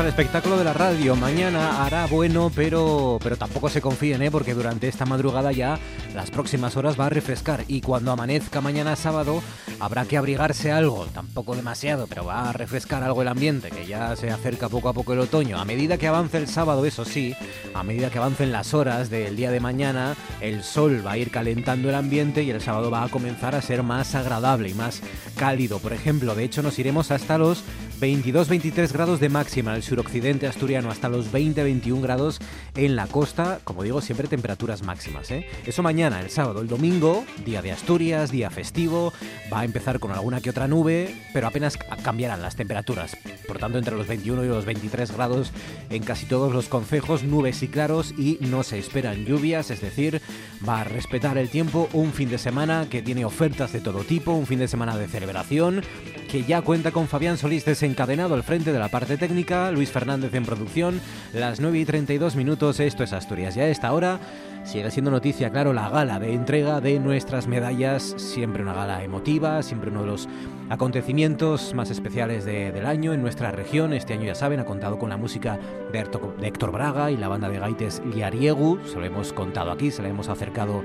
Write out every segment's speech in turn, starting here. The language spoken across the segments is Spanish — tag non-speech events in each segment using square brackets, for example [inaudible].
Al espectáculo de la radio. Mañana hará bueno, pero, pero tampoco se confíen, ¿eh? porque durante esta madrugada ya las próximas horas va a refrescar y cuando amanezca mañana sábado habrá que abrigarse algo, tampoco demasiado, pero va a refrescar algo el ambiente, que ya se acerca poco a poco el otoño. A medida que avance el sábado, eso sí, a medida que avancen las horas del día de mañana, el sol va a ir calentando el ambiente y el sábado va a comenzar a ser más agradable y más cálido. Por ejemplo, de hecho nos iremos hasta los 22-23 grados de máxima en el suroccidente asturiano, hasta los 20-21 grados en la costa, como digo, siempre temperaturas máximas. ¿eh? Eso mañana, el sábado, el domingo, día de Asturias, día festivo, va a empezar con alguna que otra nube, pero apenas cambiarán las temperaturas. Por tanto, entre los 21 y los 23 grados en casi todos los concejos, nubes y claros y no se esperan lluvias, es decir, va a respetar el tiempo un fin de semana que tiene ofertas de todo tipo, un fin de semana de celebración, que ya cuenta con Fabián Solís desencadenado al frente de la parte técnica, Luis Fernández en producción, las 9 y 32 minutos, esto es Asturias. Ya a esta hora sigue siendo noticia, claro, la gala de entrega de nuestras medallas, siempre una gala emotiva, siempre uno de los acontecimientos más especiales del año en nuestra región. Este año, ya saben, ha contado con la música de, Héctor Braga y la banda de gaites Liariegu, se lo hemos contado aquí, se lo hemos acercado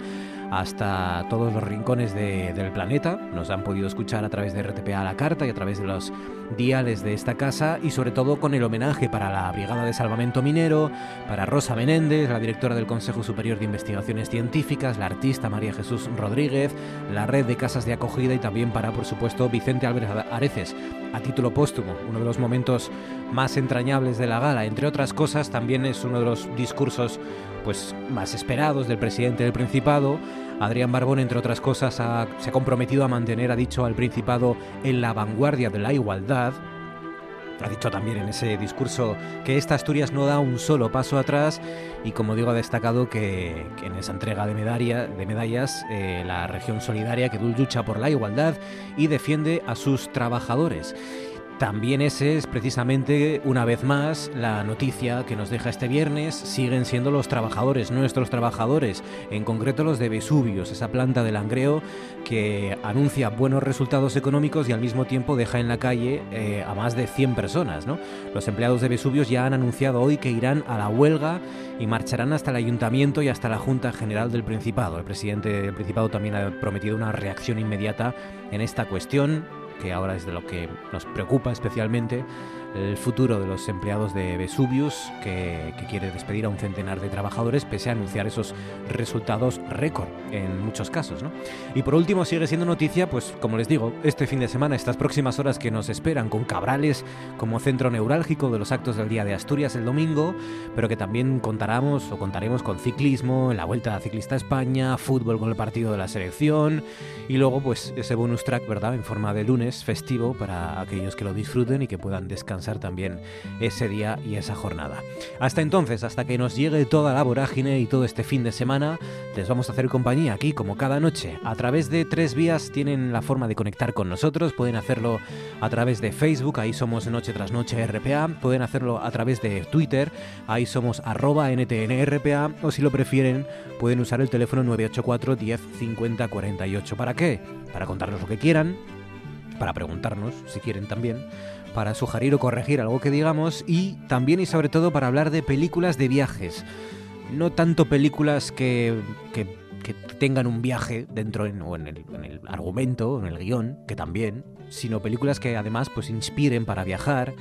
hasta todos los rincones del planeta. Nos han podido escuchar a través de RTPA a la carta y a través de los diales de esta casa y sobre todo con el homenaje para la Brigada de Salvamento Minero, para Rosa Menéndez, la directora del Consejo Superior de Investigaciones Científicas, la artista María Jesús Rodríguez, la red de casas de acogida y también para, por supuesto, Vicente Álvarez Areces, a título póstumo, uno de los momentos más entrañables de la gala. Entre otras cosas, también es uno de los discursos pues, más esperados del presidente del Principado. Adrián Barbón, entre otras cosas, se ha comprometido a mantener, ha dicho al Principado, en la vanguardia de la igualdad. Ha dicho también en ese discurso que esta Asturias no da un solo paso atrás y como digo ha destacado que, en esa entrega de, medallas eh, la región solidaria que lucha por la igualdad y defiende a sus trabajadores. También ese es precisamente, una vez más, la noticia que nos deja este viernes. Siguen siendo los trabajadores, nuestros trabajadores, en concreto los de Vesuvios, esa planta de langreo que anuncia buenos resultados económicos y al mismo tiempo deja en la calle eh, a más de 100 personas. ¿no? Los empleados de Vesuvios ya han anunciado hoy que irán a la huelga y marcharán hasta el ayuntamiento y hasta la Junta General del Principado. El presidente del Principado también ha prometido una reacción inmediata en esta cuestión que ahora es de lo que nos preocupa especialmente, el futuro de los empleados de Vesuvius, que, quiere despedir a un centenar de trabajadores pese a anunciar esos resultados récord en muchos casos. ¿no? Y por último sigue siendo noticia, pues como les digo, este fin de semana, estas próximas horas que nos esperan con Cabrales como centro neurálgico de los actos del Día de Asturias el domingo, pero que también contaremos o contaremos con ciclismo, en la Vuelta Ciclista a España, fútbol con el partido de la selección y luego pues ese bonus track, ¿verdad? En forma de lunes festivo para aquellos que lo disfruten y que puedan descansar también ese día y esa jornada. Hasta entonces, hasta que nos llegue toda la vorágine y todo este fin de semana, les vamos a hacer compañía aquí como cada noche. A través de tres vías tienen la forma de conectar con nosotros, pueden hacerlo a través de Facebook, ahí somos Noche tras Noche RPA, pueden hacerlo a través de Twitter, ahí somos arroba NTNRPA, o si lo prefieren, pueden usar el teléfono 984 10 50 48. ¿Para qué? Para contarnos lo que quieran, para preguntarnos, si quieren también, para sugerir o corregir algo que digamos y también y sobre todo para hablar de películas de viajes. No tanto películas que, tengan un viaje dentro en, o en el, en el argumento, en el guion, que también, sino películas que además pues inspiren para viajar,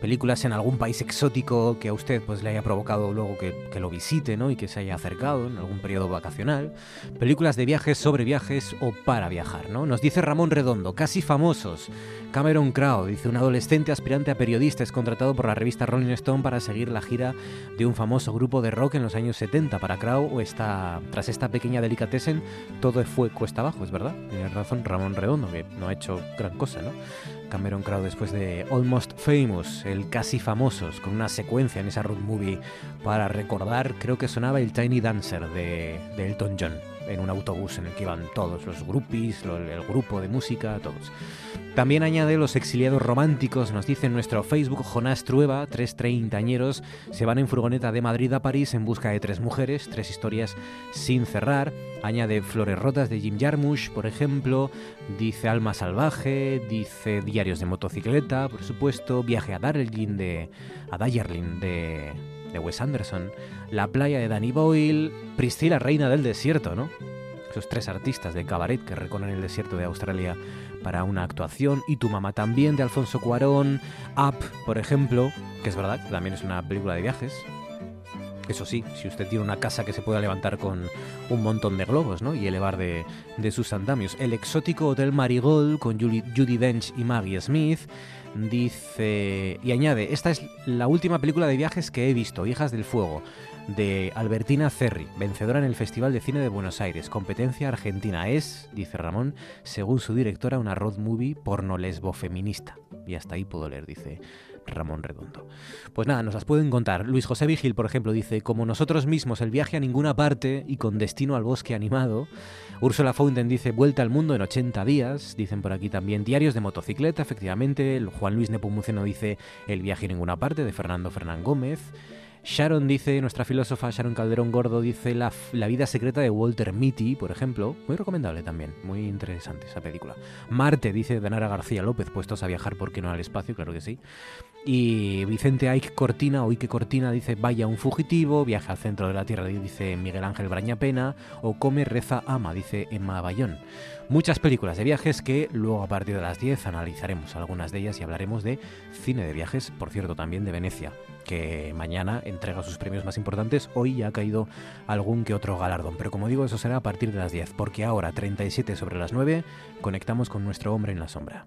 películas en algún país exótico que a usted pues le haya provocado luego que, que, lo visite ¿no? y que se haya acercado en algún periodo vacacional, películas de viajes sobre viajes o para viajar. ¿no? Nos dice Ramón Redondo, casi famosos. Cameron Crowe, dice un adolescente aspirante a periodista es contratado por la revista Rolling Stone para seguir la gira de un famoso grupo de rock en los años 70. Para Crowe, está, tras esta pequeña delicatessen, todo fue cuesta abajo, es verdad. Tiene razón Ramón Redondo, que no ha hecho gran cosa, ¿no? Cameron Crowe después de Almost Famous, el casi famosos, con una secuencia en esa road movie para recordar, creo que sonaba el Tiny Dancer de, de Elton John, en un autobús en el que iban todos los groupies, el grupo de música, todos. También añade los exiliados románticos, nos dice en nuestro Facebook Jonás Trueba, tres treintañeros se van en furgoneta de Madrid a París en busca de tres mujeres, tres historias sin cerrar. Añade Flores Rotas de Jim Jarmusch, por ejemplo, dice Alma Salvaje, dice Diarios de motocicleta, por supuesto, Viaje a Darjeeling de, a Darjeeling de, de Wes Anderson, La playa de Danny Boyle, Priscila Reina del Desierto, ¿no? Esos tres artistas de cabaret que recorren el desierto de Australia para una actuación, y Tu mamá también, de Alfonso Cuarón, Up, por ejemplo, que es verdad, también es una película de viajes. Eso sí, si usted tiene una casa que se pueda levantar con un montón de globos ¿no? y elevar de, de sus andamios. El exótico Hotel Marigold con Judy Dench y Maggie Smith dice y añade, esta es la última película de viajes que he visto, Hijas del Fuego de Albertina Cerri, vencedora en el Festival de Cine de Buenos Aires. Competencia argentina es, dice Ramón, según su directora, una road movie porno lesbo feminista. Y hasta ahí puedo leer, dice Ramón Redondo. Pues nada, nos las pueden contar. Luis José Vigil, por ejemplo, dice, como nosotros mismos, el viaje a ninguna parte y con destino al bosque animado. Úrsula Fountain dice, vuelta al mundo en 80 días. Dicen por aquí también, diarios de motocicleta, efectivamente. Juan Luis Nepomuceno dice, el viaje a ninguna parte, de Fernando Fernán Gómez. Sharon dice, nuestra filósofa Sharon Calderón Gordo dice la, la, vida secreta de Walter Mitty, por ejemplo. Muy recomendable también, muy interesante esa película. Marte dice Danara García López, puestos a viajar, ¿por qué no al espacio? Claro que sí. Y Vicente Aik Cortina, o Ike Cortina, dice Vaya un fugitivo, viaja al centro de la Tierra, dice Miguel Ángel Brañapena, o Come, reza, ama, dice Emma Bayón. Muchas películas de viajes que luego a partir de las 10 analizaremos algunas de ellas y hablaremos de cine de viajes, por cierto también de Venecia, que mañana entrega sus premios más importantes, hoy ya ha caído algún que otro galardón, pero como digo eso será a partir de las 10, porque ahora 37 sobre las 9 conectamos con nuestro hombre en la sombra.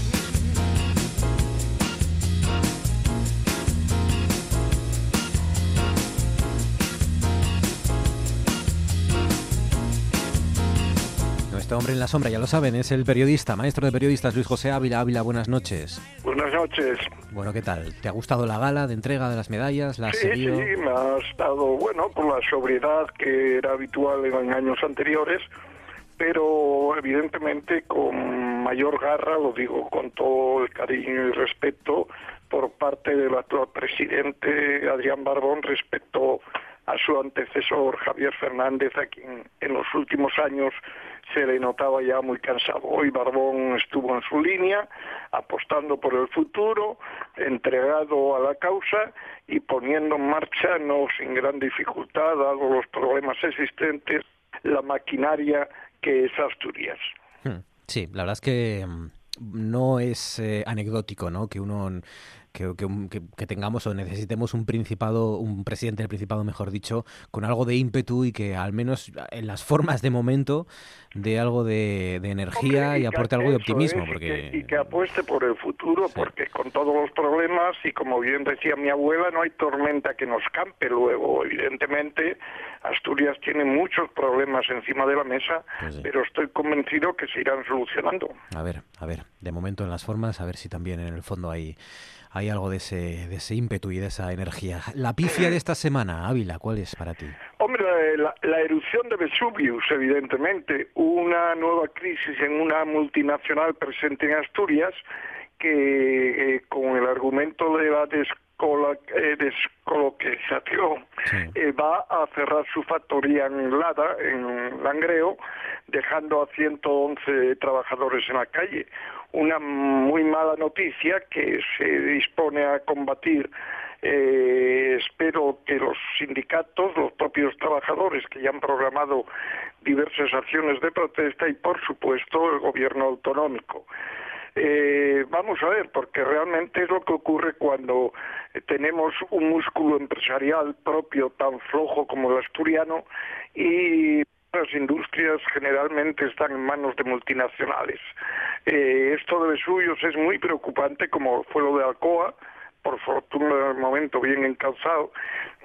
Nuestro hombre en la sombra, ya lo saben, es el periodista, maestro de periodistas Luis José Ávila. Ávila, buenas noches. Buenas noches. Bueno, ¿qué tal? ¿Te ha gustado la gala de entrega de las medallas? ¿La has sí, seguido? sí, me ha estado, bueno, por la sobriedad que era habitual en años anteriores, pero evidentemente con mayor garra, lo digo con todo el cariño y respeto, por parte del actual presidente Adrián Barbón respecto a su antecesor Javier Fernández, a quien en los últimos años se le notaba ya muy cansado. Hoy Barbón estuvo en su línea, apostando por el futuro, entregado a la causa y poniendo en marcha, no sin gran dificultad, dado los problemas existentes, la maquinaria que es Asturias. Sí, la verdad es que no es eh, anecdótico, ¿no? Que uno que, que, que, tengamos o necesitemos un principado, un presidente del principado, mejor dicho, con algo de ímpetu y que al menos en las formas de momento dé algo de, de energía y, aporte algo de optimismo. Es, porque... y, que, y, que, apueste por el futuro, sí. porque con todos los problemas, y como bien decía mi abuela, no hay tormenta que nos campe luego. Evidentemente, Asturias tiene muchos problemas encima de la mesa, pues sí. pero estoy convencido que se irán solucionando. A ver, a ver, de momento en las formas, a ver si también en el fondo hay hay algo de ese, de ese ímpetu y de esa energía. La pifia de esta semana, Ávila, ¿cuál es para ti? Hombre, la, la, erupción de Vesuvius, evidentemente, una nueva crisis en una multinacional presente en Asturias que eh, con el argumento de la eh, descolocalización eh, va a cerrar su factoría en Lada, en Langreo, dejando a 111 trabajadores en la calle. Una muy mala noticia que se dispone a combatir eh, espero que los sindicatos, los propios trabajadores que ya han programado diversas acciones de protesta y, por supuesto, el gobierno autonómico. Eh, vamos a ver, porque realmente es lo que ocurre cuando tenemos un músculo empresarial propio tan flojo como el asturiano y las industrias generalmente están en manos de multinacionales. Eh, esto de suyos es muy preocupante, como fue lo de Alcoa, por fortuna el momento bien encauzado,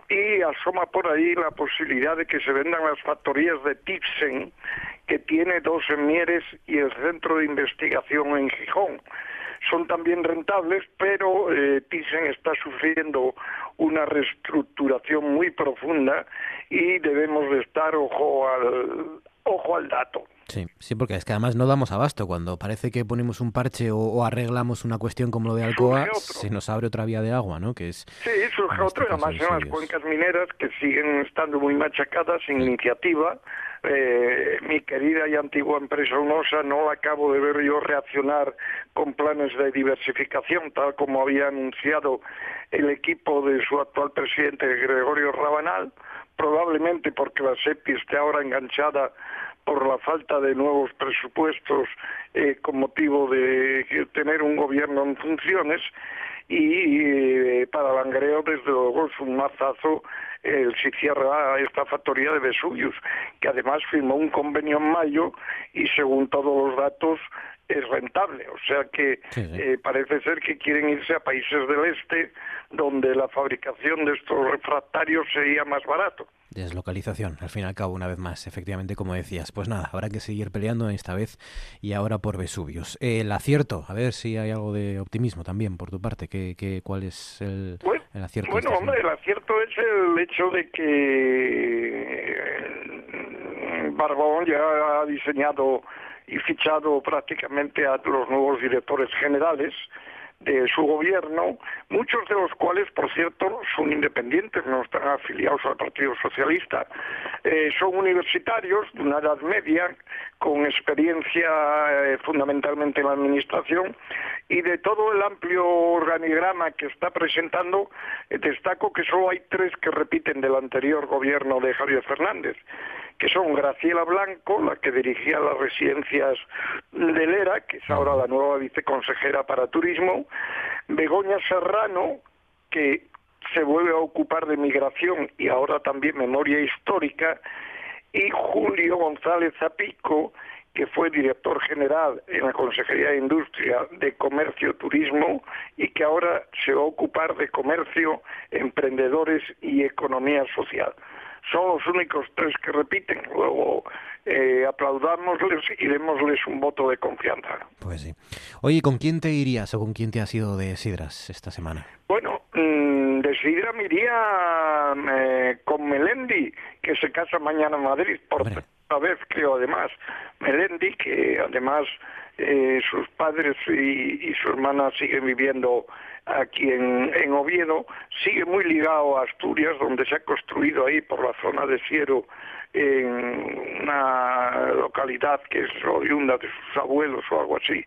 y asoma por ahí la posibilidad de que se vendan las factorías de Tipsen, que tiene dos en Mieres y el centro de investigación en Gijón. Son también rentables, pero eh, Thyssen está sufriendo una reestructuración muy profunda y debemos de estar ojo al, ojo al dato. Sí, sí, porque es que además no damos abasto. Cuando parece que ponemos un parche o, arreglamos una cuestión como lo de Alcoa, se nos abre otra vía de agua, ¿no? Que es, sí, surge otro, y además en las cuencas mineras que siguen estando muy machacadas, sin iniciativa. Eh, mi querida y antigua empresa UNOSA no la acabo de ver yo reaccionar con planes de diversificación, tal como había anunciado el equipo de su actual presidente Gregorio Rabanal, probablemente porque la SEPI esté ahora enganchada por la falta de nuevos presupuestos eh, con motivo de tener un gobierno en funciones y eh, para Langreo desde luego es un mazazo el si cierra esta factoría de Vesuvius, que además firmó un convenio en mayo y según todos los datos es rentable. O sea que eh, parece ser que quieren irse a países del este donde la fabricación de estos refractarios sería más barato. Deslocalización, al fin y al cabo, una vez más, efectivamente, como decías. Pues nada, habrá que seguir peleando esta vez y ahora por Vesuvius. El acierto, a ver si hay algo de optimismo también por tu parte. ¿Qué, qué, ¿Cuál es el, el acierto? Bueno, hombre, el acierto es el hecho de que Barbón ya ha diseñado y fichado prácticamente a los nuevos directores generales de su gobierno, muchos de los cuales, por cierto, son independientes, no están afiliados al Partido Socialista. Eh, son universitarios de una edad media, con experiencia eh, fundamentalmente en la administración, y de todo el amplio organigrama que está presentando, eh, destaco que solo hay tres que repiten del anterior gobierno de Javier Fernández que son Graciela Blanco, la que dirigía las residencias de Lera, que es ahora la nueva viceconsejera para turismo, Begoña Serrano, que se vuelve a ocupar de migración y ahora también memoria histórica, y Julio González Zapico, que fue director general en la Consejería de Industria de Comercio Turismo y que ahora se va a ocupar de comercio, emprendedores y economía social son los únicos tres que repiten. Luego eh, aplaudámosles y démosles un voto de confianza. Pues sí. Oye, ¿con quién te irías o con quién te has ido de Sidras esta semana? Bueno, mm, de Sidra me iría eh, con Melendi, que se casa mañana en Madrid, por primera vez creo además. Melendi, que además eh, sus padres y, y su hermana siguen viviendo aquí en, en, Oviedo, sigue muy ligado a Asturias, donde se ha construido ahí por la zona de Siero, en una localidad que es oriunda de sus abuelos o algo así,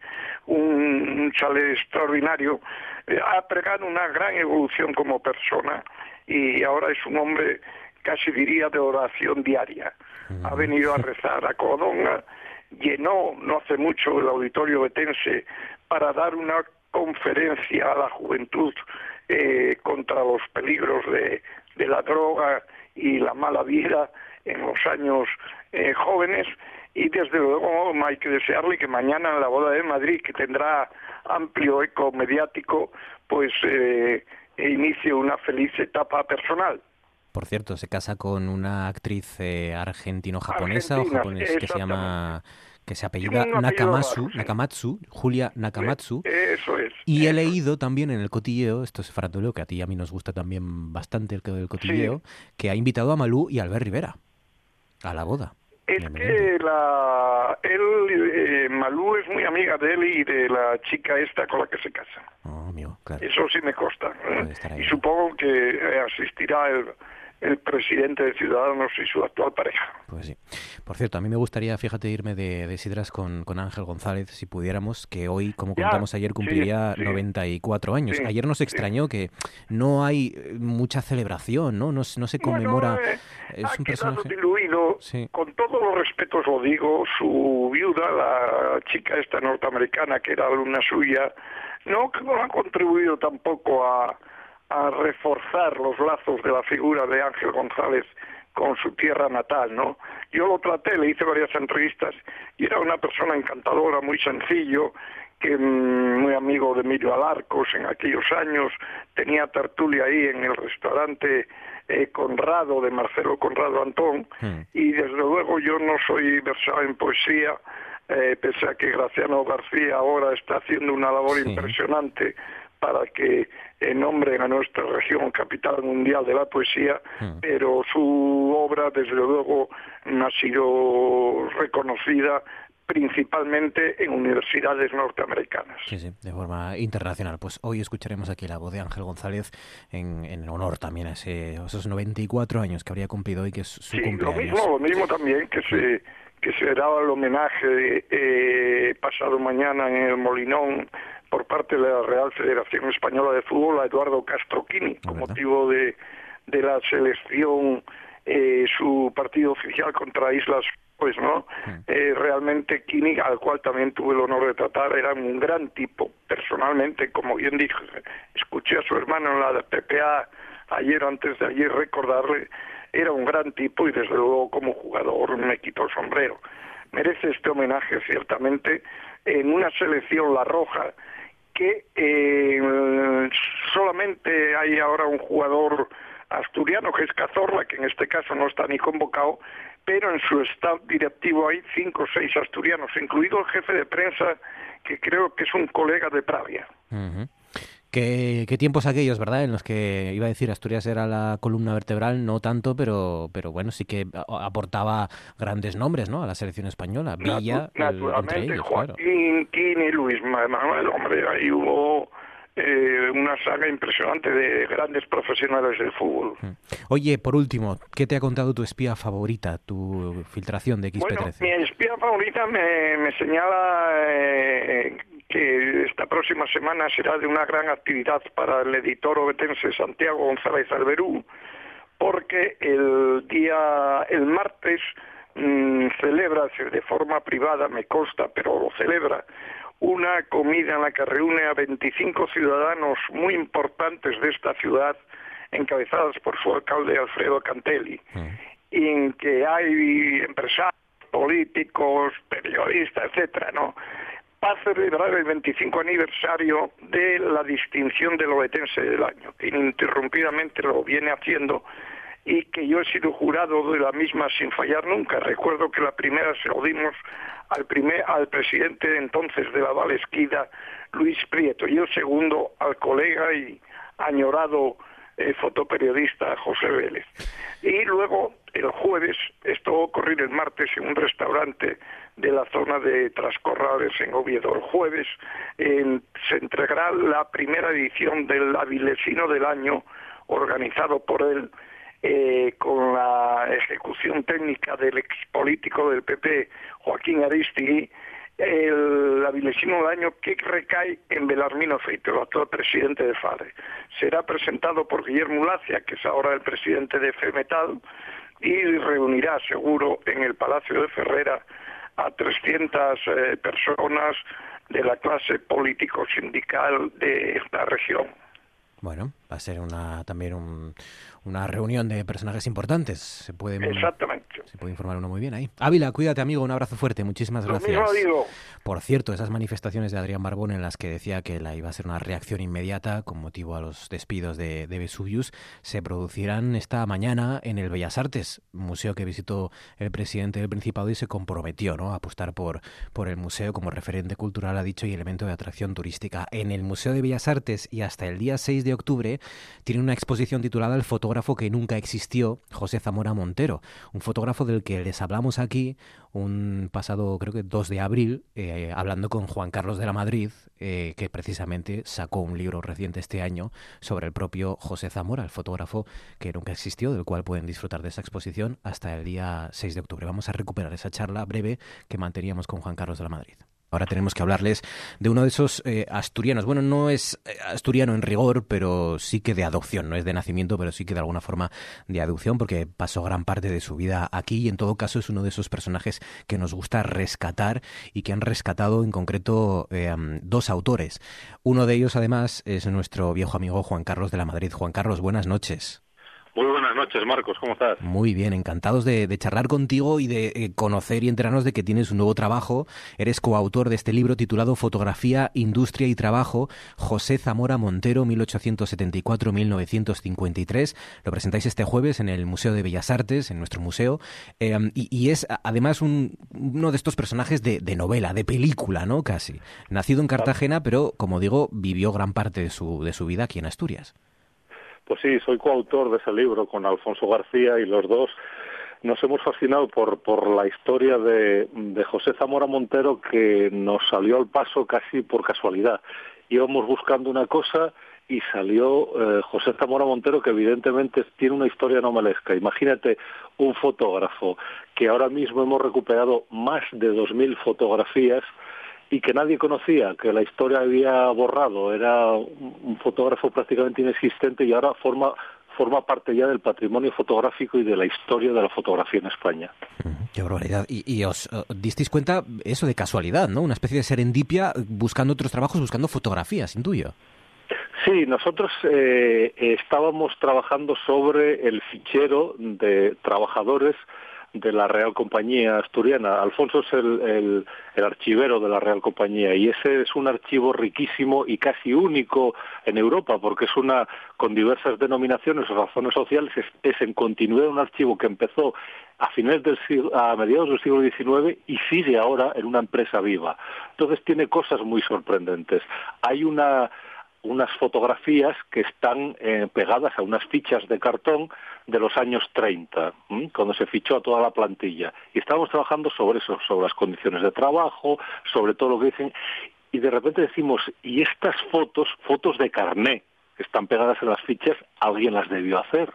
un, chalet extraordinario, eh, ha pregado una gran evolución como persona y ahora es un hombre casi diría de oración diaria. Ha venido a [laughs] rezar a Codonga, llenó no hace mucho el auditorio betense para dar una conferencia a la juventud eh, contra los peligros de, la droga y la mala vida en los años eh, jóvenes y desde luego hay que desearle que mañana en la boda de Madrid, que tendrá amplio eco mediático, pues eh, inicie una feliz etapa personal. Por cierto, se casa con una actriz argentino-japonesa o japonés que se llama que se apellida Nakamatsu, Nakamatsu, Julia Nakamatsu. Eso es. Y he leído también en el cotilleo, esto es faranduleo, que a ti y a mí nos gusta también bastante el, el cotilleo, que ha invitado a Malú y a Albert Rivera. A la boda. Es que la, él, eh, Malú es muy amiga de él y de la chica esta con la que se casa. Oh, amigo, claro. Eso sí me consta. ¿eh? Y supongo que asistirá el, el presidente de Ciudadanos y su actual pareja. Pues sí. Por cierto, a mí me gustaría, fíjate, irme de, de Sidras con, con Ángel González, si pudiéramos, que hoy, como Ya, contamos ayer, sí, cumpliría sí. 94 años. Sí, ayer nos sí. extrañó que no hay eh, mucha celebración, ¿no? No, no se conmemora... Bueno, eh, es ha un quedado personaje... diluido. Sí. Con todos los respetos lo digo, su viuda, la chica esta norteamericana que era alumna suya, no, que no ha contribuido tampoco a, a reforzar los lazos de la figura de Ángel González con su tierra natal, ¿no? Yo lo traté, le hice varias entrevistas y era una persona encantadora, muy sencillo, que mm, muy amigo de Emilio Alarcos en aquellos años, tenía tertulia ahí en el restaurante eh, Conrado, de Marcelo Conrado Antón, Hmm. y desde luego yo no soy versado en poesía, eh, pese a que Graciano García ahora está haciendo una labor Sí. impresionante para que nombren a nuestra región capital mundial de la poesía, Hmm. pero su obra desde luego ha sido reconocida principalmente en universidades norteamericanas. Sí, sí, de forma internacional. Pues hoy escucharemos aquí la voz de Ángel González en, en honor también a, ese, a esos 94 años que habría cumplido hoy, que es su Sí, lo cumpleaños. mismo, lo mismo también que se que se daba el homenaje eh, pasado mañana en el Molinón por parte de la Real Federación Española de Fútbol a Eduardo Castro Quini con ¿verdad? motivo de, de la selección eh, su partido oficial contra Islas pues no Eh, realmente Quini al cual también tuve el honor de tratar era un gran tipo personalmente como bien dije escuché a su hermano en la PPA ayer antes de ayer recordarle era un gran tipo y desde luego como jugador me quitó el sombrero. Merece este homenaje ciertamente en una selección la roja que eh, solamente hay ahora un jugador asturiano que es Cazorla, que en este caso no está ni convocado, pero en su staff directivo hay cinco o seis asturianos, incluido el jefe de prensa, que creo que es un colega de Pravia. ¿Qué, qué tiempos aquellos, ¿verdad? En los que iba a decir Asturias era la columna vertebral, no tanto, pero, pero bueno, sí que aportaba grandes nombres, ¿no? A la selección española. Villa, el- entre ellos, claro. Joaquín, Quini, Luis Manuel, hombre, ahí hubo eh, una saga impresionante de grandes profesionales del fútbol. Oye, por último, ¿qué te ha contado tu espía favorita, tu filtración de Bueno, XP13? mi espía favorita me, me señala eh, que esta próxima semana será de una gran actividad para el editor obetense Santiago González Alberú, porque el día, el martes, mm, celebra de forma privada, me consta, pero lo celebra, una comida en la que reúne a 25 ciudadanos muy importantes de esta ciudad, encabezadas por su alcalde Alfredo Cantelli y en que hay empresarios, políticos, periodistas, etcétera, ¿no? Para celebrar el 25 aniversario de la distinción del obetense del año, que ininterrumpidamente lo viene haciendo y que yo he sido jurado de la misma sin fallar nunca. Recuerdo que la primera se lo dimos al primer al presidente de entonces de la Valesquida, Luis Prieto, y el segundo al colega y añorado eh, fotoperiodista José Vélez. Y luego, el jueves, esto ocurrir el martes en un restaurante de la zona de Trascorrales en Oviedo. El jueves se entregará la primera edición del Avilesino del año, organizado por él, eh, con la ejecución técnica del expolítico del PP, Joaquín Aristigui, el avilesino del año que recae en Belarmino Feito, el actual presidente de FARE. Será presentado por Guillermo Lacia, que es ahora el presidente de FEMETAL, y reunirá seguro en el Palacio de Ferrera a 300 eh, personas de la clase político-sindical de esta región. Bueno, va a ser una también un- una reunión de personajes importantes. Se puede, Exactamente. se puede informar uno muy bien ahí. Ávila, cuídate, amigo. Un abrazo fuerte. Muchísimas Lo gracias. mismo digo. Por cierto, esas manifestaciones de Adrián Barbón en las que decía que la iba a ser una reacción inmediata con motivo a los despidos de, de Vesuvius se producirán esta mañana en el Bellas Artes, museo que visitó el presidente del Principado y se comprometió ¿no? a apostar por, por el museo como referente cultural, ha dicho, y elemento de atracción turística. En el Museo de Bellas Artes y hasta el día 6 de octubre tiene una exposición titulada El fotógrafo que nunca existió, José Zamora Montero, un fotógrafo del que les hablamos aquí un pasado, creo que 2 de abril, eh, hablando con Juan Carlos de la Madrid, eh, que precisamente sacó un libro reciente este año sobre el propio José Zamora, el fotógrafo que nunca existió, del cual pueden disfrutar de esa exposición hasta el día 6 de octubre. Vamos a recuperar esa charla breve que manteníamos con Juan Carlos de la Madrid. Ahora tenemos que hablarles de uno de esos eh, asturianos. Bueno, no es eh, asturiano en rigor, pero sí que de adopción. No es de nacimiento, pero sí que de alguna forma de adopción, porque pasó gran parte de su vida aquí y en todo caso es uno de esos personajes que nos gusta rescatar y que han rescatado en concreto eh, dos autores. Uno de ellos, además, es nuestro viejo amigo Juan Carlos de la Madrid. Juan Carlos, buenas noches. Muy buenas noches, Marcos, ¿cómo estás? Muy bien, encantados de, charlar contigo y de eh, conocer y enterarnos de que tienes un nuevo trabajo. Eres coautor de este libro titulado Fotografía, Industria y Trabajo, José Zamora Montero, 1874-1953. Lo presentáis este jueves en el Museo de Bellas Artes, en nuestro museo, em, y, es además uno de estos personajes de, de, novela, de película, ¿no? Casi. Nacido en Cartagena, pero, como digo, vivió gran parte de su, de su vida aquí en Asturias. Pues sí, soy coautor de ese libro con Alfonso García y los dos nos hemos fascinado por, por la historia de, de José Zamora Montero que nos salió al paso casi por casualidad. Íbamos buscando una cosa y salió eh, José Zamora Montero, que evidentemente tiene una historia novelesca. Imagínate un fotógrafo que ahora mismo hemos recuperado más de 2.000 fotografías y que nadie conocía, que la historia había borrado, era un fotógrafo prácticamente inexistente y ahora forma forma parte ya del patrimonio fotográfico y de la historia de la fotografía en España. Qué barbaridad. Y, os uh, disteis cuenta eso de casualidad, ¿no? Una especie de serendipia buscando otros trabajos, buscando fotografías, intuyo. Sí, nosotros eh, estábamos trabajando sobre el fichero de trabajadores de la Real Compañía Asturiana. Alfonso es el, el, archivero de la Real Compañía y ese es un archivo riquísimo y casi único en Europa porque es una con diversas denominaciones o razones sociales es, en continuidad un archivo que empezó a finales del a mediados del siglo XIX y sigue ahora en una empresa viva. Entonces tiene cosas muy sorprendentes. Hay una unas fotografías que están eh, pegadas a unas fichas de cartón de los años 30, cuando se fichó a toda la plantilla. Y estábamos trabajando sobre eso, sobre las condiciones de trabajo, sobre todo lo que dicen. Y de repente decimos, ¿y estas fotos, fotos de carné, que están pegadas en las fichas, alguien las debió hacer?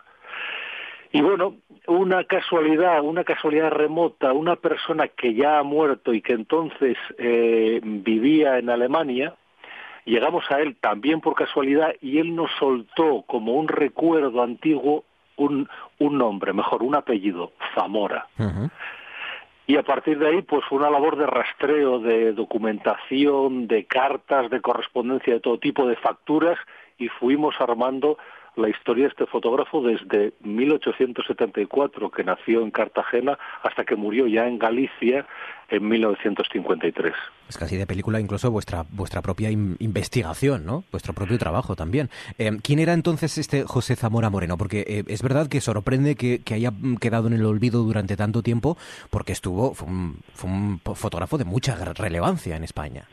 Y bueno, una casualidad, una casualidad remota, una persona que ya ha muerto y que entonces eh, vivía en Alemania, llegamos a él también por casualidad y él nos soltó como un recuerdo antiguo un, un nombre, mejor, un apellido, Zamora. Y a partir de ahí, pues fue una labor de rastreo, de documentación, de cartas, de correspondencia de todo tipo, de facturas, y fuimos armando la historia de este fotógrafo desde 1874, que nació en Cartagena, hasta que murió ya en Galicia en 1953. Es casi de película incluso vuestra, vuestra propia investigación, ¿no? Vuestro propio trabajo también. Eh, ¿Quién era entonces este José Zamora Moreno? Porque eh, es verdad que sorprende que, haya quedado en el olvido durante tanto tiempo, porque estuvo, fue un fotógrafo de mucha relevancia en España.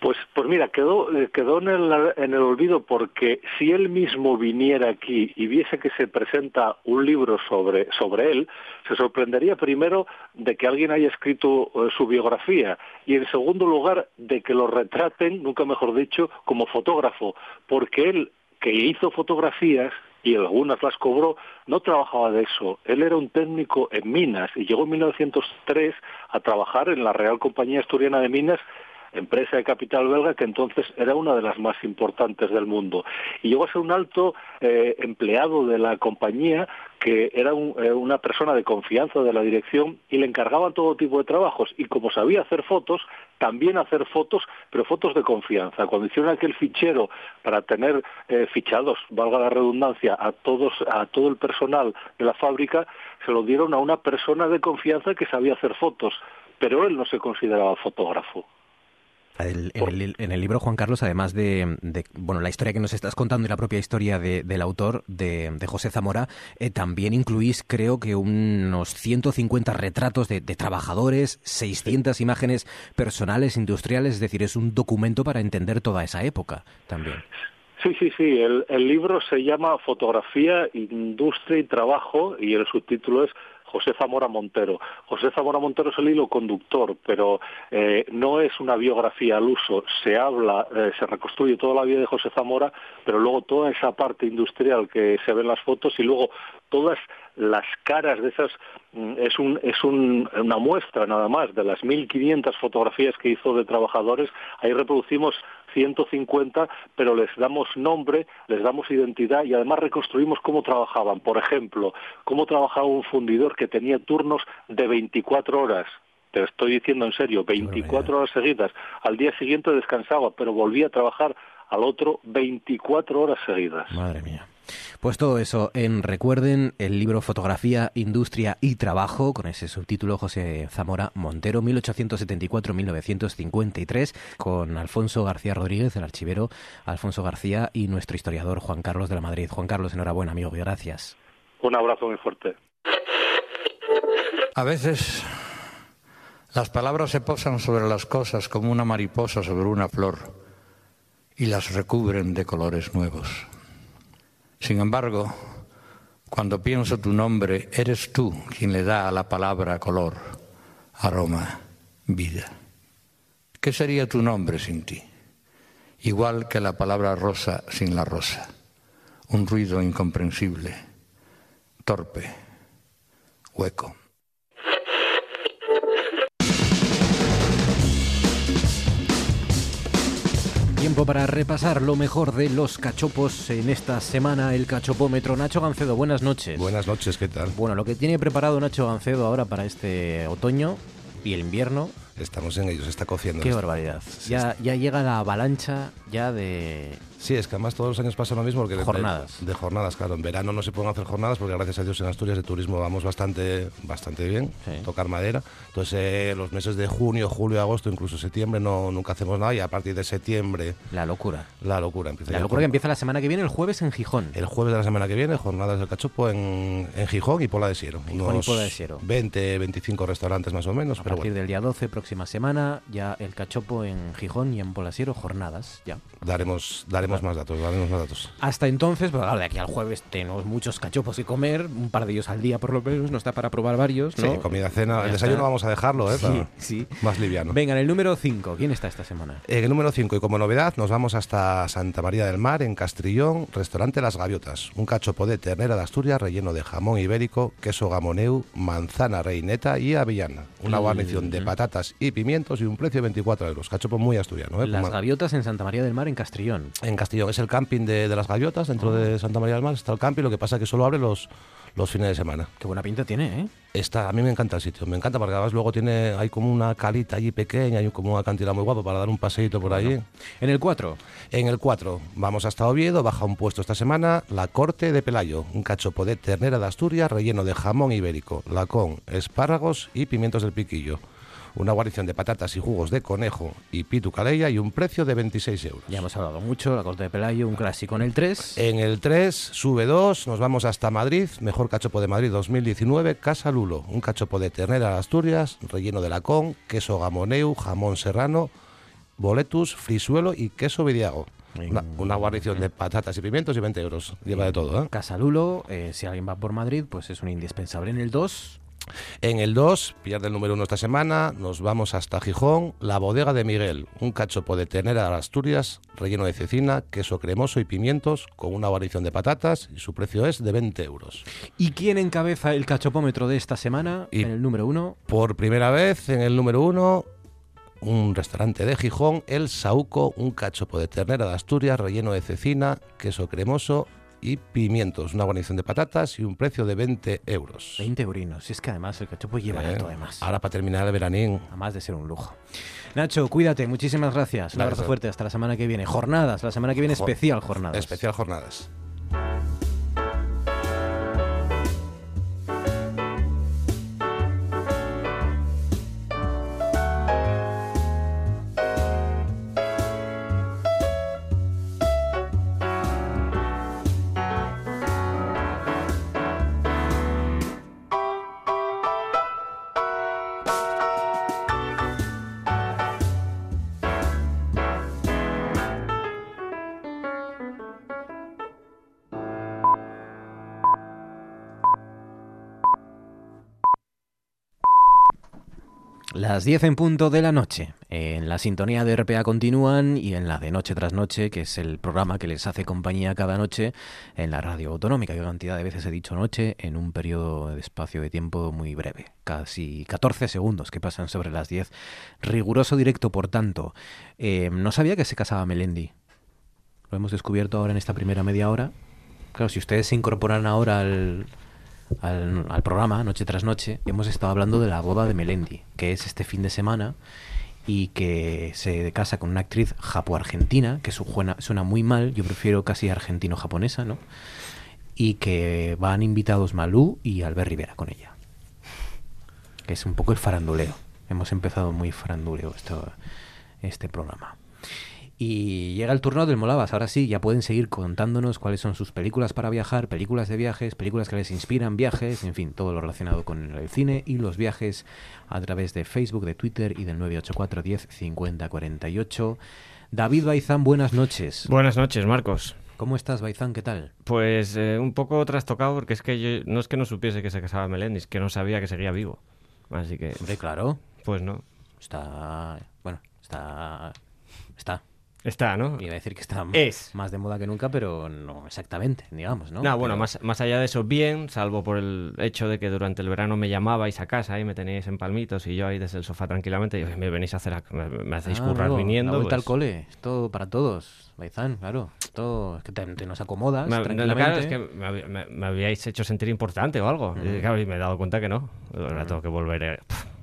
Pues, pues mira, quedó, eh, quedó en, el, en el olvido porque si él mismo viniera aquí y viese que se presenta un libro sobre, sobre él, se sorprendería primero de que alguien haya escrito eh, su biografía y en segundo lugar de que lo retraten, nunca mejor dicho, como fotógrafo, porque él que hizo fotografías y algunas las cobró, no trabajaba de eso. Él era un técnico en minas y llegó en 1903 a trabajar en la Real Compañía Asturiana de Minas empresa de capital belga que entonces era una de las más importantes del mundo. Y llegó a ser un alto eh, empleado de la compañía que era eh, una persona de confianza de la dirección y le encargaban todo tipo de trabajos y como sabía hacer fotos, también hacer fotos, pero fotos de confianza. Cuando hicieron aquel fichero para tener eh, fichados, valga la redundancia, a todos, a todo el personal de la fábrica, se lo dieron a una persona de confianza que sabía hacer fotos, pero él no se consideraba fotógrafo en, el, libro, Juan Carlos, además de, bueno, la historia que nos estás contando y la propia historia del autor, de, José Zamora, eh, también incluís, creo que, unos 150 retratos de, trabajadores, 600 imágenes personales, industriales, es decir, es un documento para entender toda esa época también. Sí, sí, sí. El, el libro se llama Fotografía, Industria y Trabajo y el subtítulo es José Zamora Montero. José Zamora Montero es el hilo conductor, pero eh, no es una biografía al uso. Se habla, eh, se reconstruye toda la vida de José Zamora, pero luego toda esa parte industrial que se ve en las fotos y luego todas las caras de esas mm, es un es un, una muestra nada más de las 1500 fotografías que hizo de trabajadores ahí reproducimos 150 pero les damos nombre les damos identidad y además reconstruimos cómo trabajaban. Por ejemplo cómo trabajaba un fundidor que tenía turnos de 24 horas. Te estoy diciendo en serio 24 horas seguidas. Al día siguiente descansaba pero volvía a trabajar al otro 24 horas seguidas. Madre mía. Pues todo eso en Recuerden, el libro Fotografía, Industria y Trabajo, con ese subtítulo José Zamora Montero, 1874-1953, con Alfonso García Rodríguez, el archivero Alfonso García y nuestro historiador Juan Carlos de la Madrid. Juan Carlos, enhorabuena, amigo, y gracias. un abrazo muy fuerte A veces las palabras se posan sobre las cosas como una mariposa sobre una flor y las recubren de colores nuevos. Sin embargo, cuando pienso tu nombre, eres tú quien le da a la palabra color, aroma, vida. ¿Qué sería tu nombre sin ti? Igual que la palabra rosa sin la rosa. Un ruido incomprensible, torpe, hueco. Tiempo para repasar lo mejor de los cachopos en esta semana, el cachopómetro. Nacho Gancedo, buenas noches. Buenas noches, ¿qué tal? Bueno, lo que tiene preparado Nacho Gancedo ahora para este otoño y el invierno, Estamos en ellos, se está cociendo. qué esto. barbaridad. Ya, ya llega la avalancha ya de... Sí, es que además todos los años pasa lo mismo. Porque de- Jornadas. De, jornadas, claro. En verano no se pueden hacer jornadas porque gracias a Dios en Asturias de turismo vamos bastante, bastante bien, Sí. tocar madera. Entonces eh, los meses de junio, julio, agosto, incluso septiembre no nunca hacemos nada y a partir de septiembre La locura. la locura empieza. La locura que empieza la semana que viene, el jueves en Gijón. El jueves de la semana que viene, jornadas del cachopo en, en Gijón y Pola de Siero. Gijón y Pola de Siero. 20, 25 restaurantes más o menos. A pero partir bueno, del día 12, próxima semana, ya el cachopo en Gijón y en Polasiero, jornadas, ya. daremos, daremos más datos, más datos. Hasta entonces, pues claro, de aquí al jueves tenemos muchos cachopos que comer, un par de ellos al día por lo menos, no está para probar varios, ¿no? Sí, comida, cena. Ya El desayuno está. vamos a dejarlo, ¿eh? Sí, Para- sí. Más liviano. Venga, en el número 5, ¿quién está esta semana? En el número 5 y como novedad nos vamos hasta Santa María del Mar, en Castrillón, restaurante Las Gaviotas. Un cachopo de ternera de Asturias relleno de jamón ibérico, queso gamoneu, manzana reineta y avellana. Una guarnición de patatas y pimientos y un precio de 24 euros. Cachopo muy asturiano. ¿eh? Las gaviotas en Santa María del Mar, en Castrillón. en Castellón es el camping de, de Las Gaviotas, dentro Ah. de Santa María del Mar está el camping, lo que pasa es que solo abre los, los fines de semana. Qué buena pinta tiene, ¿eh? Está, a mí me encanta el sitio, me encanta porque además luego tiene, hay como una calita allí pequeña, hay como una cantidad muy guapa para dar un paseíto por allí. En el 4, En el 4 vamos hasta Oviedo, baja un puesto esta semana, la Corte de Pelayo, un cachopo de ternera de Asturias relleno de jamón ibérico, lacón, espárragos y pimientos del piquillo. Una guarnición de patatas y jugos de conejo y pitu calella y un precio de 26 euros. ya hemos hablado mucho, la corte de Pelayo, un clásico en el 3. En el 3 sube 2, nos vamos hasta Madrid, mejor cachopo de Madrid 2019, Casa Lulo, un cachopo de ternera de Asturias, relleno de lacón, queso gamoneu, jamón serrano, boletus, frisuelo y queso vidiago. Una, una guarnición de patatas y pimientos y 20 euros. Lleva de todo, ¿eh? Casalulo, eh, si alguien va por Madrid, pues es un indispensable. En el 2, En el 2, pierde el número 1 esta semana, nos vamos hasta Gijón, la bodega de Miguel, un cachopo de ternera de Asturias, relleno de cecina, queso cremoso y pimientos, con una guarnición de patatas y su precio es de 20 euros. ¿y quién encabeza el cachopómetro de esta semana? Y- En el número 1, Por primera vez en el número 1, un restaurante de Gijón, El Sauco, un cachopo de ternera de Asturias, relleno de cecina, queso cremoso y pimientos, una guarnición de patatas y un precio de 20 euros. 20 eurinos. Y es que además el cachopo lleva Eh, todo además. Ahora para terminar el veranín, Además de ser un lujo. Nacho, cuídate, muchísimas gracias. Un abrazo fuerte, hasta la semana que viene. Jornadas, la semana que viene especial jornadas. especial jornadas. Las 10 en punto de la noche. En la sintonía de RPA continúan y en la de Noche tras Noche, que es el programa que les hace compañía cada noche en la radio autonómica. Qué cantidad de veces he dicho noche en un periodo de espacio de tiempo muy breve. Casi 14 segundos que pasan sobre las 10. Riguroso directo, por tanto. Eh, no sabía que se casaba Melendi. Lo hemos descubierto ahora en esta primera media hora. Claro, si ustedes se incorporan ahora al, al, al programa, noche tras noche, hemos estado hablando de la boda de Melendi, que es este fin de semana y que se casa con una actriz japo-argentina, que su- suena, suena muy mal, yo prefiero casi argentino-japonesa, ¿no? Y que van invitados Malú y Albert Rivera con ella. Que es un poco el faranduleo. Hemos empezado muy faranduleo esto, este programa. Y llega el turno del Molabas. Ahora sí, ya pueden seguir contándonos cuáles son sus películas para viajar, películas de viajes, películas que les inspiran viajes, en fin, todo lo relacionado con el cine y los viajes a través de Facebook, de Twitter y del 984 10 50 48. David Baizán, buenas noches. Buenas noches, Marcos. ¿Cómo estás, Baizán? ¿Qué tal? Pues eh, un poco trastocado porque es que yo no es que no supiese que se casaba Melendi, es que no sabía que seguía vivo. Así que, Hombre, claro, pues no. está... Bueno, está... Está. Está, ¿no? Iba a decir que está Es. más de moda que nunca, pero no exactamente, digamos, ¿no? No, bueno, más, más allá de eso, bien, salvo por el hecho de que durante el verano me llamabais a casa y me teníais en palmitos y yo ahí desde el sofá tranquilamente, y "Oye, me venís a hacer, a- me, me hacéis Ah, currar viniendo. La vuelta pues, al cole, esto para todos, Baizán, claro. Esto es que te, te nos acomodas Me, tranquilamente. claro, es que me, me- habíais hecho sentir importante o algo. Y, claro, y me he dado cuenta que no. Ahora tengo que volver. a- Pff, ¿Qué más?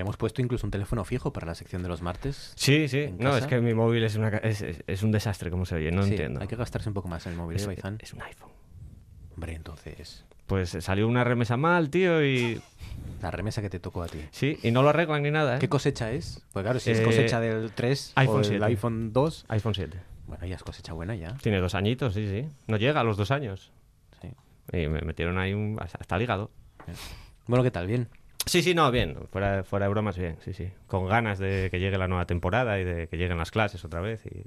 Le hemos puesto incluso un teléfono fijo para la sección de los martes. Sí, sí. ¿En No, casa? es que mi móvil es, una, es, es- es un desastre, como se oye. No Sí, entiendo. Hay que gastarse un poco más en el móvil, es, ¿eh, Baizán? es un iPhone. Hombre, entonces, Pues eh, salió una remesa mal, tío, y... la remesa que te tocó a ti. Sí, y no lo arreglan ni nada, ¿eh? ¿Qué cosecha es? Pues claro, si es Eh, cosecha del 3 iPhone o del 7. iPhone 2, iPhone 7. bueno, ya es cosecha buena ya. Tiene dos añitos, sí, sí. No llega a los dos años. Sí. Y me metieron ahí un... hasta el hígado. Bueno, ¿qué tal? Bien. Sí, sí, no, bien. Fuera, fuera de bromas, bien, sí, sí. Con ganas de que llegue la nueva temporada y de que lleguen las clases otra vez. Y...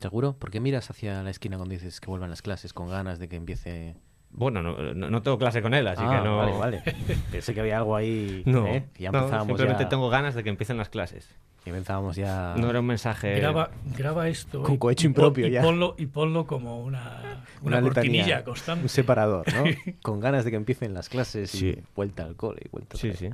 ¿Seguro? ¿Por qué miras hacia la esquina cuando dices que vuelvan las clases con ganas de que empiece...? Bueno, no, no, no tengo clase con él, así Ah, que no... vale, vale. [laughs] Pensé que había algo ahí, No, ¿eh? Que ya no, empezábamos simplemente ya... tengo ganas de que empiecen las clases. que empezábamos ya... No era un mensaje... Graba, graba esto Con y- cohecho y pon- impropio y ya. Ponlo, y ponlo como una, una, letanía, cortinilla Un constante. separador, ¿no? [laughs] Con ganas de que empiecen las clases Sí. y vuelta al cole y vuelta Sí, sí.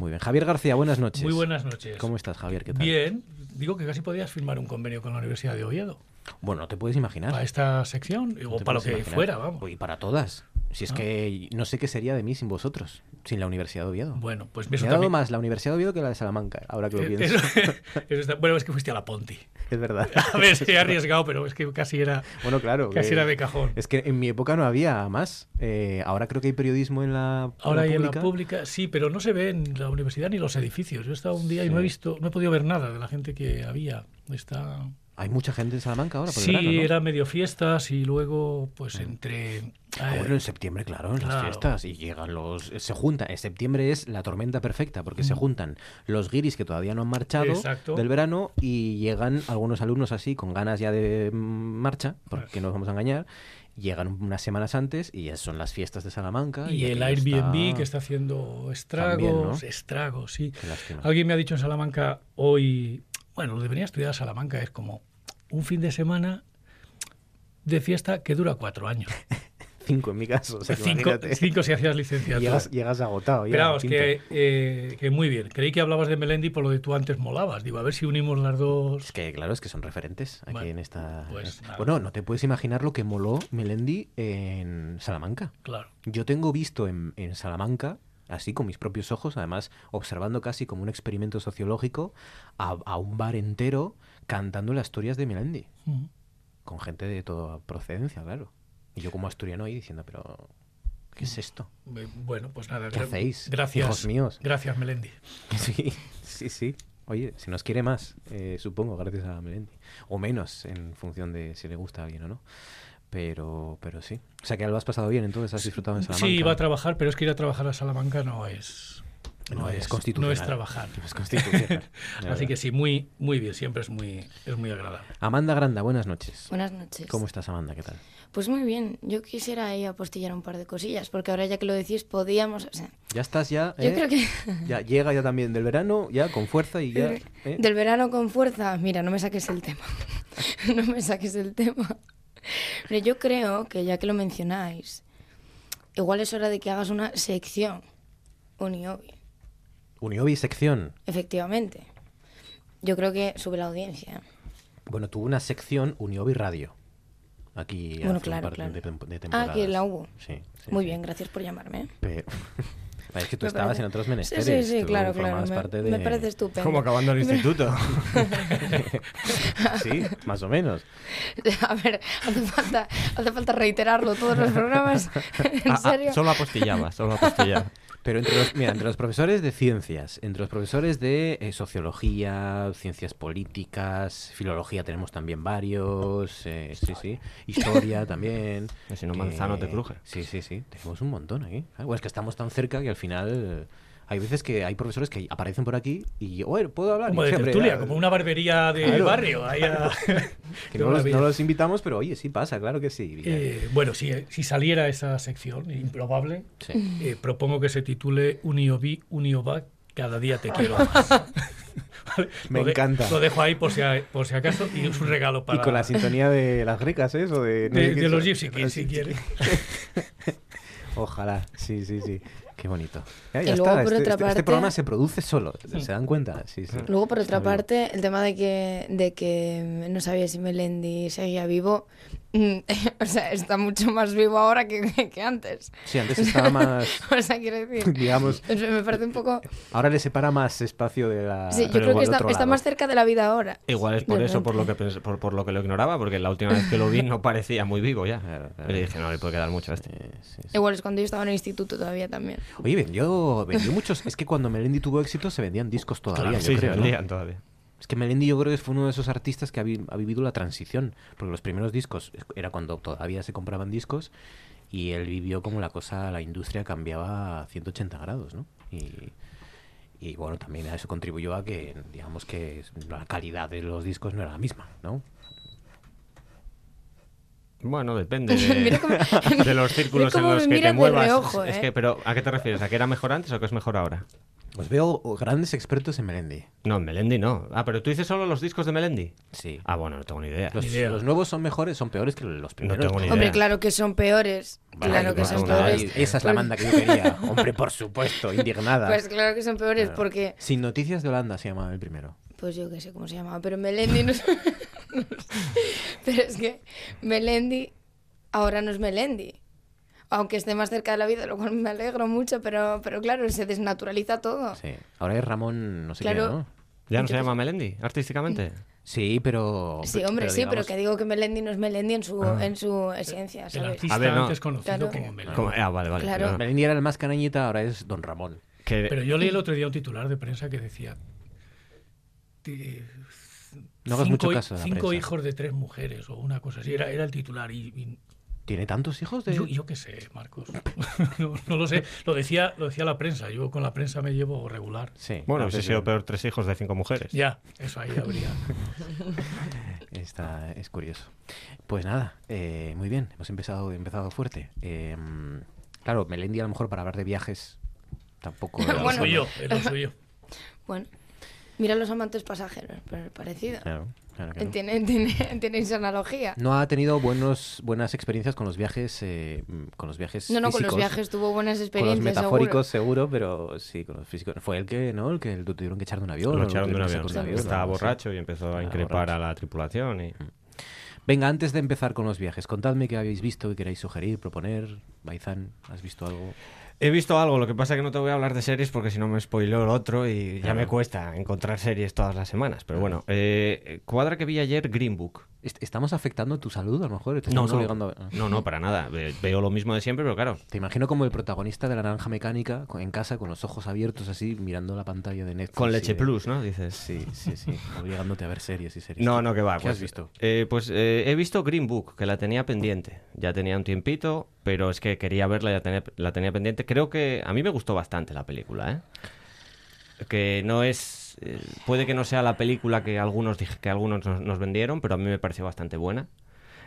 Muy bien. Javier García, buenas noches. Muy buenas noches. ¿Cómo estás, Javier? ¿Qué tal? Bien, digo que casi podías firmar un convenio con la Universidad de Oviedo Bueno, no te puedes imaginar. para esta sección No o para lo que imaginar. fuera, vamos. Y para todas. Si es Ah. que no sé qué sería de mí sin vosotros, sin la Universidad de Oviedo. Bueno, pues Me ha dado también. más la Universidad de Oviedo que la de Salamanca, ahora que lo Eh, pienso. eso- [laughs] [laughs] eso está- bueno, es que fuiste a la Ponti. Es verdad. [laughs] A ver, se ha arriesgado, pero es que casi era, Bueno, claro. casi era de cajón. Es que en mi época no había más. Eh, ahora creo que hay periodismo en la, Ahora en y en la pública. pública, sí, pero no se ve en la universidad ni los edificios. Yo he estado un día y no he visto, no he podido ver nada de la gente que había. Está... Hay mucha gente en Salamanca ahora por Sí, el verano, ¿no? era medio fiestas y luego, pues entre. Ah, eh, bueno, en septiembre, claro, en las fiestas. Y llegan los. Se juntan. En septiembre es la tormenta perfecta, porque se Mm. juntan los guiris que todavía no han marchado Exacto. del verano y llegan algunos alumnos así, con ganas ya de mm, marcha, porque no nos vamos a engañar. Llegan unas semanas antes y ya son las fiestas de Salamanca. y el Airbnb está- que está haciendo estragos, También, ¿no? estragos, sí. Alguien me ha dicho en Salamanca hoy, bueno, lo de venir a estudiar a Salamanca es como un fin de semana de fiesta que dura cuatro años. [laughs] Cinco en mi caso. o sea, que cinco, si hacías licenciatura. Llegas, llegas agotado. Pero vamos, que, eh, que muy bien. Creí que hablabas de Melendi por lo de tú antes molabas. Digo, a ver si unimos las dos. Es que, claro, es que son referentes aquí Bueno, en esta. pues bueno, no te puedes imaginar lo que moló Melendi en Salamanca. Claro. Yo tengo visto en, en Salamanca, así con mis propios ojos, además observando casi como un experimento sociológico, a, a un bar entero cantando las historias de Melendi, con gente de toda procedencia, claro. Y yo como asturiano ahí diciendo, pero ¿qué es esto? Bueno, pues nada. ¿Qué hacéis, Gracias. hijos míos? Gracias, Melendi. [laughs] Sí, sí, sí. Oye, si nos quiere más, eh, supongo, gracias a Melendi. O menos, en función de si le gusta a alguien o no. Pero, pero sí. O sea que lo has pasado bien, entonces has disfrutado en Salamanca. Sí, iba a trabajar, pero es que ir a trabajar a Salamanca no es. no, es es, constitucional. no es trabajar. No es constitucional. [laughs] Así que sí, muy, muy bien, siempre es muy, es muy agradable. Amanda Granda, buenas noches. Buenas noches. ¿Cómo estás, Amanda? ¿Qué tal? Pues muy bien, yo quisiera ahí apostillar un par de cosillas, porque ahora ya que lo decís, podíamos... O sea, Ya estás ya. yo ¿eh? creo que [laughs] Ya llega ya también del verano, ya con fuerza y ya. ¿eh? del verano con fuerza, mira, no me saques el tema. [laughs] no me saques el tema. Pero yo creo que ya que lo mencionáis, igual es hora de que hagas una sección, Uniobi, Uniobi sección. efectivamente. Yo creo que sube la audiencia. Bueno, tuvo una sección Uniobi Radio. Aquí Bueno, hace claro, un par claro. de, de Ah, que la hubo. Sí. sí, Muy sí. bien, gracias por llamarme. Pero- [laughs] Es que tú Me estabas parece- en otros Sí, menesteres. sí, sí, tú claro, claro. formabas Me, parte de- me parece estupendo. Como acabando el instituto. [laughs] sí, más o menos. A ver, hace falta, hace falta reiterarlo todos los programas. [laughs] ¿En Ah, ah, serio? solo apostillaba, solo apostillaba. Pero entre los, mira, entre los profesores de ciencias, entre los profesores de eh, sociología, ciencias políticas, filología tenemos también varios, eh, sí, sí, historia también. [laughs] Si no, Manzano te cruje. Sí, sí, sí, tenemos un montón aquí. Ah, bueno, es que estamos tan cerca que al final eh, hay veces que hay profesores que aparecen por aquí y, bueno, ¿puedo hablar? Como Y de tertulia, como una barbería de Claro. barrio. [laughs] [laughs] Que no los, maravilla. no los invitamos, pero oye, sí pasa, claro que sí. Eh, bueno, si, si saliera esa sección, improbable, Sí. eh, propongo que se titule Uniobi, Unioba, cada día te quiero más. [laughs] Vale, Me lo de- encanta. Lo dejo ahí por si, a- por si acaso y es un regalo para... Y con la sintonía de las grecas, ¿eh? O de, no de, los. Gypsy Kings, si quiere. Ojalá, sí, sí, sí. Qué bonito. Ya, Y ya luego, está. por este, otra este- este parte- programa se produce solo. ¿Se dan cuenta? Sí, sí. Luego, por Está otra bien. parte, el tema de que, de que no sabía si Melendi seguía vivo, [laughs] o sea, está mucho más vivo ahora que, [laughs] que antes. Sí, antes estaba más, [laughs] O sea, quiero decir, digamos, me parece un poco... ahora le separa más espacio de la. Sí, yo pero creo que está, está más cerca de la vida ahora. Igual es por De eso, por lo, que por, por lo que lo ignoraba, porque la última vez que lo vi no parecía muy vivo ya. Claro, claro. Le dije, no, le puede quedar mucho a este. Sí, sí. Igual es cuando yo estaba en el instituto todavía también. Oye, vendió, vendió muchos. Es que cuando Melendi tuvo éxito se vendían discos todavía, Claro, yo sí, se creo. ¿no? vendían todavía. Es que Melendi yo creo que fue uno de esos artistas que ha, vi- ha vivido la transición, porque los primeros discos era cuando todavía se compraban discos y él vivió como la cosa, la industria cambiaba a 180 grados, ¿no? Y, y bueno, también a eso contribuyó a que, digamos que la calidad de los discos no era la misma, ¿no? Bueno, depende [laughs] Mira de, cómo- de los círculos [laughs] mira en los me que te muevas. reojo, Es ¿eh? que, pero ¿a qué te refieres? ¿A que era mejor antes o que es mejor ahora? Pues veo grandes expertos en Melendi. No, en Melendi no. Ah, pero tú dices solo los discos de Melendi. Sí. Ah, bueno, no tengo ni idea. Los, Ni idea. los nuevos son mejores, son peores que los primeros. tengo ni idea. Hombre, claro que son peores. Vale, claro que no, son no, peores. Esa es la manda que yo quería. Hombre, por supuesto, indignada. Pues claro que son peores porque, Sin noticias de Holanda se llamaba el primero. Pues yo qué sé cómo se llamaba, pero Melendi no es... [laughs] Pero es que Melendi ahora no es Melendi. Aunque esté más cerca de la vida, lo cual me alegro mucho, pero, pero claro, se desnaturaliza todo. Sí. Ahora es Ramón, no sé Claro. qué, ¿no? ¿Ya no se llama Melendi artísticamente? Sí, pero. Sí, hombre, sí, pero que digo que Melendi no es Melendi en su, en su esencia, El ¿sabes? artista A ver, no. antes conocido Claro. como Melendi. Ah, vale, vale. Claro. Melendi era el más canañita, ahora es Don Ramón. Que- Pero yo leí el otro día un titular de prensa que decía... ti- No hagas cinco, mucho caso de la cinco prensa. hijos de tres mujeres o una cosa así. Era, era el titular y, y ¿Tiene tantos hijos de.? yo, yo qué sé, Marcos. [laughs] no, no lo sé. Lo decía, lo decía la prensa. Yo con la prensa me llevo regular. Sí. Bueno, no, hubiese sido peor tres hijos de cinco mujeres. Ya, eso ahí habría. [laughs] Está, es curioso. Pues nada, eh, muy bien, hemos empezado, empezado fuerte. Eh, claro, Melendi a lo mejor para hablar de viajes tampoco. [laughs] era- Lo Bueno. suyo, lo suyo. Bueno, mira los amantes pasajeros, pero parecido. Claro, claro que no. Tiene, tiene, [laughs] tiene esa analogía. No ha tenido buenos, buenas experiencias con los viajes, eh, mm, con los viajes No, no, con los viajes tuvo buenas Con los experiencias. metafóricos seguro, pero sí, con los físicos. Fue el que, ¿no? El que lo tuvieron que echar de un avión. Lo lo echaron de un avión. un Estaba borracho y empezó a increpar borracho. a la tripulación. Y... Venga, antes de empezar con los viajes, contadme qué habéis visto, qué queráis sugerir, proponer. Baizán, ¿has visto algo? He visto algo, lo que pasa es que no te voy a hablar de series porque si no me spoileo el otro y ya me cuesta encontrar series todas las semanas. Pero bueno, eh, cuadra que vi ayer Green Book. Est- ¿Estamos afectando tu salud a lo mejor? ¿Te No, no, obligando a- no, no, para nada. Ve- Veo lo mismo de siempre, pero claro. Te imagino como el protagonista de la naranja mecánica en casa con los ojos abiertos así mirando la pantalla de Netflix. Con leche de- plus, ¿no? Dices. Sí, sí, sí. obligándote a ver series y series. No, no, que va. ¿Qué pues, has visto? eh, pues eh, he visto Green Book, que la tenía pendiente. Ya tenía un tiempito, pero es que quería verla, ya tenía, la tenía pendiente. Creo que a mí me gustó bastante la película, ¿eh? que no es... eh, puede que no sea la película que algunos, que algunos nos, nos vendieron, pero a mí me pareció bastante buena.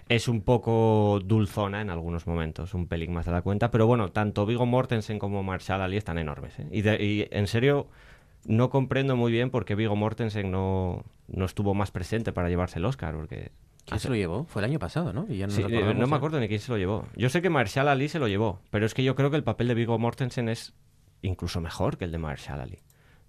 Es un poco dulzona en algunos momentos, un pelín más de la cuenta, pero bueno, tanto Vigo Mortensen como Marshall Ali están enormes. ¿eh? Y, de- y en serio, no comprendo muy bien por qué Vigo Mortensen no, no estuvo más presente para llevarse el Oscar, porque... ¿Quién se lo llevó? Fue el año pasado, ¿no? Y ya no, Sí, nos eh, no me acuerdo ni quién se lo llevó. Yo sé que Marshall Ali se lo llevó, pero es que yo creo que el papel de Vigo Mortensen es incluso mejor que el de Marshall Ali.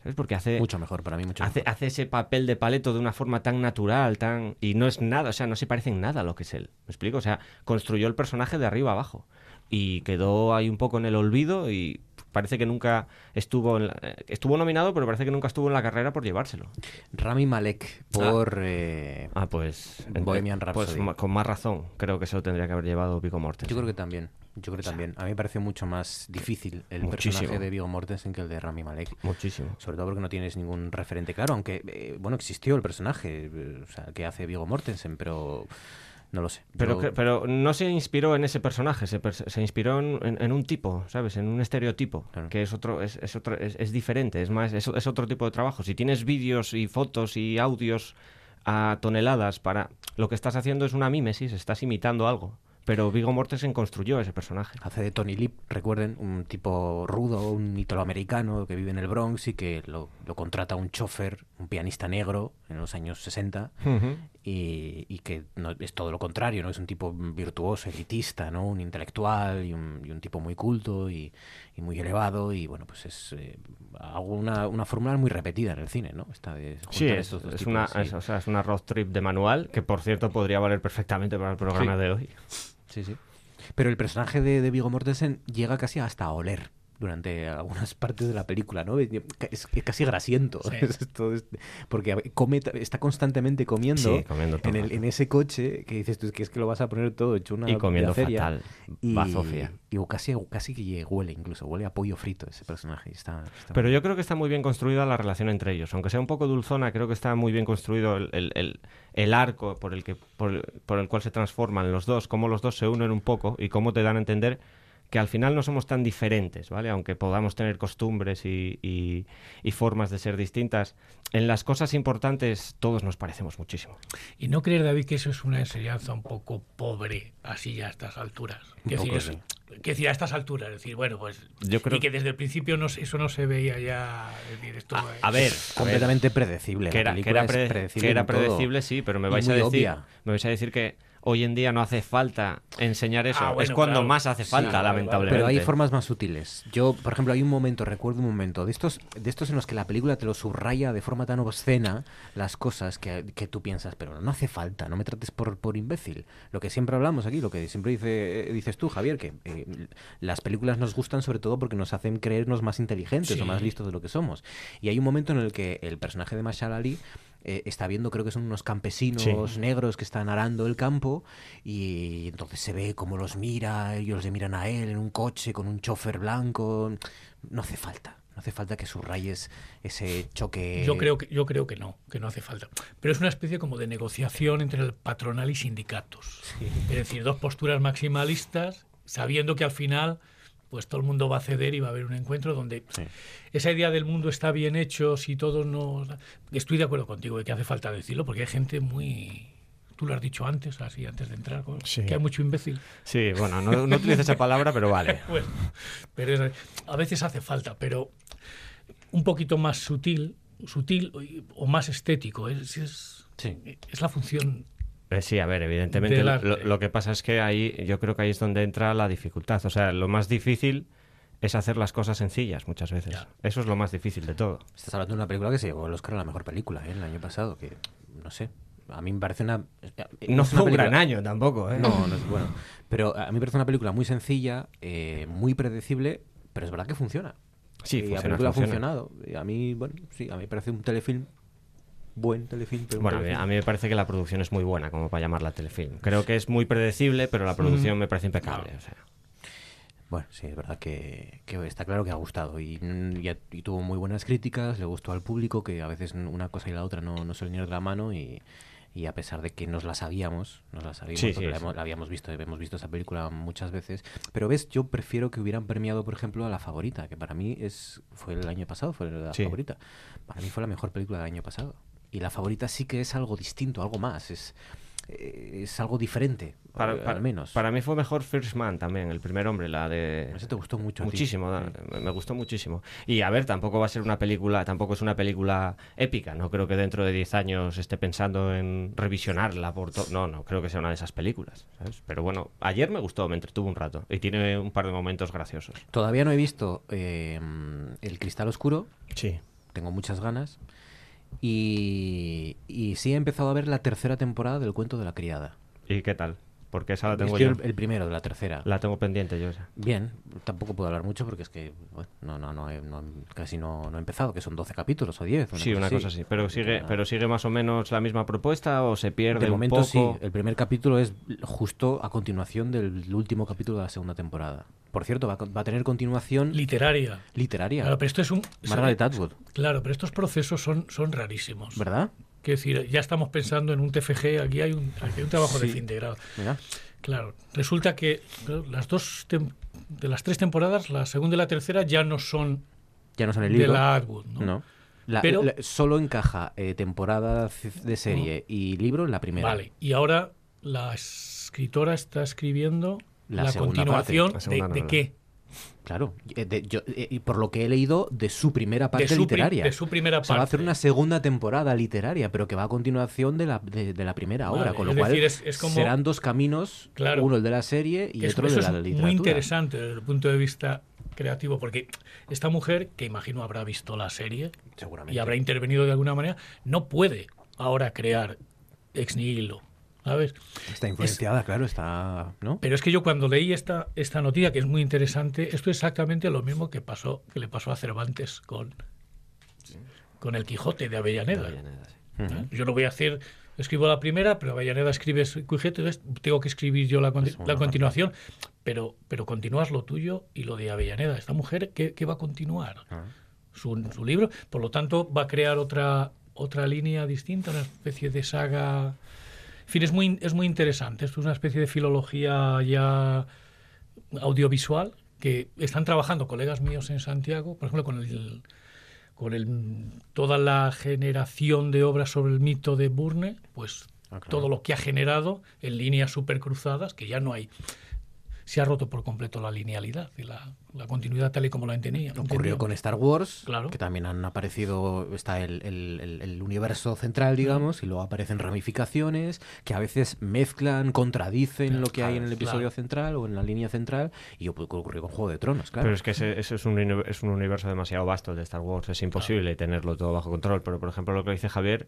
¿Sabes? Porque hace, Mucho mejor, para mí mucho hace, mejor. hace ese papel de paleto de una forma tan natural, tan y no es nada, o sea, no se parece en nada a lo que es él. ¿Me explico? O sea, construyó el personaje de arriba abajo y quedó ahí un poco en el olvido y parece que nunca estuvo en la- eh, estuvo nominado, pero parece que nunca estuvo en la carrera por llevárselo. Rami Malek por... eh, Ah, pues Bohemian pues Rhapsody. ma- con más razón, creo que se lo tendría que haber llevado Vigo Mortensen. Yo creo que también. Yo creo que también. A mí me pareció mucho más difícil el Muchísimo. personaje de Viggo Mortensen que el de Rami Malek. Muchísimo. Sobre todo porque no tienes ningún referente claro, aunque, eh, bueno, existió el personaje eh, o sea, que hace Viggo Mortensen, pero no lo sé. Pero, Yo- pero no se inspiró en ese personaje, se, se inspiró en, en- en un tipo, ¿sabes? En un estereotipo, Claro. que es otro, es, es otro, es, es diferente, es más, es, es otro tipo de trabajo. Si tienes vídeos y fotos y audios a toneladas para, lo que estás haciendo es una mímesis, estás imitando algo. Pero Vigo Mortensen construyó ese personaje. Hace de Tony Lip, recuerden, un tipo rudo, un italoamericano que vive en el Bronx y que lo, lo contrata un chofer, un pianista negro en los años 60 y, y que no, es todo lo contrario, ¿no? Es un tipo virtuoso, elitista, ¿no? Un intelectual y un, y un tipo muy culto y, y muy elevado y bueno, pues es eh, una, una fórmula muy repetida en el cine, ¿no? Esta de Sí, es, estos dos es tipos una, es- o sea, es una road trip de manual, que por cierto podría valer perfectamente para el programa Sí. de hoy. Sí, sí. Pero el personaje de, de Viggo Mortensen llega casi hasta a oler durante algunas partes de la película, ¿no? Es, casi grasiento. Sí. [laughs] Es todo este- porque come, está constantemente comiendo, Sí, comiendo todo en, el en ese coche que dices tú que es que lo vas a poner todo hecho una Y comiendo feria fatal, Y, bazofia. y casi, casi que huele incluso, huele a pollo frito ese personaje. y Está, está Pero yo creo que está muy bien construida la relación entre ellos. Aunque sea un poco dulzona, creo que está muy bien construido el, el- el- el arco por el, que, por, por el cual se transforman los dos, cómo los dos se unen un poco y cómo te dan a entender que al final no somos tan diferentes, ¿vale? Aunque podamos tener costumbres y, y- y formas de ser distintas, en las cosas importantes todos nos parecemos muchísimo. ¿Y no crees, David, que eso es una enseñanza un poco pobre, así ya a estas alturas? Un poco, decir, es- quiero decir, a estas alturas, es decir, bueno, pues... Yo creo- Y que desde el principio no, eso no se veía ya... Es decir, esto, A, a ver, a ver, completamente predecible. que la era, que era, es pre- predecible que era predecible, sí, pero me vais a decir, obvia. me vais a decir que hoy en día no hace falta enseñar eso. Ah, es cuando claro. más hace falta, lamentablemente. Pero hay formas más sutiles. Yo, por ejemplo, hay un momento, recuerdo un momento, de estos, de estos en los que la película te lo subraya de forma tan obscena las cosas que, que tú piensas, pero no hace falta, no me trates por, por imbécil. Lo que siempre hablamos aquí, lo que siempre dice, eh, dices tú, Javier, que eh, las películas nos gustan sobre todo porque nos hacen creernos más inteligentes Sí. o más listos de lo que somos. Y hay un momento en el que el personaje de Mashal Ali eh, está viendo, creo que son unos campesinos Sí. negros que están arando el campo y entonces se ve cómo los mira, ellos le miran a él en un coche con un chofer blanco. No hace falta, no hace falta que subrayes ese choque. Yo creo que yo creo que no, que no hace falta. Pero es una especie como de negociación entre el patronal y sindicatos. Es decir, dos posturas maximalistas, sabiendo que al final pues todo el mundo va a ceder y va a haber un encuentro donde Sí. esa idea del mundo está bien hecho, si todos nos... Estoy de acuerdo contigo de que hace falta decirlo, porque hay gente muy... Tú lo has dicho antes, así antes de entrar, Sí. que hay mucho imbécil. Sí, bueno, no, no utilizo esa palabra, pero vale. [laughs] Bueno, pero es- a veces hace falta, pero un poquito más sutil, sutil o- o más estético. Es, es, Sí. es la función. Eh, Sí, a ver, evidentemente lo, que pasa es que ahí, yo creo que ahí es donde entra la dificultad. O sea, lo más difícil es hacer las cosas sencillas muchas veces. Ya. Eso es lo más difícil de todo. Estás hablando de una película que se llevó el Oscar a la mejor película ¿eh? el año pasado, que no sé. A mí me parece una. eh, No fue un gran año tampoco, ¿eh? No, no es bueno. Pero a mí me parece una película muy sencilla, eh, muy predecible, pero es verdad que funciona. Sí, y la funciona, película ha funciona. funcionado. Y a mí, bueno, sí, a mí me parece un telefilm. Buen telefilm, pero Bueno, a mí, telefilm. a mí me parece que la producción es muy buena como para llamarla telefilm. Creo que es muy predecible, pero la producción me parece impecable. o sea. Bueno, sí, es verdad que, que está claro que ha gustado y, mm, y y tuvo muy buenas críticas, le gustó al público, que a veces una cosa y la otra no, no suelen ir de la mano y, y a pesar de que nos la sabíamos, nos la sabíamos, Sí, porque sí, la, hemos, la habíamos visto, hemos visto esa película muchas veces, pero ves, yo prefiero que hubieran premiado, por ejemplo, a La Favorita, que para mí es fue el año pasado, fue La Sí. Favorita. Para mí fue la mejor película del año pasado. Y La Favorita sí que es algo distinto, algo más, es, eh, es algo diferente, Para, para- al menos. Para mí fue mejor First Man también, el primer hombre, la de... Ese te gustó mucho. Muchísimo, da- Sí. me- me gustó muchísimo. Y a ver, tampoco va a ser una película, tampoco es una película épica, no creo que dentro de 10 años esté pensando en revisionarla por todo. No, no, creo que sea una de esas películas, ¿sabes? Pero bueno, ayer me gustó, me entretuvo un rato y tiene un par de momentos graciosos. Todavía no he visto eh, El Cristal Oscuro, Sí. tengo muchas ganas. Y, y sí he empezado a ver la tercera temporada del cuento de la criada. ¿Y qué tal? Porque esa la tengo Es que yo. el, el primero de la tercera. La tengo pendiente yo esa. Bien, tampoco puedo hablar mucho porque es que bueno, no, no, no, he- no- casi no, no he empezado, que son 12 capítulos o 10. Sí, una cosa así. Pero sigue, pero sigue más o menos la misma propuesta o se pierde De un momento poco. sí, el primer capítulo es justo a continuación del último capítulo de la segunda temporada. Por cierto, va, va a tener continuación Literaria. literaria. Claro, pero esto es un. Margaret Atwood, Claro, pero estos procesos son, son rarísimos. ¿verdad? Quiero decir, ya estamos pensando en un TFG, aquí hay un, aquí hay un trabajo de Sí. fin de grado. Mira. Claro, resulta que las dos de las tres temporadas, la segunda y la tercera ya no son Ya no son el de libro. la Atwood, ¿no? No. La- Pero- la- solo encaja eh, temporada de serie y libro en la primera. Vale, y ahora la escritora está escribiendo La continuación parte, de, de qué? Claro, eh, de- yo- eh, y por lo que he leído de su primera parte de, su, pri- literaria. de su primera O sea, va a parte. hacer una segunda temporada literaria, pero que va a continuación de la, de, de la primera Vale, obra, con lo es cual decir, es- es como- serán dos caminos, Claro. uno el de la serie y Es- otro eso de es la literatura. muy interesante desde el punto de vista creativo, porque esta mujer, que imagino habrá visto la serie Seguramente. y habrá intervenido de alguna manera, no puede ahora crear ex nihilo, ¿sabes? Está influenciada, claro, está, ¿no? Pero es que yo cuando leí esta, esta noticia, que es muy interesante, esto es exactamente lo mismo que pasó que le pasó a Cervantes con, con el Quijote de Avellaneda. Avellaneda, sí. Ujú. ¿eh? Yo lo voy a hacer, escribo la primera, pero Avellaneda escribe su Quijote, entonces tengo que escribir yo la, la continuación, pero, pero continúas lo tuyo y lo de Avellaneda. Esta mujer, ¿qué, qué va a continuar? Ah. Su, su libro, por lo tanto, va a crear otra, otra línea distinta, una especie de saga. En fin, es muy, es muy interesante. Esto es una especie de filología ya audiovisual que están trabajando colegas míos en Santiago, por ejemplo, con el con el, toda la generación de obras sobre el mito de Burne, pues Ah, claro. todo lo que ha generado en líneas supercruzadas, que ya no hay. Se ha roto por completo la linealidad y la, la continuidad tal y como la entendía. Ocurrió con Star Wars, Claro. que también han aparecido, está el, el- el- el universo central, digamos, y luego aparecen ramificaciones que a veces mezclan, contradicen lo que hay en el claro. episodio central o en la línea central, y ocurrió con Juego de Tronos, claro. Pero es que ese, ese es, un, es un universo demasiado vasto el de Star Wars. Es imposible tenerlo todo bajo control. Pero, por ejemplo, lo que dice Javier,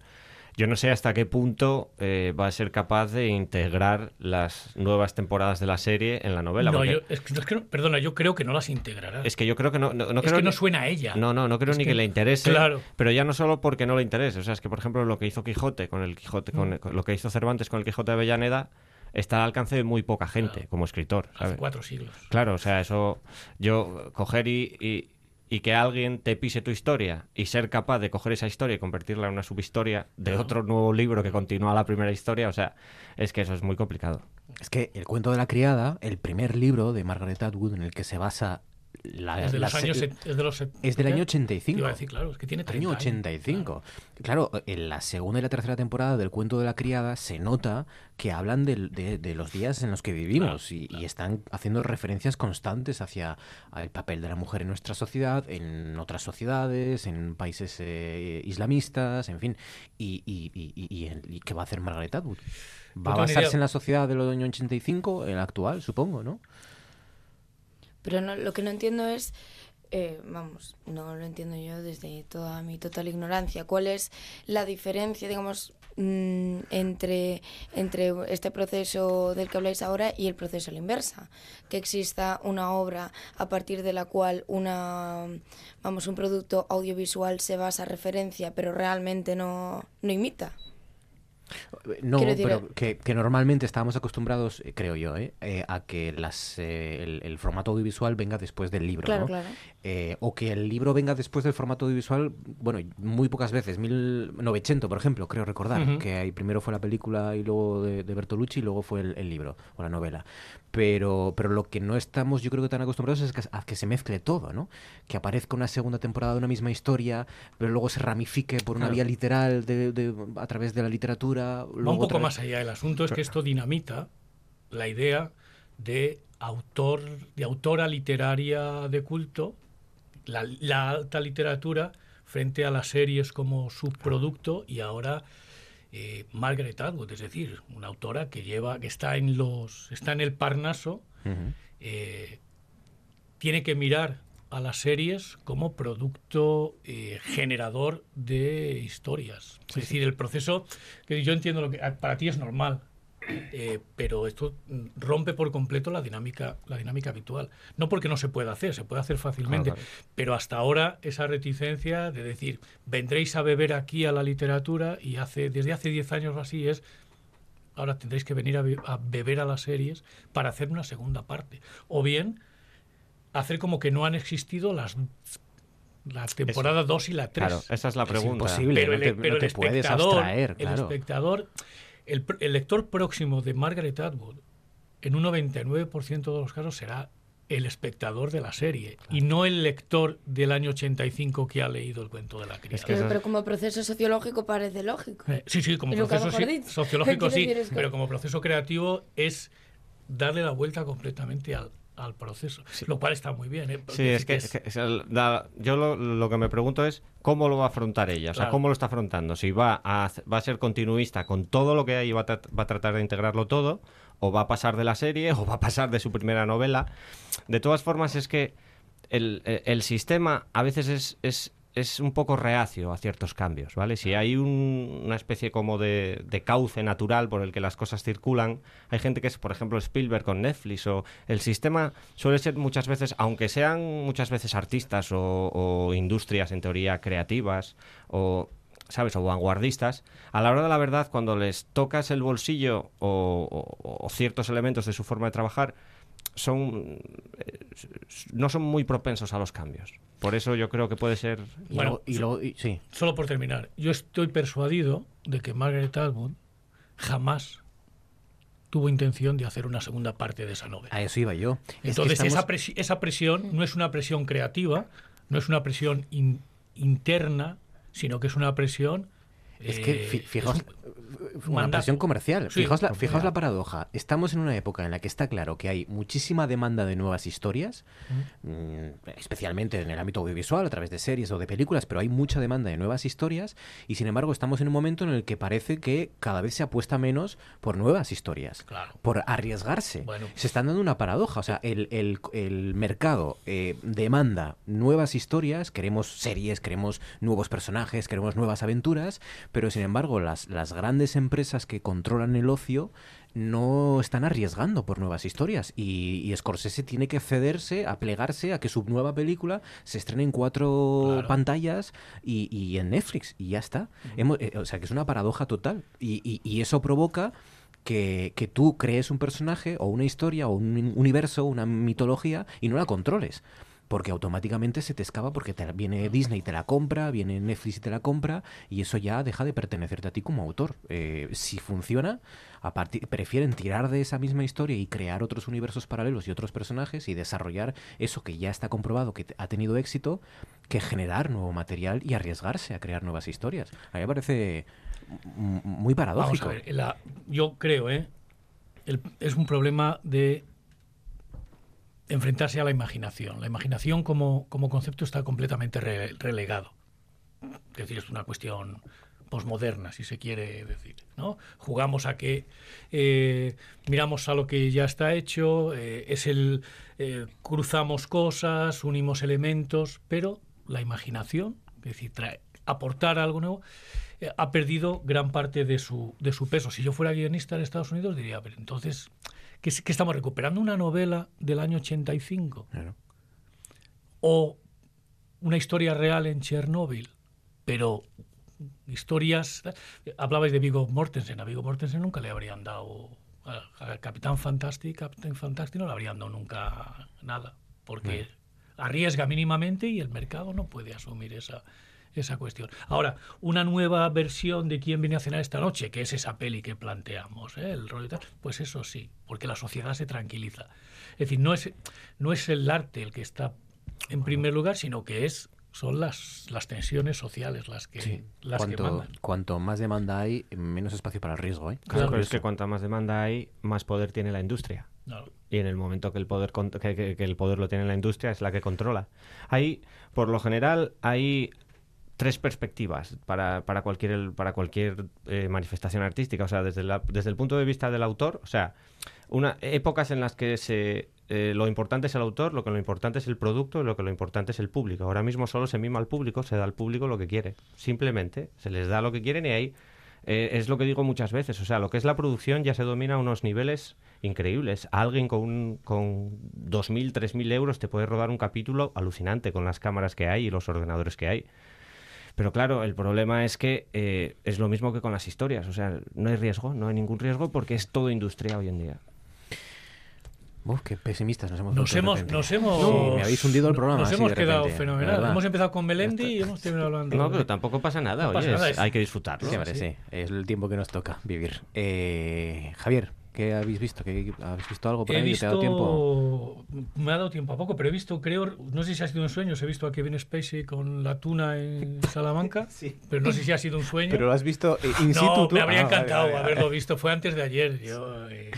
yo no sé hasta qué punto eh, va a ser capaz de integrar las nuevas temporadas de la serie en la novela. No, yo- es que- es que no- perdona, yo creo que no las integrará. Es que yo creo que no, no, no Es creo que no suena a ella. No, no, no creo Es ni que, que- le interese. Claro. Pero ya no solo porque no le interese. O sea, es que, por ejemplo, lo que hizo Quijote con el Quijote, Mm. con, con lo que hizo Cervantes con el Quijote de Avellaneda, está al alcance de muy poca gente Claro. como escritor. Hace cuatro siglos. Claro, o sea, eso, yo coger y, y, y que alguien te pise tu historia y ser capaz de coger esa historia y convertirla en una subhistoria de otro nuevo libro que continúa la primera historia, o sea, es que eso es muy complicado. Es que el cuento de la criada, el primer libro de Margaret Atwood en el que se basa la, Es de la los se- años. set- Es, de los set- es del año ¿qué? 85. Iba a decir, claro, es que tiene 30 Año años, 85. Claro, en la segunda y la tercera temporada del cuento de la criada se nota que hablan de, de los días en los que vivimos y, y están haciendo referencias constantes hacia el papel de la mujer en nuestra sociedad, en otras sociedades, en países eh, islamistas, en fin. Y, y, y, qué va a hacer Margaret Atwood? ¿Va a basarse idea. en la sociedad del año 85, el actual, supongo, no? Pero no, lo que no entiendo es, eh, vamos, no lo entiendo yo desde toda mi total ignorancia. ¿Cuál es la diferencia, digamos, mm, entre, entre este proceso del que habláis ahora y el proceso a la inversa? Que exista una obra a partir de la cual una, vamos, un producto audiovisual se basa referencia, pero realmente no, no imita. No, decir, pero que, que normalmente estábamos acostumbrados, eh, creo yo, eh, eh, a que las, eh, el, el formato audiovisual venga después del libro, Claro, ¿no? claro. Eh, o que el libro venga después del formato audiovisual, bueno, muy pocas veces, 1900, por ejemplo, creo recordar, que ahí primero fue la película y luego de, de Bertolucci y luego fue el, el libro o la novela. Pero, pero lo que no estamos, yo creo que tan acostumbrados es que- a que se mezcle todo, ¿no? Que aparezca una segunda temporada de una misma historia, pero luego se ramifique por una Claro. vía literal de, de- a través de la literatura. Va un poco más allá. El asunto es que esto dinamita la idea de autor, de autora literaria de culto, la, la alta literatura frente a las series como subproducto y ahora eh, Margaret Atwood, es decir, una autora que lleva, que está en los, está en el Parnaso, eh, tiene que mirar a las series como producto eh, generador de historias. es decir, el proceso, que yo entiendo lo que para ti es normal, eh, pero esto rompe por completo la dinámica, la dinámica habitual. No porque no se pueda hacer, se puede hacer fácilmente, Claro, pero hasta ahora esa reticencia de decir, vendréis a beber aquí a la literatura y hace desde hace 10 años o así es ahora tendréis que venir a, be- a beber a las series para hacer una segunda parte. O bien hacer como que no han existido las la temporada 2 y la 3. Claro, esa es la Es pregunta. imposible. pero no el, te- pero no te el puedes abstraer, el claro. espectador, el, pr- el lector próximo de Margaret Atwood, en un 99% de los casos será el espectador de la serie y no el lector del año 85 que ha leído el cuento de la criada. que Pero, como proceso sociológico parece lógico. Eh, Sí, sí, como proceso [laughs] sí, sociológico sí, es pero como proceso creativo es darle la vuelta completamente al, al proceso, lo cual está muy bien. ¿eh? Sí, es que, es- es que- es el- da- yo lo, lo que me pregunto es cómo lo va a afrontar ella, o sea, Claro. cómo lo está afrontando. Si va a, va a ser continuista con todo lo que hay y va a, tra- va a tratar de integrarlo todo, o va a pasar de la serie, [laughs] o va a pasar de su primera novela. De todas formas, es que el, el- el sistema a veces es, es, es un poco reacio a ciertos cambios, ¿vale? Si hay un- una especie como de, de cauce natural por el que las cosas circulan, hay gente que es, por ejemplo, Spielberg con Netflix, o el sistema suele ser muchas veces, aunque sean muchas veces artistas o, o industrias en teoría creativas, o ¿sabes? O vanguardistas, a la hora de la verdad, cuando les tocas el bolsillo o, o- o ciertos elementos de su forma de trabajar, son eh, no son muy propensos a los cambios. Por eso yo creo que puede ser Y Bueno, y y- sí. Solo por terminar, yo estoy persuadido de que Margaret Atwood jamás tuvo intención de hacer una segunda parte de esa novela. A eso iba yo. Es que Entonces, estamos- esa, presi- esa presión no es una presión creativa, no es una presión in- interna, sino que es una presión... Es que, eh, fi- fijaos, es un una presión comercial. Sí, fijaos, la, fijaos la paradoja. Estamos en una época en la que está claro que hay muchísima demanda de nuevas historias, mm, especialmente en el ámbito audiovisual, a través de series o de películas, pero hay mucha demanda de nuevas historias y sin embargo estamos en un momento en el que parece que cada vez se apuesta menos por nuevas historias, Claro. por arriesgarse. Bueno. Se están dando una paradoja. O sea, el, el- el mercado eh, demanda nuevas historias, queremos series, queremos nuevos personajes, queremos nuevas aventuras, pero sin embargo las, las grandes empresas que controlan el ocio no están arriesgando por nuevas historias y, y Scorsese tiene que cederse a plegarse a que su nueva película se estrene en cuatro Claro. pantallas y, y en Netflix y ya está. Hemos- eh, o sea que es una paradoja total y, y- y eso provoca que, que tú crees un personaje o una historia o un universo, una mitología y no la controles. Porque automáticamente se te escapa porque te, viene Disney y te la compra, viene Netflix y te la compra y eso ya deja de pertenecerte a ti como autor. Eh, si funciona, a prefieren tirar de esa misma historia y crear otros universos paralelos y otros personajes y desarrollar eso que ya está comprobado que ha tenido éxito que generar nuevo material y arriesgarse a crear nuevas historias. A mí me parece muy Vamos paradójico. a ver, la- yo creo, ¿eh? El- es un problema de enfrentarse a la imaginación. La imaginación como, como concepto está completamente re- relegado. Es decir, es una cuestión posmoderna, si se quiere decir. ¿no? Jugamos a que eh, miramos a lo que ya está hecho, eh, es el eh, cruzamos cosas, unimos elementos, pero la imaginación, es decir, aportar algo nuevo, ha perdido gran parte de su, de su peso. Si yo fuera guionista en Estados Unidos, diría, pero entonces, ¿qué, es- qué estamos recuperando? ¿Una novela del año 85? Claro. ¿O una historia real en Chernóbil? Pero historias. Hablabais de Vigo Mortensen. A Vigo Mortensen nunca le habrían dado. Al al Capitán Fantastic, Captain Fantastic no le habrían dado nunca nada. Porque arriesga mínimamente y el mercado no puede asumir esa, esa cuestión. Ahora, una nueva versión de quién viene a cenar esta noche, que es esa peli que planteamos, ¿eh? el rol y tal, pues eso sí, porque la sociedad se tranquiliza. Es decir, no es, no es el arte el que está en primer lugar, sino que es son las, las tensiones sociales las que, Sí, las que cuanto, mandan. cuanto más demanda hay, menos espacio para el riesgo. ¿eh? Claro, pero es que cuanta más demanda hay, más poder tiene la industria. No, Y en el momento que el poder que, que- que el poder lo tiene la industria es la que controla. Hay, por lo general, hay tres perspectivas para, para cualquier para cualquier eh, manifestación artística. O sea, desde, la- desde el punto de vista del autor, o sea, una épocas en las que se eh, lo importante es el autor, lo que lo importante es el producto y lo que lo importante es el público. Ahora mismo solo se mima al público, se da al público lo que quiere. Simplemente se les da lo que quieren y ahí eh, es lo que digo muchas veces. O sea, lo que es la producción ya se domina a unos niveles increíbles. Alguien con, un- con 2.000, 3.000 euros te puede rodar un capítulo alucinante con las cámaras que hay y los ordenadores que hay. Pero claro, el problema es que eh, es lo mismo que con las historias. O sea, no hay riesgo, no hay ningún riesgo porque es todo industria hoy en día. Uf, qué pesimistas nos hemos Nos hemos, nos hemos, Sí, me habéis hundido el programa. Nos así hemos de quedado repente, fenomenal. verdad. Hemos empezado con Melendi y hemos terminado hablando. No, pero tampoco pasa nada, No oye, pasa es- nada, es- hay que disfrutarlo. Sí, sí. Es el tiempo que nos toca vivir. Eh, Javier, ¿qué habéis visto? ¿Qué, ¿Habéis visto algo por He ahí? visto, ¿Te ha dado tiempo? me ha dado tiempo a poco, pero he visto, creo, no sé si ha sido un sueño, he visto a Kevin Spacey con la tuna en Salamanca, [laughs] pero no sé si ha sido un sueño. Pero lo has visto eh, in situ no, tú? me habría Ah, encantado vale, vale. haberlo visto, fue antes de ayer, yo eh,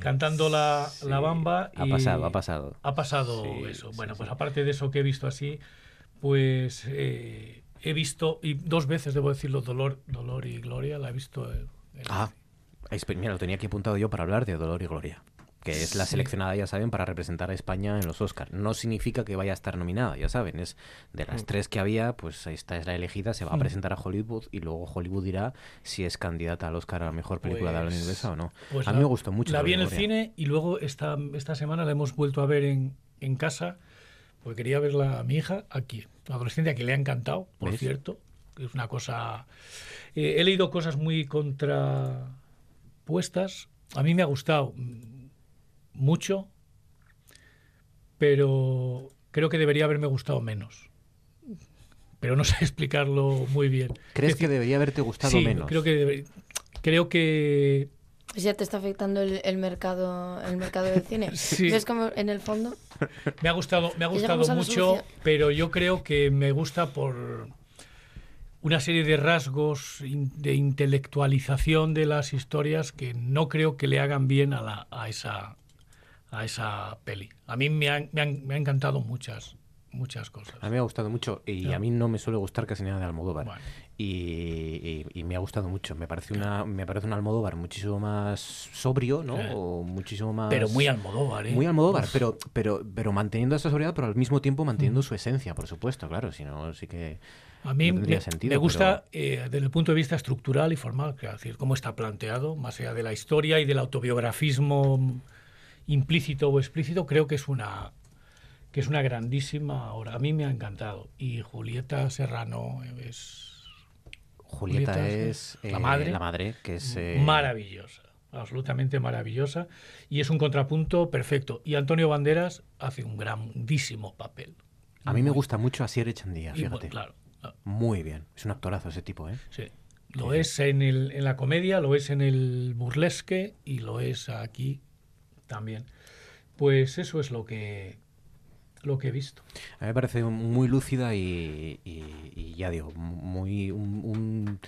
cantando la, la bamba. Ha pasado, ha pasado. Ha pasado Sí, eso. sí, bueno, sí. pues aparte de eso que he visto así, pues eh, he visto, y dos veces debo decirlo, Dolor, Dolor y Gloria, la he visto. eh, en- Ah, mira, lo tenía aquí apuntado yo para hablar de Dolor y Gloria. Que es la seleccionada, ya saben, para representar a España en los Oscars. No significa que vaya a estar nominada, ya saben. Es de las tres que había, pues esta es la elegida, se va a Mm. presentar a Hollywood y luego Hollywood dirá si es candidata al Oscar a la mejor película de habla Pues- inglesa o no. Pues a mí la- me gustó mucho. La vi en el cine y luego esta, esta semana la hemos vuelto a ver en, en casa, porque quería verla a mi hija, aquí, adolescente, a quien le ha encantado, por ¿Ves? cierto. que Es una cosa. eh, he leído cosas muy contrapuestas. A mí me ha gustado mm, mucho, pero creo que debería haberme gustado menos. Pero no sé [laughs] explicarlo muy bien. ¿Crees Es que debería haberte gustado sí, menos? creo que creo que Pues ya te está afectando el, el mercado el mercado del cine. [laughs] Sí. ¿Ves como en el fondo? Me ha gustado, me ha gustado mucho, pero yo creo que me gusta por una serie de rasgos de intelectualización de las historias que no creo que le hagan bien a, la, a esa a esa peli. A mí me han, me han- me ha encantado muchas muchas cosas. A mí me ha gustado mucho y a mí no me suele gustar casi nada de Almodóvar. Bueno. Y, y- y me ha gustado mucho. Me parece una me parece un Almodóvar muchísimo más sobrio, ¿no? O muchísimo más Pero muy Almodóvar, ¿eh? Muy Almodóvar, Uf. pero pero pero manteniendo esa sobriedad, pero al mismo tiempo manteniendo su esencia, por supuesto, claro, si no sí que A mí no me, sentido, me gusta pero- eh, desde el punto de vista estructural y formal, es decir, cómo está planteado, más allá de la historia y del autobiografismo implícito o explícito, creo que es una que es una grandísima obra. A mí me ha encantado. Y Julieta Serrano es Julieta, Julieta es es la eh, madre. la madre que es eh, maravillosa, absolutamente maravillosa. Y es un contrapunto perfecto. Y Antonio Banderas hace un grandísimo papel. A mí me gusta mucho Asier Echandía, y, bueno, fíjate. claro. Muy bien. Es un actorazo ese tipo, ¿eh? Sí. Lo es en, el, en la comedia, lo es en el burlesque y lo es aquí también. Pues eso es lo que, lo que he visto. A mí me parece muy lúcida y, y- y ya digo, muy un, un,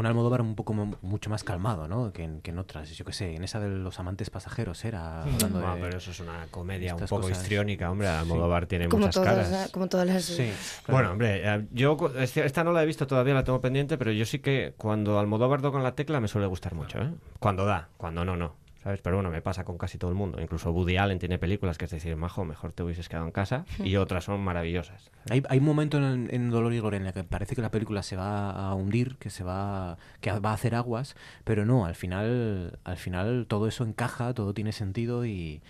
un Almodóvar un poco mucho más calmado, ¿no? Que en, que en otras, yo qué sé, en esa de los amantes pasajeros era hablando No, de... pero eso es una comedia un poco cosas. histriónica, hombre. Almodóvar tiene Como muchas todas, caras. ¿eh? como todas las... Sí, Bueno, hombre, eh, yo este- esta no la he visto todavía, la tengo pendiente, pero yo sí que cuando Almodóvar toca la tecla me suele gustar mucho, ¿eh? Cuando da, cuando no, no. ¿Sabes? Pero bueno, me pasa con casi todo el mundo. Incluso Woody Allen tiene películas que es decir, majo, mejor te hubieses quedado en casa. [laughs] Y otras son maravillosas. Hay, hay un momento en, en Dolor y Gloria en el que parece que la película se va a hundir, que se va, que va a hacer aguas, pero no, al final, al final todo eso encaja, todo tiene sentido y,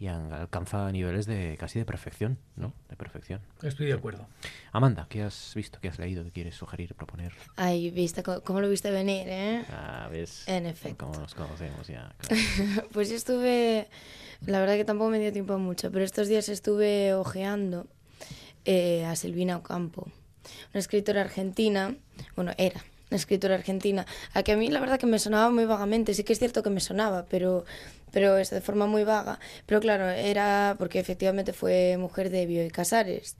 y an- alcanza niveles de casi de perfección, ¿no? De perfección. Estoy de acuerdo. Amanda, ¿qué has visto, qué has leído, qué quieres sugerir, proponer? Ay, viste cómo lo viste venir, ¿eh? Ah, ves. En efecto. Cómo nos conocemos ya. [laughs] claro. Pues yo estuve, la verdad que tampoco me dio tiempo a mucho, pero estos días estuve ojeando eh, a Silvina Ocampo, una escritora argentina, bueno, era una escritora argentina, a que a mí la verdad que me sonaba muy vagamente, sí que es cierto que me sonaba, pero, pero es de forma muy vaga, pero claro, era porque efectivamente fue mujer de Bioy Casares.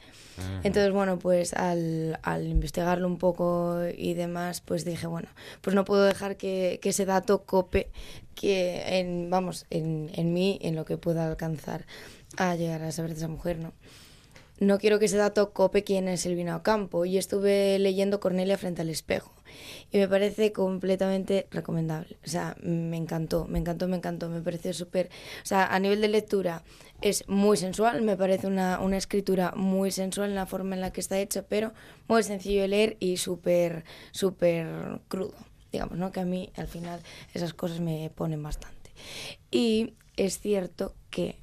Entonces, bueno, pues al, al investigarlo un poco y demás, pues dije, bueno, pues no puedo dejar que, que ese dato cope que en, vamos, en, en mí, en lo que pueda alcanzar a llegar a saber de esa mujer, ¿no? No quiero que ese dato cope quién es Silvina Ocampo y estuve leyendo Cornelia frente al espejo y me parece completamente recomendable. O sea, me encantó, me encantó, me encantó, me pareció súper... O sea, a nivel de lectura es muy sensual, me parece una, una escritura muy sensual en la forma en la que está hecha, pero muy sencillo de leer y súper, súper crudo, digamos, ¿no? Que a mí al final esas cosas me ponen bastante. Y es cierto que...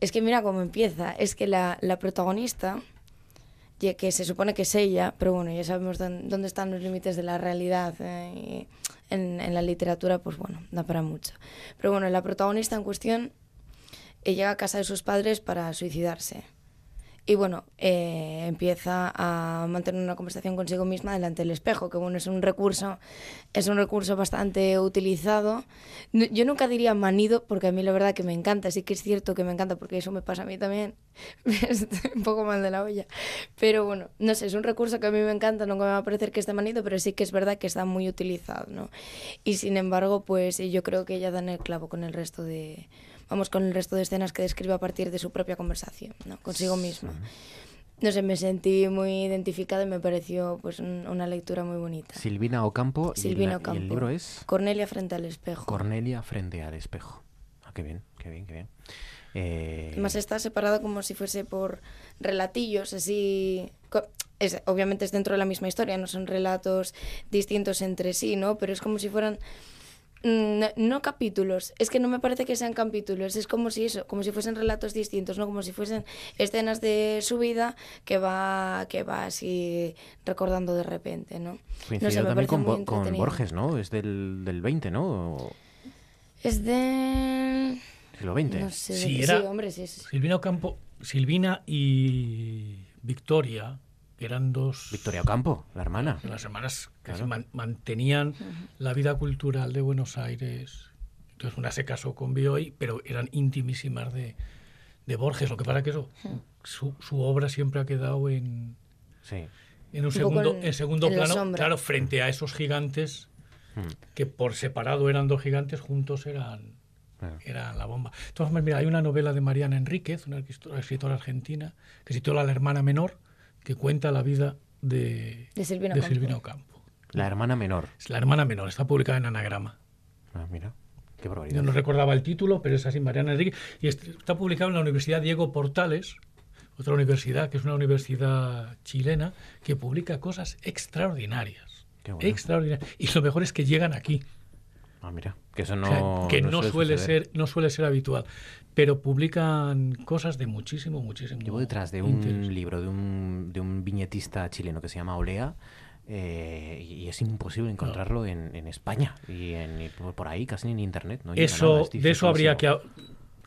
Es que mira cómo empieza, es que la, la protagonista que se supone que es ella, pero bueno, ya sabemos dónde, están los límites de la realidad eh, en la literatura, pues bueno, da para mucho. Pero bueno, la protagonista en cuestión eh, llega a casa de sus padres para suicidarse. Y bueno, eh, empieza a mantener una conversación consigo misma delante del espejo, que bueno, es un recurso, es un recurso bastante utilizado. Yo nunca diría manido, porque a mí la verdad que me encanta, sí que es cierto que me encanta, porque eso me pasa a mí también. [laughs] Estoy un poco mal de la olla. Pero bueno, no sé, es un recurso que a mí me encanta, nunca me va a parecer que esté manido, pero sí que es verdad que está muy utilizado, ¿no? Y sin embargo, pues yo creo que ella da en el clavo con el resto de, vamos, con el resto de escenas que describe a partir de su propia conversación, ¿no? Consigo misma. No sé, me sentí muy identificada y me pareció pues un- una lectura muy bonita. Silvina Ocampo. y Silvina la- Ocampo. Y el libro es Cornelia frente al espejo. Cornelia frente al espejo. Ah, qué bien, qué bien, qué bien. Eh, Además está separado como si fuese por relatillos, así... Es, obviamente es dentro de la misma historia, no son relatos distintos entre sí, ¿no? Pero es como si fueran... No, no capítulos, es que no me parece que sean capítulos, es como si eso, como si fuesen relatos distintos, ¿no? Como si fuesen escenas de su vida que va, que va así recordando de repente, ¿no? coincidió no sé, me también parece con, con. Borges, ¿no? Es del, del 20, ¿no? Es de... siglo XX. No sé, Sí, sí, era- hombre, sí, sí. Silvina Ocampo, Silvina y Victoria, eran dos Victoria Ocampo, la hermana. las hermanas que Claro. se man- mantenían la vida cultural de Buenos Aires. Entonces una se casó con Bioy, pero eran intimísimas de, de Borges. Lo que pasa que eso, su, su obra siempre ha quedado en, Sí. en un segundo, en- en segundo en plano, claro, frente a esos gigantes Hmm. que por separado eran dos gigantes, juntos eran, Claro. eran la bomba. Maneras, mira, hay una novela de Mariana Enríquez, una escritora, escritora argentina, que se titula La hermana menor, que cuenta la vida de, De. Silvina Ocampo. La hermana menor. Es la hermana menor, está publicada en anagrama. Ah, mira, qué Yo barbaridad. no recordaba el título, pero es así, Mariana Enrique. Y est- está publicado en la Universidad Diego Portales, otra universidad que es una universidad chilena, que publica cosas extraordinarias. Qué bueno. Extraordinarias. Y lo mejor es que llegan aquí. Ah, mira, que eso O no, sea, que no, suele, ser, no suele ser habitual. Pero publican cosas de muchísimo, muchísimo. Llevo detrás de un interés. libro de un, de un viñetista chileno que se llama Olea eh, y es imposible encontrarlo en, en España y, en, y por, por ahí casi ni en internet. No Eso, nada, es de eso habría que,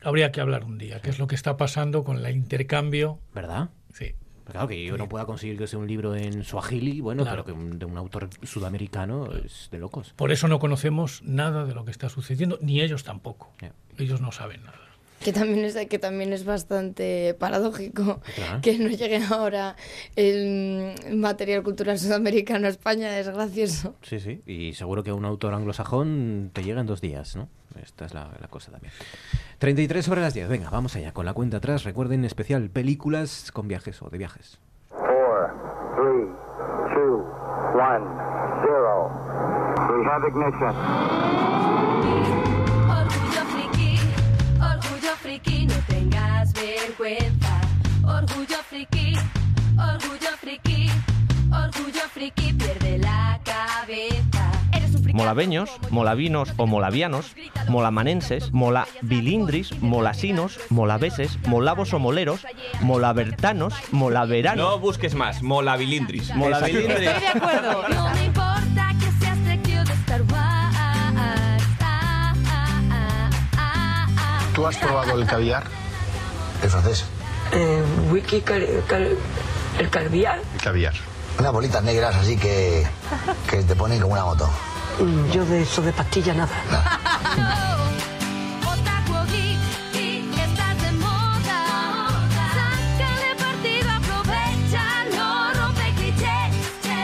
habría que hablar un día, que es lo que está pasando con el intercambio. ¿Verdad? Sí. Claro, que yo no pueda conseguir que sea un libro en Swahili, bueno, Claro. pero que un- de un autor sudamericano es de locos. Por eso no conocemos nada de lo que está sucediendo, ni ellos tampoco. Ya. Ellos no saben nada. Que también es, que también es bastante paradójico Claro. que no llegue ahora el material cultural sudamericano a España, es gracioso. Sí, sí, y seguro que un autor anglosajón te llega en dos días, ¿no? Esta es la, la cosa también. 33 sobre las 10, venga, vamos allá, con la cuenta atrás. Recuerden, especial películas con viajes o de viajes. Four, three, two, one, zero. We have ignition. Friki, no tengas vergüenza. Orgullo friki, orgullo friki, orgullo friki, pierde la cabeza. Molaveños, molavinos o molavianos, molamanenses, molabilindris, molasinos, molaveses, molavos o moleros, molabertanos, molaveranos. No busques más, molabilindris. Molabilindris. Estoy de acuerdo. ¿Tú has probado el caviar? El francés. Eh, wiki cal- cal- el caviar. El caviar. Unas bolitas negras así que, que te ponen como una moto. Yo de eso de pastilla nada.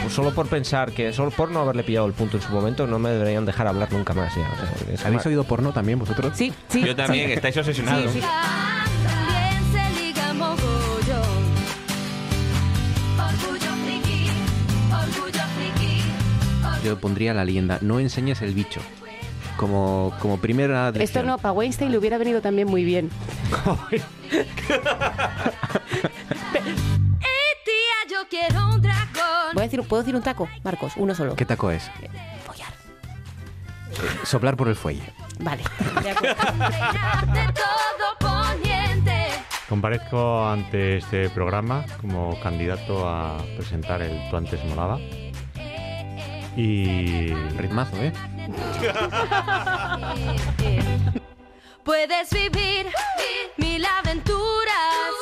Pues solo por pensar que solo por no haberle pillado el punto en su momento no me deberían dejar hablar nunca más ya. o sea, es ¿Habéis oído porno también vosotros? Sí, sí. Yo también, estáis obsesionados. Orgullo friki. Yo pondría la leyenda, no enseñes el bicho. Como, como primera Esto no, para Weinstein le hubiera venido también muy bien. [laughs] Eh, tía, yo quiero un dragón. Voy a decir, ¿Puedo decir un taco, Marcos? Uno solo. ¿Qué taco es? Follar. Soplar por el fuelle. Vale. [laughs] De todo poniente. Comparezco ante este programa como candidato a presentar el Tú antes molaba. Y. Ritmazo, ¿eh? [laughs] Puedes vivir mil aventuras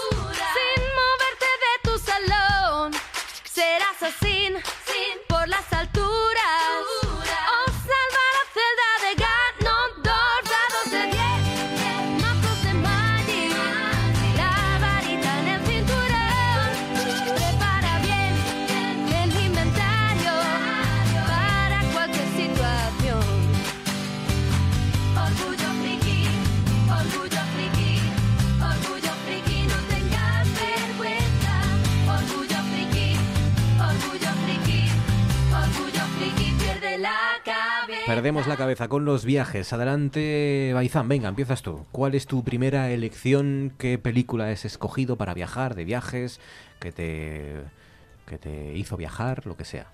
Serás así Perdemos la cabeza con los viajes. Adelante, Baizán, venga, empiezas tú. ¿Cuál es tu primera elección? ¿Qué película has escogido para viajar, de viajes, que te, que te hizo viajar, lo que sea?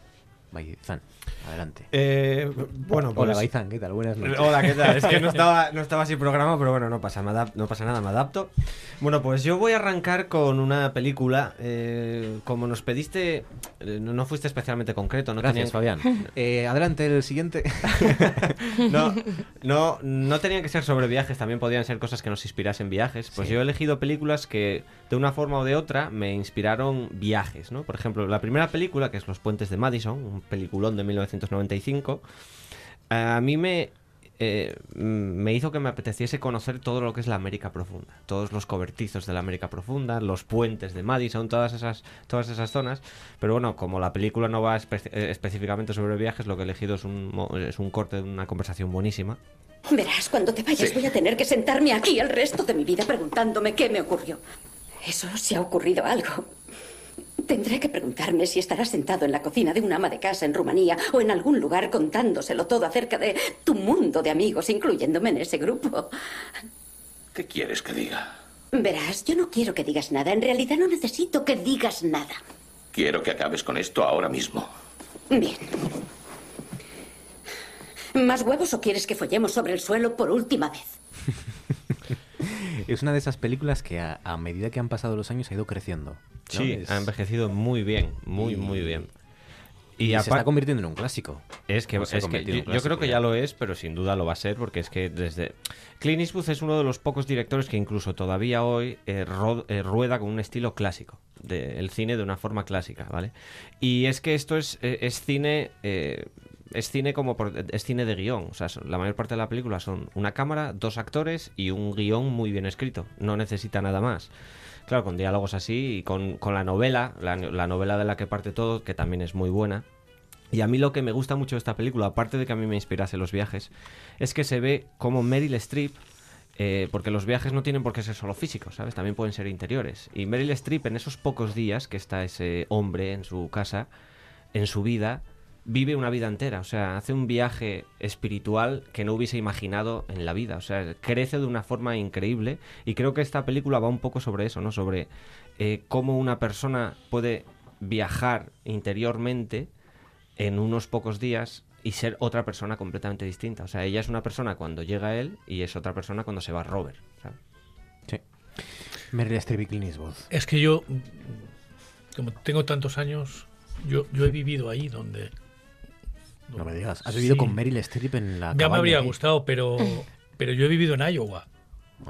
Baizán, adelante. Eh, bueno, pues... Hola, Baizán, ¿qué tal? Buenas noches. Hola, ¿qué tal? Es que no [laughs] estaba, no estaba sin programa, pero bueno, no pasa, no pasa nada, me adapto. Bueno, pues yo voy a arrancar con una película. eh, como nos pediste, eh, no, no fuiste especialmente concreto. No Gracias, tenían- Fabián. [laughs] Eh, adelante, el siguiente. [laughs] no, no, no tenían que ser sobre viajes, también podían ser cosas que nos inspirasen viajes. Pues Sí. yo he elegido películas que de una forma o de otra me inspiraron viajes, ¿no? Por ejemplo, la primera película, que es Los Puentes de Madison, un peliculón de 1995, a mí me, eh, me hizo que me apeteciese conocer todo lo que es la América Profunda, todos los cobertizos de la América Profunda, los puentes de Madison, todas esas, todas esas zonas. Pero bueno, como la película no va espe- eh, específicamente sobre viajes, lo que he elegido es un, es un corte de una conversación buenísima. Verás, cuando te vayas Sí. voy a tener que sentarme aquí el resto de mi vida preguntándome qué me ocurrió. Eso si ha ocurrido algo. Tendré que preguntarme si estarás sentado en la cocina de un ama de casa en Rumanía o en algún lugar contándoselo todo acerca de tu mundo de amigos, incluyéndome en ese grupo. ¿Qué quieres que diga? Verás, yo no quiero que digas nada. En realidad no necesito que digas nada. Quiero que acabes con esto ahora mismo. Bien. ¿Más huevos o quieres que follemos sobre el suelo por última vez? [laughs] Es una de esas películas que a, a medida que han pasado los años ha ido creciendo. ¿No? Sí, Es- ha envejecido muy bien, muy, Y- muy bien. y se está convirtiendo en un clásico. Es que, es que yo, en yo creo clásico que ya. ya lo es, pero sin duda lo va a ser, porque es que desde... Clint Eastwood es uno de los pocos directores que incluso todavía hoy eh, ro- eh, rueda con un estilo clásico, del cine de una forma clásica, ¿vale? Y es que esto es, eh, es cine... eh, es cine como por- es cine de guion, o sea, la mayor parte de la película son una cámara, dos actores y un guion muy bien escrito. No necesita nada más. Claro, con diálogos así y con, con la novela, la, la novela de la que parte todo, que también es muy buena. Y a mí lo que me gusta mucho de esta película, aparte de que a mí me inspirase los viajes, es que se ve como Meryl Streep, eh, porque los viajes no tienen por qué ser solo físicos, ¿sabes? También pueden ser interiores. Y Meryl Streep en esos pocos días que está ese hombre en su casa, en su vida, vive una vida entera, o sea, hace un viaje espiritual que no hubiese imaginado en la vida, o sea, crece de una forma increíble y creo que esta película va un poco sobre eso, ¿no? Sobre eh, cómo una persona puede viajar interiormente en unos pocos días y ser otra persona completamente distinta. O sea, ella es una persona cuando llega él y es otra persona cuando se va Robert. ¿sabes? Sí. Meryl Streep y Clint Eastwood. Es que yo, como tengo tantos años, yo, yo he vivido ahí donde... No me digas. Has vivido Sí. con Meryl Streep en la Ya me habría gustado, pero, [laughs] pero yo he vivido en Iowa.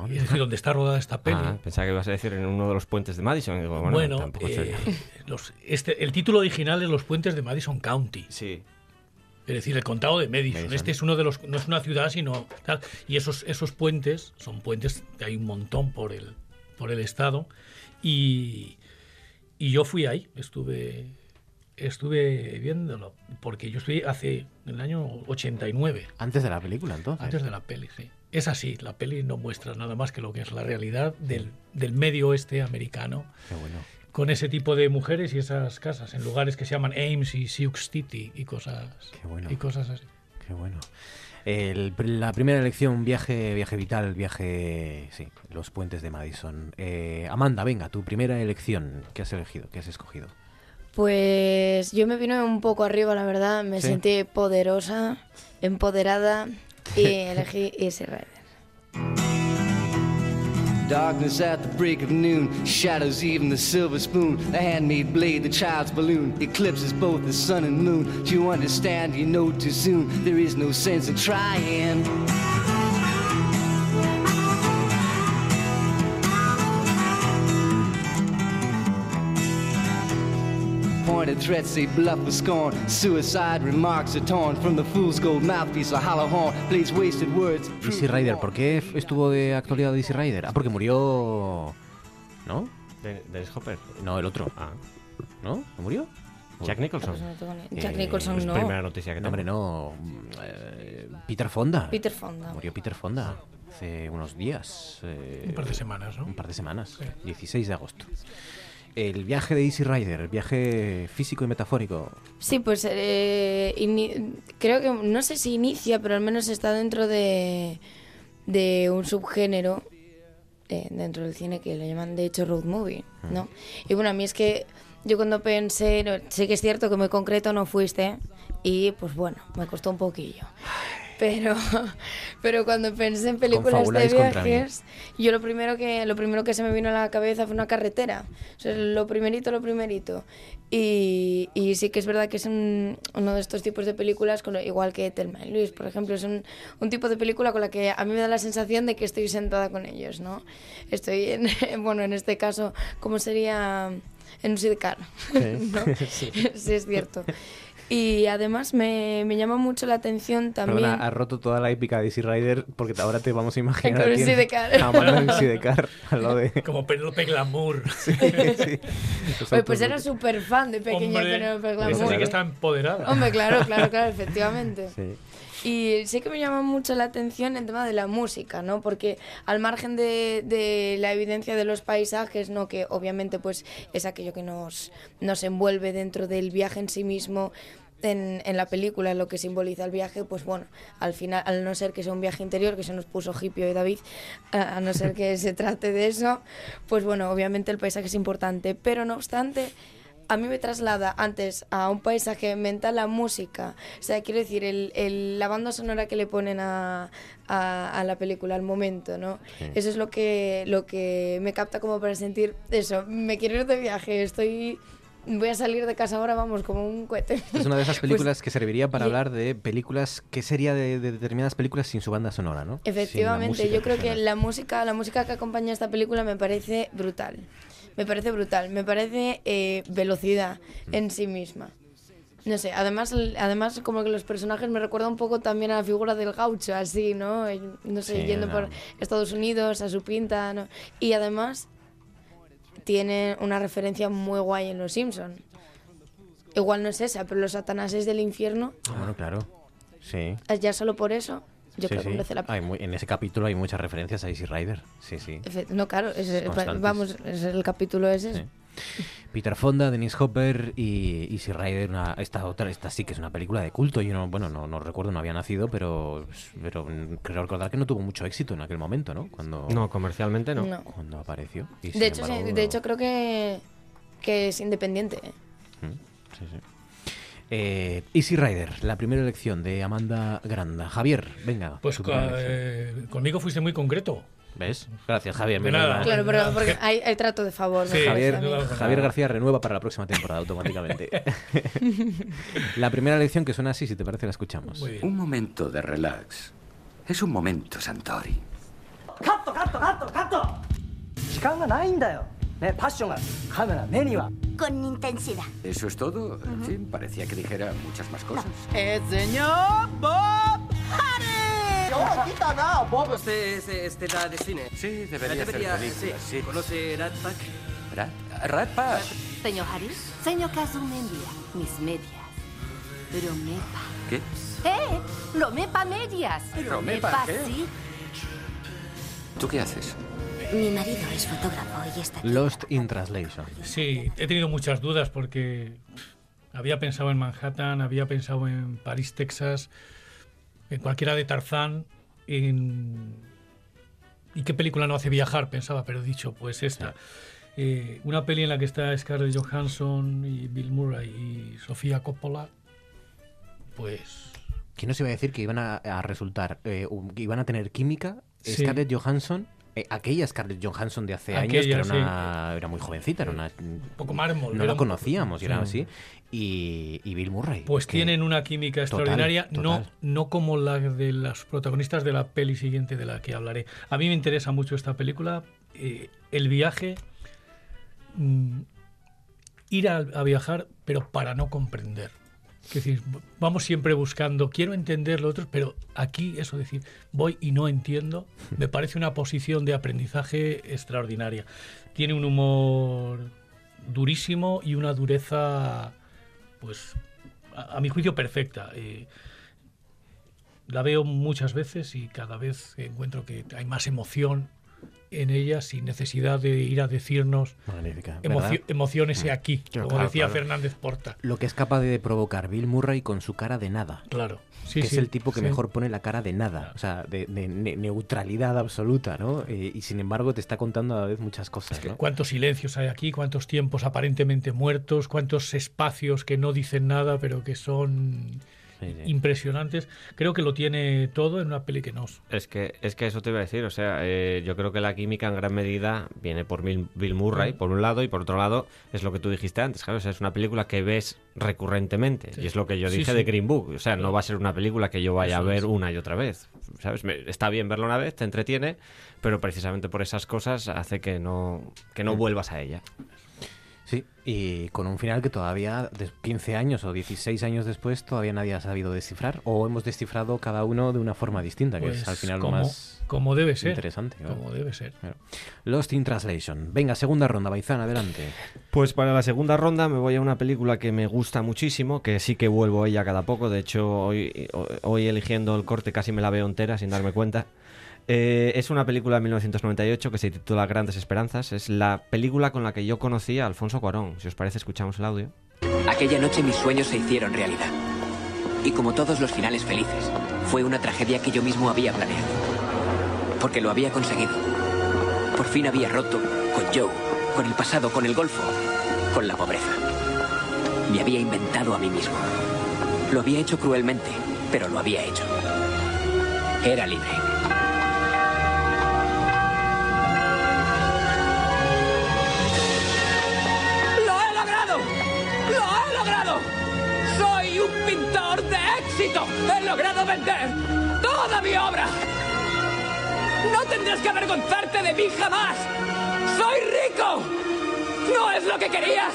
Es decir, donde está rodada esta peli. Ah, pensaba que ibas a decir en uno de los puentes de Madison. digo, bueno, Bueno, tampoco eh, [laughs] los- este, el título original es Los puentes de Madison County. Sí. Es decir, el condado de Madison. Madison. Este es uno de los, no es una ciudad, sino tal. Y esos, esos puentes son puentes que hay un montón por el, por el estado. Y, y yo fui ahí, estuve, estuve viéndolo, porque yo estoy hace el año 89. Antes de la película, entonces. Antes de la peli, sí. Es así, la peli no muestra nada más que lo que es la realidad del, del medio oeste americano. Qué bueno. Con ese tipo de mujeres y esas casas, en lugares que se llaman Ames y Sioux City y cosas, bueno. y cosas así. Qué bueno. El- la primera elección, viaje, viaje vital, viaje, sí, los puentes de Madison. Eh, Amanda, venga, tu primera elección. ¿Qué has elegido? ¿Qué has escogido? Pues yo me vino un poco arriba, la verdad. Me Sí. sentí poderosa, empoderada [laughs] y elegí Easy Rider. Darkness at the break of noon, shadows even the silver spoon, the handmade blade, the child's balloon, eclipses both the sun and moon. Do you understand? You know too soon. There is no sense in trying. Pointed threats they bluff with scorn. Suicide remarks are torn from the fool's gold mouthpiece, a hollow horn. Plays wasted words. Easy Rider, ¿por qué estuvo de actualidad Easy Rider? Ah, porque murió. ¿No? ¿De- ¿Dennis Hopper? No, el otro. Ah. ¿No? ¿No murió? Jack Nicholson. Pues ni- Jack Nicholson es no. primera noticia que No, hombre, no. eh, Peter Fonda. Peter Fonda. Murió Peter Fonda hace unos días. eh, Un par de semanas, ¿no? Un par de semanas. 16 de agosto. El viaje de Easy Rider, el viaje físico y metafórico. Sí, pues eh, creo que, no sé si inicia, pero al menos está dentro de, de un subgénero eh, dentro del cine que le llaman de hecho road movie, ¿no? Y bueno, a mí es que yo cuando pensé, no, sé que es cierto que muy concreto no fuiste y pues bueno, me costó un poquillo. Pero, [laughs] pero cuando pensé en películas de viajes, yo lo primero que lo primero que se me vino a la cabeza fue una carretera. O sea, lo primerito, lo primerito. Y, y sí que es verdad que es un- uno de estos tipos de películas, con, igual que Telma y Luis, por ejemplo, es un, un tipo de película con la que a mí me da la sensación de que estoy sentada con ellos, ¿no? Estoy en, [laughs] bueno, en este caso, ¿cómo sería? En un sidecar, Sí. [laughs] ¿no? Sí. sí, es cierto. Y además me, me llama mucho la atención también... Perdona, has roto toda la épica de Easy Rider porque ahora te vamos a imaginar. Con sidecar. a Amanda en un sidecar, al lado de. Como Penélope Glamour. sí, sí. Oye, pues era súper fan de pequeña Hombre, Penélope esa Glamour. sí que está empoderada. Hombre, claro, claro, claro, efectivamente. Sí. Y sí que me llama mucho la atención el tema de la música, ¿no? Porque al margen de, de la evidencia de los paisajes, ¿no? Que obviamente pues es aquello que nos, nos envuelve dentro del viaje en sí mismo, en, en la película, lo que simboliza el viaje, pues bueno, al final, al no ser que sea un viaje interior, que se nos puso hippie hoy David, a, a no ser que se trate de eso, pues bueno, obviamente el paisaje es importante, pero no obstante, a mí me traslada antes a un paisaje mental la música. O sea, quiero decir, el, el- la banda sonora que le ponen a, a, a la película al momento, ¿no? Sí. Eso es lo que, lo que me capta como para sentir eso. Me quiero ir de viaje, estoy... Voy a salir de casa ahora, vamos, como un cohete. Es una de esas [laughs] Pues, películas que serviría para y- hablar de películas. ¿Qué sería de, de determinadas películas sin su banda sonora, no? Efectivamente, yo creo que la música, la música que acompaña esta película me parece brutal. Me parece brutal, me parece eh, velocidad Mm. en sí misma. No sé, además, además como que los personajes me recuerdan un poco también a la figura del gaucho, así, ¿no? Eh, No sé, Sí, yendo no. por Estados Unidos, a su pinta, ¿no? Y además tiene una referencia muy guay en Los Simpson. Igual no es esa, pero los satanases del infierno, Ah, bueno, claro. Sí. ya solo por eso, yo Sí, creo que sí. merece la Hay muy- en ese capítulo hay muchas referencias a Easy Rider. Sí, sí. No, claro, es, vamos, es el capítulo ese. Sí. Peter Fonda, Dennis Hopper y Easy Rider, una, esta otra, esta sí que es una película de culto. Yo no, bueno, no, no recuerdo, no había nacido, pero, pero creo recordar que no tuvo mucho éxito en aquel momento, ¿no? Cuando, No, comercialmente no. No. Cuando apareció. Y De hecho, sí, de hecho creo que, que es independiente. ¿eh? Mm, sí, sí. Eh, Easy Rider, la primera elección de Amanda Granda. Javier, venga. Pues eh, conmigo fuiste muy concreto. ¿Ves? Gracias, Javier. De nada. Claro, pero porque hay, hay trato de favor. Sí, Javier, Javier, García renueva para la próxima temporada automáticamente. [laughs] la primera lección que suena así, si te parece, la escuchamos. Un momento de relax. Es un momento, Santori. ¡Cato, cato, cato, cato! Con intensidad. ¿Eso es todo? En fin, parecía que dijera muchas más cosas. ¡El señor Bob Harris! ¡Oh, quita nada! Bob este, este, este de cine. Sí, debería Debería- películas, sí. ¿Conoce Rat Pack? ¿Rat, Rat Pack? Señor Harris, señor Kazumendia, mis medias. Romepa. ¿Qué? ¡Eh! Romepa medias. ¿Romepa qué? sí. ¿Tú qué haces? Mi marido es fotógrafo y está. Lost in Translation. Sí, he tenido muchas dudas porque había pensado en Manhattan, había pensado en París, Texas, en cualquiera de Tarzán, en... ¿Y qué película no hace viajar? Pensaba, pero he dicho, pues esta. Eh, una peli en la que está Scarlett Johansson y Bill Murray y Sofía Coppola, pues... ¿Quién nos iba a decir que iban a, a resultar, eh, que iban a tener química Sí. Scarlett Johansson? Eh, aquella Scarlett Johansson de hace años, que era, una, era muy jovencita, era una, un poco mármol, No la conocíamos, era sí. así. Y, y Bill Murray. Pues tienen una química Total, extraordinaria, No, total. no como la de los protagonistas de la peli siguiente de la que hablaré. A mí me interesa mucho esta película, eh, el viaje, mm, ir a, a viajar, pero para no comprender. Es decir, vamos siempre buscando, quiero entender lo otro, pero aquí eso decir, voy y no entiendo, [laughs] me parece una posición de aprendizaje extraordinaria. Tiene un humor durísimo y una dureza, pues, a, a mi juicio perfecta. Eh, la veo muchas veces y cada vez encuentro que hay más emoción en ella sin necesidad de ir a decirnos emociones Mm. aquí, como claro, decía claro. Fernández Porta. Lo que es capaz de provocar Bill Murray con su cara de nada. Claro. Sí, que sí, es el tipo que sí. mejor pone la cara de nada, o sea, de, de ne- neutralidad absoluta, ¿no? Eh, y sin embargo te está contando a la vez muchas cosas, ¿no? ¿Cuántos silencios hay aquí? ¿Cuántos tiempos aparentemente muertos? ¿Cuántos espacios que no dicen nada pero que son Sí, sí. impresionantes? Creo que lo tiene todo en una peli que no. Es que, es que eso te iba a decir, o sea, eh, yo creo que la química en gran medida viene por Bill, Bill Murray, Mm. por un lado, y por otro lado es lo que tú dijiste antes, claro, o sea, es una película que ves recurrentemente, y es lo que yo dije de Green Book, o sea, no va a ser una película que yo vaya Eso a ver es. una y otra vez, ¿sabes? Me- está bien verla una vez, te entretiene, pero precisamente por esas cosas hace que no, que no Mm. vuelvas a ella. Sí, y con un final que todavía, de 15 años o 16 años después, todavía nadie ha sabido descifrar, o hemos descifrado cada uno de una forma distinta, que es Pues al final como- lo más como debe ser, interesante. claro. como debe ser. Lost in Translation. Venga, segunda ronda, Baizán, adelante. Pues para la segunda ronda me voy a una película que me gusta muchísimo, que sí que vuelvo a ella cada poco. De hecho, hoy, hoy eligiendo el corte casi me la veo entera sin darme cuenta. Eh, es una película de 1998 que se titula Grandes Esperanzas. Es la película con la que yo conocí a Alfonso Cuarón. Si os parece, escuchamos el audio. Aquella noche mis sueños se hicieron realidad. Y como todos los finales felices, fue una tragedia que yo mismo había planeado. Porque lo había conseguido. Por fin había roto con Joe, con el pasado, con el golfo, con la pobreza. Me había inventado a mí mismo. Lo había hecho cruelmente, pero lo había hecho. Era libre. ¡He logrado vender toda mi obra! ¡No tendrás que avergonzarte de mí jamás! ¡Soy rico! ¿No es lo que querías?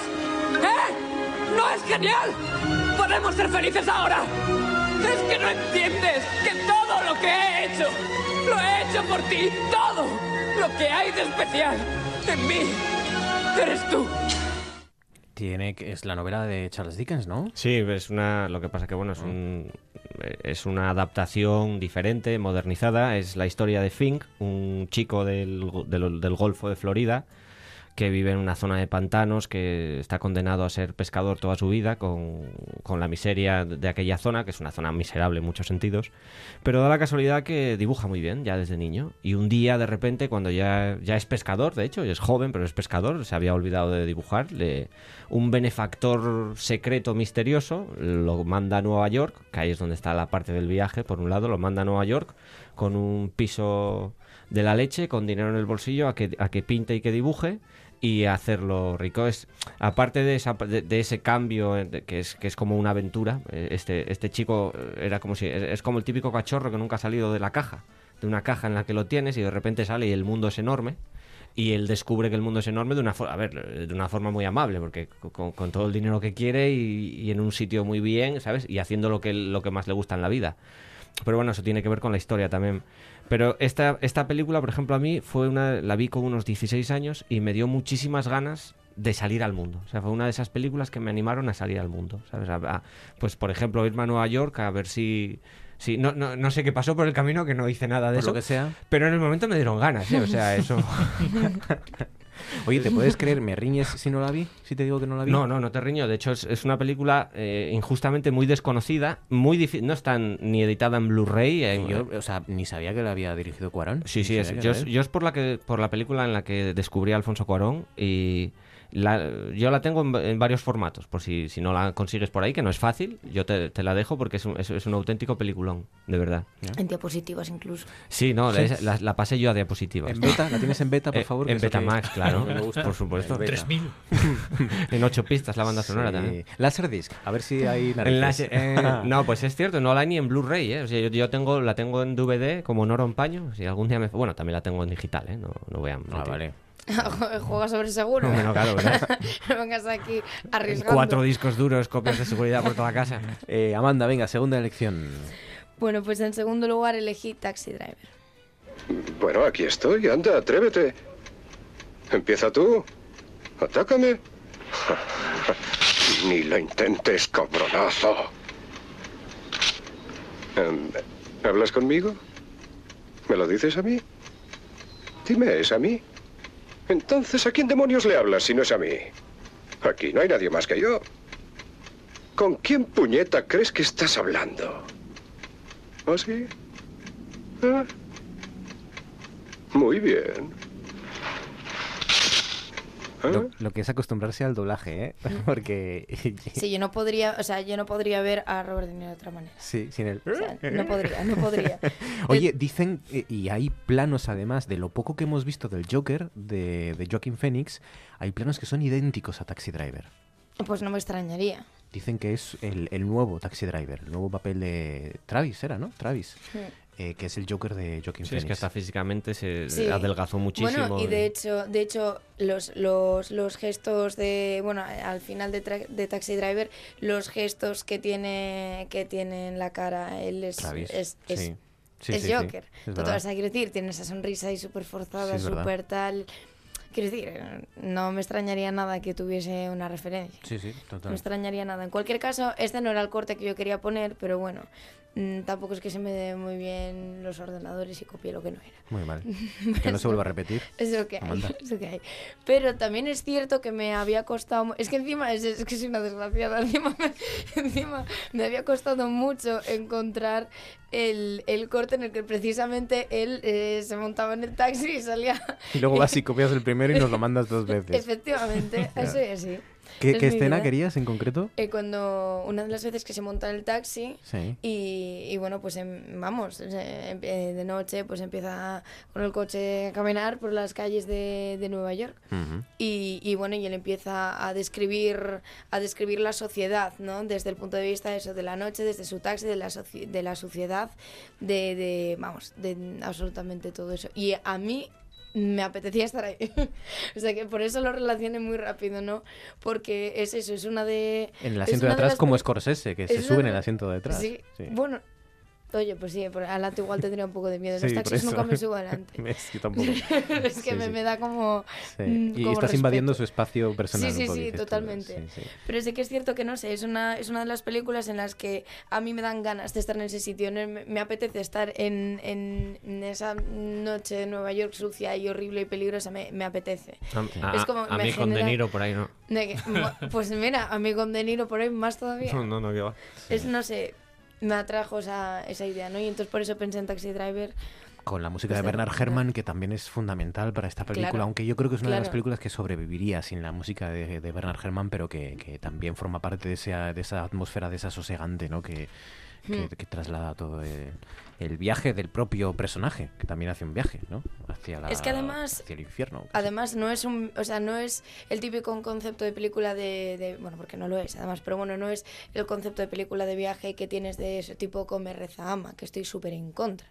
¿Eh? ¿No es genial? ¡Podemos ser felices ahora! Es que no entiendes que todo lo que he hecho, lo he hecho por ti, todo lo que hay de especial en mí, eres tú. Tiene que es la novela de Charles Dickens, ¿no? Sí, es una. Lo que pasa que bueno es un es una adaptación diferente, modernizada. Es la historia de Fink, un chico del, del, del Golfo de Florida que vive en una zona de pantanos, que está condenado a ser pescador toda su vida con, con la miseria de aquella zona, que es una zona miserable en muchos sentidos, pero da la casualidad que dibuja muy bien ya desde niño. Y un día, de repente, cuando ya, ya es pescador, de hecho, es joven, pero es pescador, se había olvidado de dibujar, un benefactor secreto misterioso lo manda a Nueva York, que ahí es donde está la parte del viaje, por un lado, lo manda a Nueva York con un piso de la leche, con dinero en el bolsillo, a que, a que pinte y que dibuje y hacerlo rico. Es, aparte de, esa, de, ese cambio eh, que es, que es como una aventura, eh, este, este chico eh, era como si es, como el típico cachorro que nunca ha salido de la caja, de una caja en la que lo tienes y de repente sale y el mundo es enorme. Y él descubre que el mundo es enorme de una a ver, de una forma muy amable, porque con, con todo el dinero que quiere y, y en un sitio muy bien, ¿sabes? Y haciendo lo que, lo que más le gusta en la vida. Pero bueno, eso tiene que ver con la historia también. Pero esta, esta película, por ejemplo, a mí fue una. La vi con unos 16 años y me dio muchísimas ganas de salir al mundo. O sea, fue una de esas películas que me animaron a salir al mundo. ¿Sabes? A- a- pues, por ejemplo, irme a Nueva York a ver si. si no, no, no sé qué pasó por el camino, que no hice nada de Por eso. lo que sea. Pero en el momento me dieron ganas, ¿eh? O sea, eso. [laughs] [laughs] Oye, ¿te puedes creer? ¿Me riñes si no la vi? Si te digo que no la vi. No, no, no te riño. De hecho, es, es una película eh, injustamente muy desconocida, muy difícil. No está ni editada en Blu-ray. eh, Yo, o sea, ni sabía que la había dirigido Cuarón. Sí, sí, es, yo, yo es por la que por la película en la que descubrí a Alfonso Cuarón y la- yo la tengo en, en varios formatos, por si, si no la consigues por ahí, que no es fácil, yo te, te la dejo porque es un, es, es un auténtico peliculón, de verdad. En diapositivas incluso. Sí, no, Sí. la, la- la pasé yo a diapositivas. ¿En beta? ¿La tienes en beta, por Eh, favor? En que- Betamax, claro, Me gusta. por supuesto. En beta. 3000. [laughs] en ocho pistas la banda sonora Sí. también. Laserdisc, a ver si hay las- eh, [laughs] no, pues es cierto, no la hay ni en Blu-ray, ¿eh? O sea, yo, yo tengo, la tengo en DVD como Noro en paño. Si algún día me. Bueno, también la tengo en digital, ¿eh? No, no voy a. Ah, vale. [laughs] Juega sobre seguro. Bueno, claro, ¿verdad? [laughs] no vengas aquí arriesgando. Cuatro discos duros, copias de seguridad por toda casa. Eh, Amanda, venga, segunda elección. Bueno, pues en segundo lugar elegí Taxi Driver. Bueno, aquí estoy. Anda, atrévete. Empieza tú. Atácame. [laughs] Ni lo intentes, cabronazo. Em, ¿Hablas conmigo? ¿Me lo dices a mí? Dime, ¿es a mí? Entonces, ¿a quién demonios le hablas si no es a mí? Aquí no hay nadie más que yo. ¿Con quién puñeta crees que estás hablando? ¿Oh, sí? Ah. Muy bien. ¿Ah? Lo, lo que es acostumbrarse al doblaje, ¿eh? [laughs] Porque... [laughs] Sí, yo no podría, o sea, yo no podría ver a Robert De Niro de otra manera. Sí, sin el... O sea, no podría, no podría. [laughs] Oye, dicen, eh, y hay planos además, de lo poco que hemos visto del Joker, de, de Joaquin Phoenix, hay planos que son idénticos a Taxi Driver. Pues no me extrañaría. Dicen que es el, el nuevo Taxi Driver, el nuevo papel de Travis, ¿era, no? Travis, Sí. Eh, que es el Joker de Joaquin Sí, es Phoenix. que hasta físicamente se Sí. adelgazó muchísimo. Bueno, y de hecho, de hecho los, los, los gestos de, bueno, al final de, de Taxi Driver, los gestos que tiene que tiene en la cara, él es, Travis, es, es, sí. Sí, es sí, sí, Joker. es sea, quiero decir, tiene esa sonrisa ahí súper forzada, es súper tal. Quiero decir, no me extrañaría nada que tuviese una referencia. Sí, sí, No total. me extrañaría nada. En cualquier caso, este no era el corte que yo quería poner, pero bueno, tampoco es que se me dé muy bien los ordenadores y copié lo que no era. Muy mal. [laughs] Que no se vuelva a repetir. Es lo que hay, Amanda. es lo que hay. Pero también es cierto que me había costado... Es que encima, es, es que soy una desgraciada, [laughs] encima me, encima me había costado mucho encontrar el, el corte en el que precisamente él eh, se montaba en el taxi y salía... Y luego vas y [laughs] copias el primero y nos lo mandas dos veces. Efectivamente, es así. ¿Qué, Es qué escena vida. querías en concreto? Eh, cuando una de las veces que se monta en el taxi Sí. y, y bueno, pues em- vamos, em- eh, de noche pues empieza con el coche a caminar por las calles de, de Nueva York. Y, y bueno, y él empieza a describir, a describir la sociedad, ¿no? Desde el punto de vista de eso, de la noche, desde su taxi, de la, de la suciedad, de, de, vamos, de absolutamente todo eso. Y a mí me apetecía estar ahí. [laughs] o sea que por eso lo relacioné muy rápido, ¿no? Porque es eso, es una de... En el asiento de atrás las como Scorsese, que es se una sube en el asiento de atrás. Sí, Sí. bueno, Oye, pues sí, por- al lato igual tendría un poco de miedo. Los taxis nunca me subo adelante. ¿Ves? Yo tampoco. [laughs] es que Sí, me, sí. me da como. Mm, Y como estás invadiendo su espacio personal. Sí, sí, sí, totalmente. Pero sí que es cierto que no sé, es una, es una de las películas en las que a mí me dan ganas de estar en ese sitio. Me, me apetece estar en, en, en esa noche de Nueva York sucia y horrible y peligrosa, me, me apetece. A, Es como- a- a me mí con De genera- Niro por ahí no. Que- pues mira, a mí con De Niro por ahí más todavía. [laughs] No, no, no, que va. Es, no sé, me atrajo esa, esa idea, ¿no? Y entonces por eso pensé en Taxi Driver. Con la música de Bernard. Herrmann, que también es fundamental para esta película, Claro, aunque yo creo que es una de las películas que sobreviviría sin la música de, de Bernard Herrmann, pero que, que también forma parte de esa, de esa atmósfera desasosegante, ¿no? Que, que, Hmm. que traslada todo el, el viaje del propio personaje, que también hace un viaje, ¿no? Hacia, la, Es que además- hacia el infierno. Además, no es un, o sea, no es el típico concepto de película de, de- bueno, porque no lo es, además, pero bueno, no es el concepto de película de viaje que tienes de ese tipo come reza ama, que estoy súper en contra.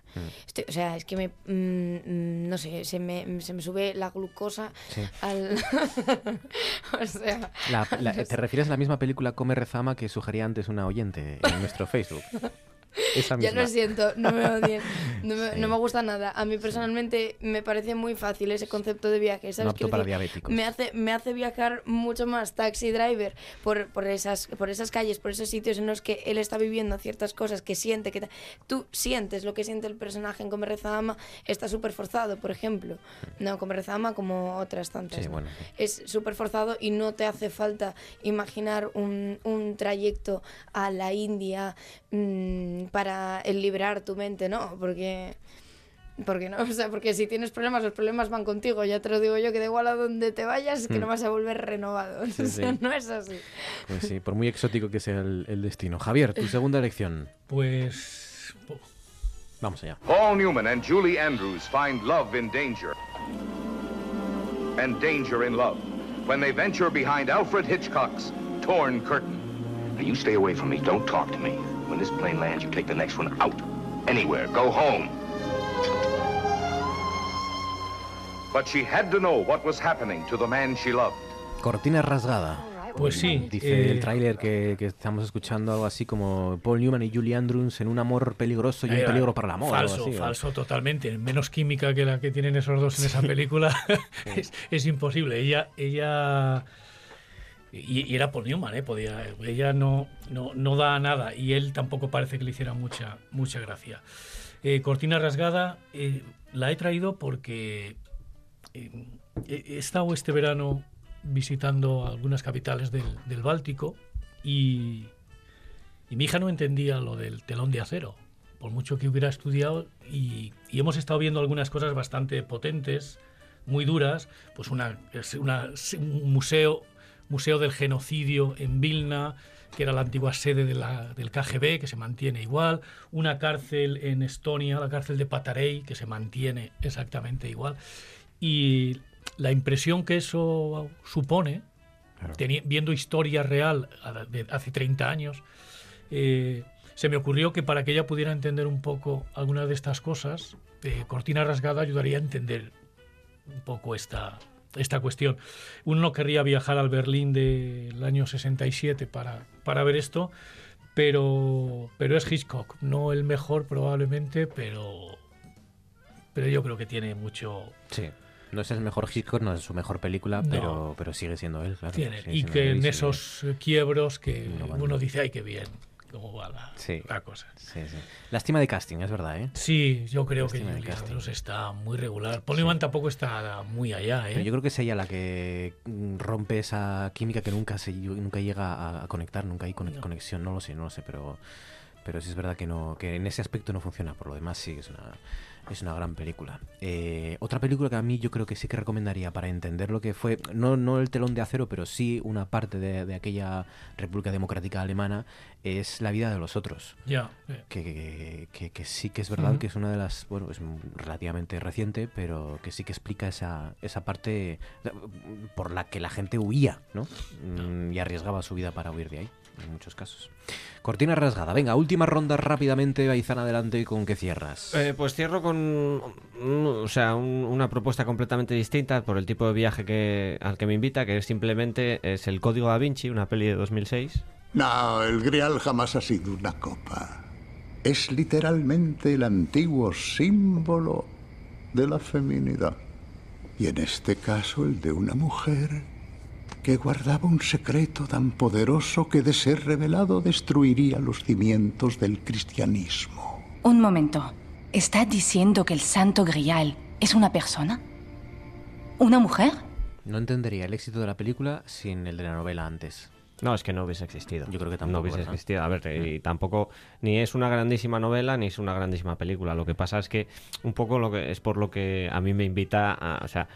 Estoy- o sea, es que me, mm, mm, no sé, se me, se me sube la glucosa Sí. al, [laughs] o sea, La- la- no ¿Te sé. refieres a la misma película Come Rezama que sugería antes una oyente en nuestro Facebook? [laughs] Esa Ya misma. lo siento, no me odien. No me, Sí. no me gusta nada. A mí personalmente me parece muy fácil ese concepto de viaje. ¿sabes? No apto para diabéticos. Me hace, me hace viajar mucho más Taxi Driver por, por, esas, por esas calles, por esos sitios en los que él está viviendo ciertas cosas que siente. que Tú sientes lo que siente el personaje en Come Reza Ama. Está súper forzado, por ejemplo. No, Come Reza Ama como otras tantas. Sí, ¿no? bueno. es súper forzado y no te hace falta imaginar un, un trayecto a la India mm, para el liberar tu mente, ¿no? Porque... Porque no, [laughs] o sea, porque si tienes problemas, los problemas van contigo. Ya te lo digo yo, que da igual a donde te vayas, que Mm. no vas a volver renovado. [laughs] Sí, O sea, sí. no es así. Pues sí, por muy exótico que sea el, el destino. Javier, tu segunda elección. Pues. Vamos allá. Paul Newman and Julie Andrews find love in danger. And danger in love. When they venture behind Alfred Hitchcock's Torn Curtain. Now, you stay away from me. Don't talk to me. When this plane lands, you take the next one out. Anywhere. Go home. But she had to know what was happening to the man she loved. Cortina rasgada. Pues sí, Dice eh, el tráiler que, que estamos escuchando algo así como Paul Newman y Julie Andrews en un amor peligroso y un Eh, peligro para el amor. Falso, así, ¿o? falso totalmente. Menos química que la que tienen esos dos en esa película [laughs] [laughs] es, es imposible. Ella, ella y, y era Paul Newman, ¿eh? Podía, ella no, no, no da nada y él tampoco parece que le hiciera mucha, mucha gracia. Eh, Cortina rasgada eh, la he traído porque eh, he estado este verano visitando algunas capitales del, del Báltico y, y mi hija no entendía lo del telón de acero, por mucho que hubiera estudiado, y, y hemos estado viendo algunas cosas bastante potentes, muy duras, pues una, una- un museo, museo del genocidio en Vilna, que era la antigua sede de la- del KGB, que se mantiene igual, una cárcel en Estonia, la cárcel de Patarei, que se mantiene exactamente igual, y la impresión que eso supone, viendo historia real de hace 30 años, eh, se me ocurrió que para que ella pudiera entender un poco algunas de estas cosas, eh, Cortina Rasgada ayudaría a entender un poco esta, esta cuestión. Uno no querría viajar al Berlín del año 67 para, para ver esto, pero, pero es Hitchcock, no el mejor probablemente, pero, pero yo creo que tiene mucho... Sí. No es el mejor Hitchcock, no es su mejor película, No. pero, pero sigue siendo él, claro. tiene, sigue y que en esos quiebros que Innovando. uno dice, ay, qué bien, cómo va la, Sí. la cosa. Sí, sí. Lástima de casting, es verdad, ¿eh? Sí, yo creo que Lástima de Julia está muy regular. Paul Newman tampoco está muy allá, ¿eh? Pero yo creo que es ella la que mm, rompe esa química que nunca se nunca llega a, conectar, nunca hay conex- conexión, no lo sé, no lo sé, pero pero sí es verdad que no que en ese aspecto no funciona, por lo demás sí es una es una gran película. Eh, otra película que a mí yo creo que sí que recomendaría para entender lo que fue, no, no el telón de acero, pero sí una parte de, de aquella República Democrática Alemana, es La vida de los otros. Ya. Que, que, que- que sí que es verdad que es una de las, bueno, es relativamente reciente, pero que sí que explica esa, esa parte por la que la gente huía, ¿no? Mm, Y arriesgaba su vida para huir de ahí, en muchos casos. Cortina rasgada. Venga, última ronda rápidamente, Aizán, adelante, ¿con qué cierras? Eh, pues cierro con o sea, un- una propuesta completamente distinta por el tipo de viaje que, al que me invita, que es simplemente es El Código da Vinci, una peli de 2006. No, el Grial jamás ha sido una copa. es literalmente el antiguo símbolo de la feminidad. Y en este caso el de una mujer que guardaba un secreto tan poderoso que de ser revelado destruiría los cimientos del cristianismo. Un momento. ¿Está diciendo que el Santo Grial es una persona? ¿Una mujer? No entendería el éxito de la película sin el de la novela antes. No, es que no hubiese existido. Yo creo que tampoco. No hubiese ¿verdad? existido. A ver, y tampoco ni es una grandísima novela ni es una grandísima película. Lo que pasa es que un poco lo que es por lo que a mí me invita a, o sea,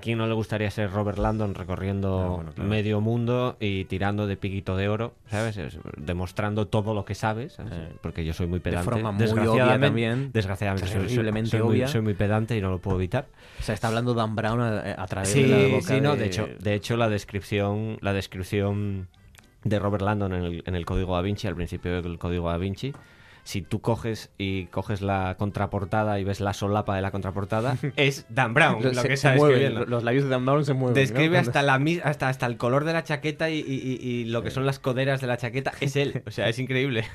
a no le gustaría ser Robert Landon recorriendo claro. medio mundo y tirando de piquito de oro, ¿sabes? Es- demostrando todo lo que sabes, ¿sabes? porque yo soy muy pedante. forma muy obvia desgraciadamente, también. desgraciadamente soy- soy- muy, obvia. soy muy pedante y no lo puedo evitar. O sea, está hablando Dan Brown a, a través Sí, de la boca sí, no, de... de hecho, de hecho la descripción, la descripción de Robert Landon en el, en el Código Da Vinci, al principio del Código Da Vinci, si tú coges y coges la contraportada y ves la solapa de la contraportada, [laughs] es Dan Brown lo Se- que está escribiendo. los labios de Dan Brown se mueven. Describe ¿no? hasta, la, hasta, hasta el color de la chaqueta y, y- lo que son las coderas de la chaqueta, es él. O sea, es increíble. [laughs]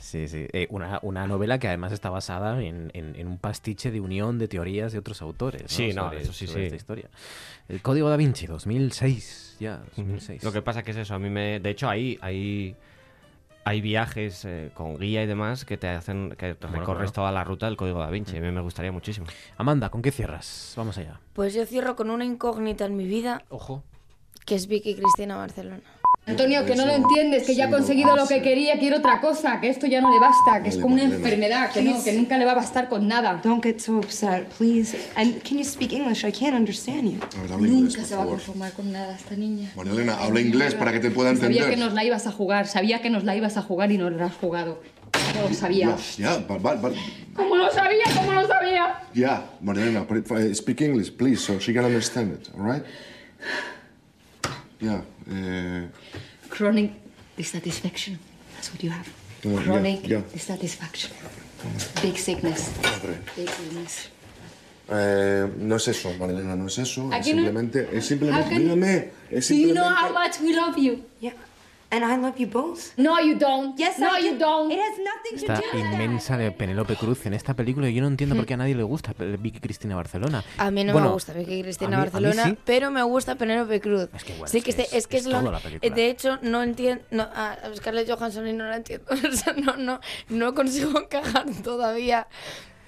Sí, sí. Eh, una, una novela que además está basada en, en- en un pastiche de unión de teorías de otros autores. ¿no? Sí, no, Sobre- eso sí, sobre sí. esta historia. El Código Da Vinci, 2006. Ya, 2006. Lo que pasa que es eso, a mí me... De hecho, ahí hay, hay viajes eh, con guía y demás que te hacen que Bueno, recorres claro. toda la ruta del Código Da Vinci. A mí me gustaría muchísimo. Amanda, ¿con qué cierras? Vamos allá. Pues yo cierro con una incógnita en mi vida. Ojo. Que es Vicky Cristina Barcelona. Antonio, que no lo entiendes, que ya ha conseguido lo que quería, quiere otra cosa, que esto ya no le basta, que es como una enfermedad, que no, que nunca le va a bastar con nada. Don't get so upset, please. And can you speak English? I can't understand you. Nunca se va a conformar con nada esta niña. Magdalena, habla inglés para que te pueda Sabía que nos la ibas a jugar, sabía que nos la ibas a jugar y no la has jugado. No lo sabía. Yeah, but, but, but, ¿Cómo lo sabía? ¿Cómo lo sabía? yeah, uh, speak English, please, so she can understand it, all right? Yeah, Chronic dissatisfaction. That's what you have. Uh, Chronic yeah. dissatisfaction. Big sickness. Big illness. eh, no es eso, Magdalena, no es eso. Es simplemente, es simplemente, mírame, es Do you know how much we love you? Yeah, and I love you both. No, you don't. Yes, no, I you do. don't. It has nothing Esta inmensa de Penélope Cruz en esta película. y Yo no entiendo por qué a nadie le gusta Vicky Cristina Barcelona. A mí no Bueno, me gusta Vicky Cristina mí- Barcelona, sí. pero me gusta Penélope Cruz. que, bueno, sí es que, este- es- es, que es es, lo- la película. De hecho, no entiendo. No, a Scarlett Johansson y no la entiendo. [laughs] O sea, no, no, no consigo [laughs] encajar todavía.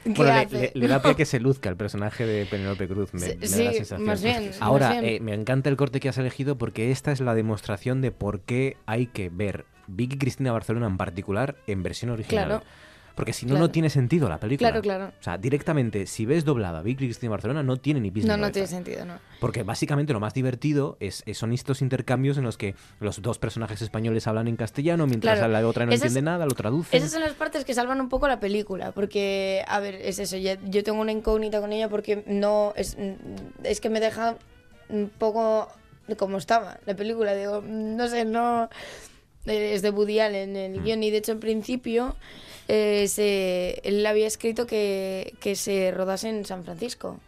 ¿Qué Bueno, le, hace? le- le da pie que se luzca el personaje de Penélope Cruz. Me, Sí, me da la sensación. más bien, más Ahora, bien. eh, me encanta el corte que has elegido porque esta es la demostración de por qué hay que ver Vicky Cristina Barcelona en particular en versión original. Claro. Porque si no, Claro. no tiene sentido la película. Claro, claro. O sea, directamente, si ves doblada Vicky Cristina Barcelona, no tiene ni ni No, no cabeza. tiene sentido, no. Porque básicamente lo más divertido es, es- son estos intercambios en los que los dos personajes españoles hablan en castellano, mientras Claro. la otra no Esas- entiende nada, lo traduce. Esas son las partes que salvan un poco la película, porque, a ver, es eso, ya- yo tengo una incógnita con ella porque no, es, es que me deja un poco como estaba la película, digo, no sé, no, es de Woody Allen el Mm. guion y de hecho en principio eh, se, él había escrito que, que se rodase en San Francisco.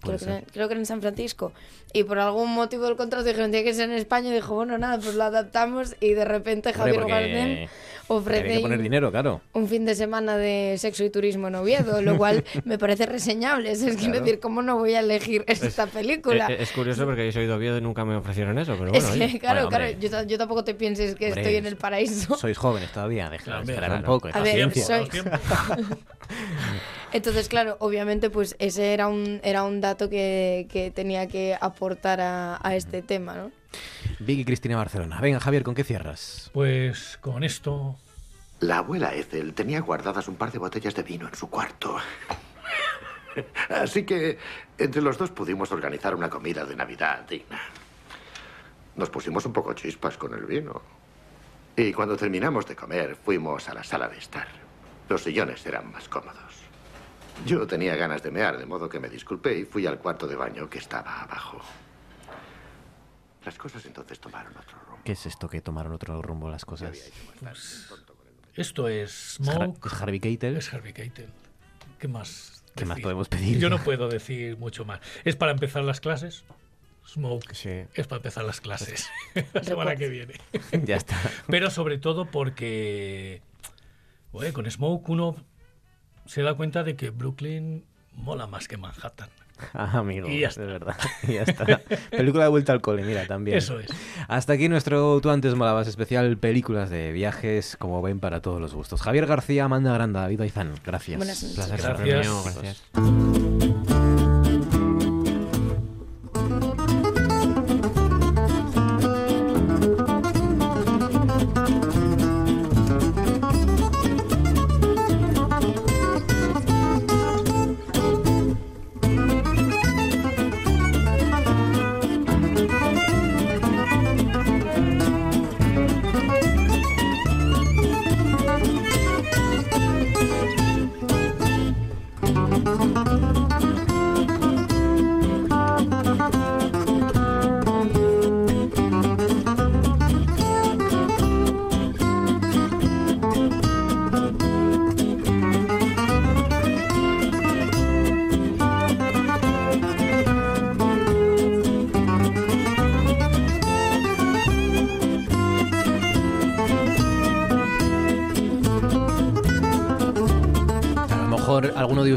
Creo que, era- creo que era en San Francisco. Y por algún motivo del contrato dijeron tiene que ser en España. Y dijo, bueno, nada, pues lo adaptamos. Y de repente Javier porque Bardem ofrece poner un- dinero, claro. un fin de semana de sexo y turismo en Oviedo, lo cual [laughs] me parece reseñable. Es quiero Claro. decir, ¿cómo no voy a elegir esta película? Eh, eh, Es, curioso porque yo soy de Oviedo y nunca me ofrecieron eso, pero Es bueno. que, oye. claro, Bueno, claro, yo, yo tampoco te pienses que Hombre, estoy en el paraíso. [laughs] Sois jóvenes todavía, dejad Hombre, esperar un claro. poco. A ver, [laughs] Entonces, claro, obviamente, pues ese era un, era un dato que, que tenía que aportar a, a este tema, ¿no? Vicky Cristina Barcelona. Venga, Javier, ¿con qué cierras? Pues con esto. La abuela Ethel tenía guardadas un par de botellas de vino en su cuarto. Así que entre los dos pudimos organizar una comida de Navidad digna. Nos pusimos un poco chispas con el vino. Y cuando terminamos de comer, fuimos a la sala de estar. Los sillones eran más cómodos. Yo tenía ganas de mear, de modo que me disculpé y fui al cuarto de baño que estaba abajo. Las cosas entonces tomaron otro rumbo. ¿Qué es esto que tomaron otro rumbo las cosas? Pues, esto es Smoke. es Harvey Keitel. Es Harvey Keitel. ¿Qué más? ¿Qué más podemos pedir? Yo no puedo decir mucho más. Es para empezar las clases. Smoke es para empezar las clases. [laughs] la semana que viene. [laughs] Ya está. Pero sobre todo porque Oye, con Smoke uno se da cuenta de que Brooklyn mola más que Manhattan. [laughs] Ah, amigo, Y ya de verdad. Y [laughs] ya está. Película de vuelta al cole, mira, también. Eso es. Hasta aquí nuestro Tú antes molabas especial películas de viajes, como ven, para todos los gustos. Javier García, Amanda Granda, David Aizán, gracias. Buenas noches. Placer Gracias. gracias.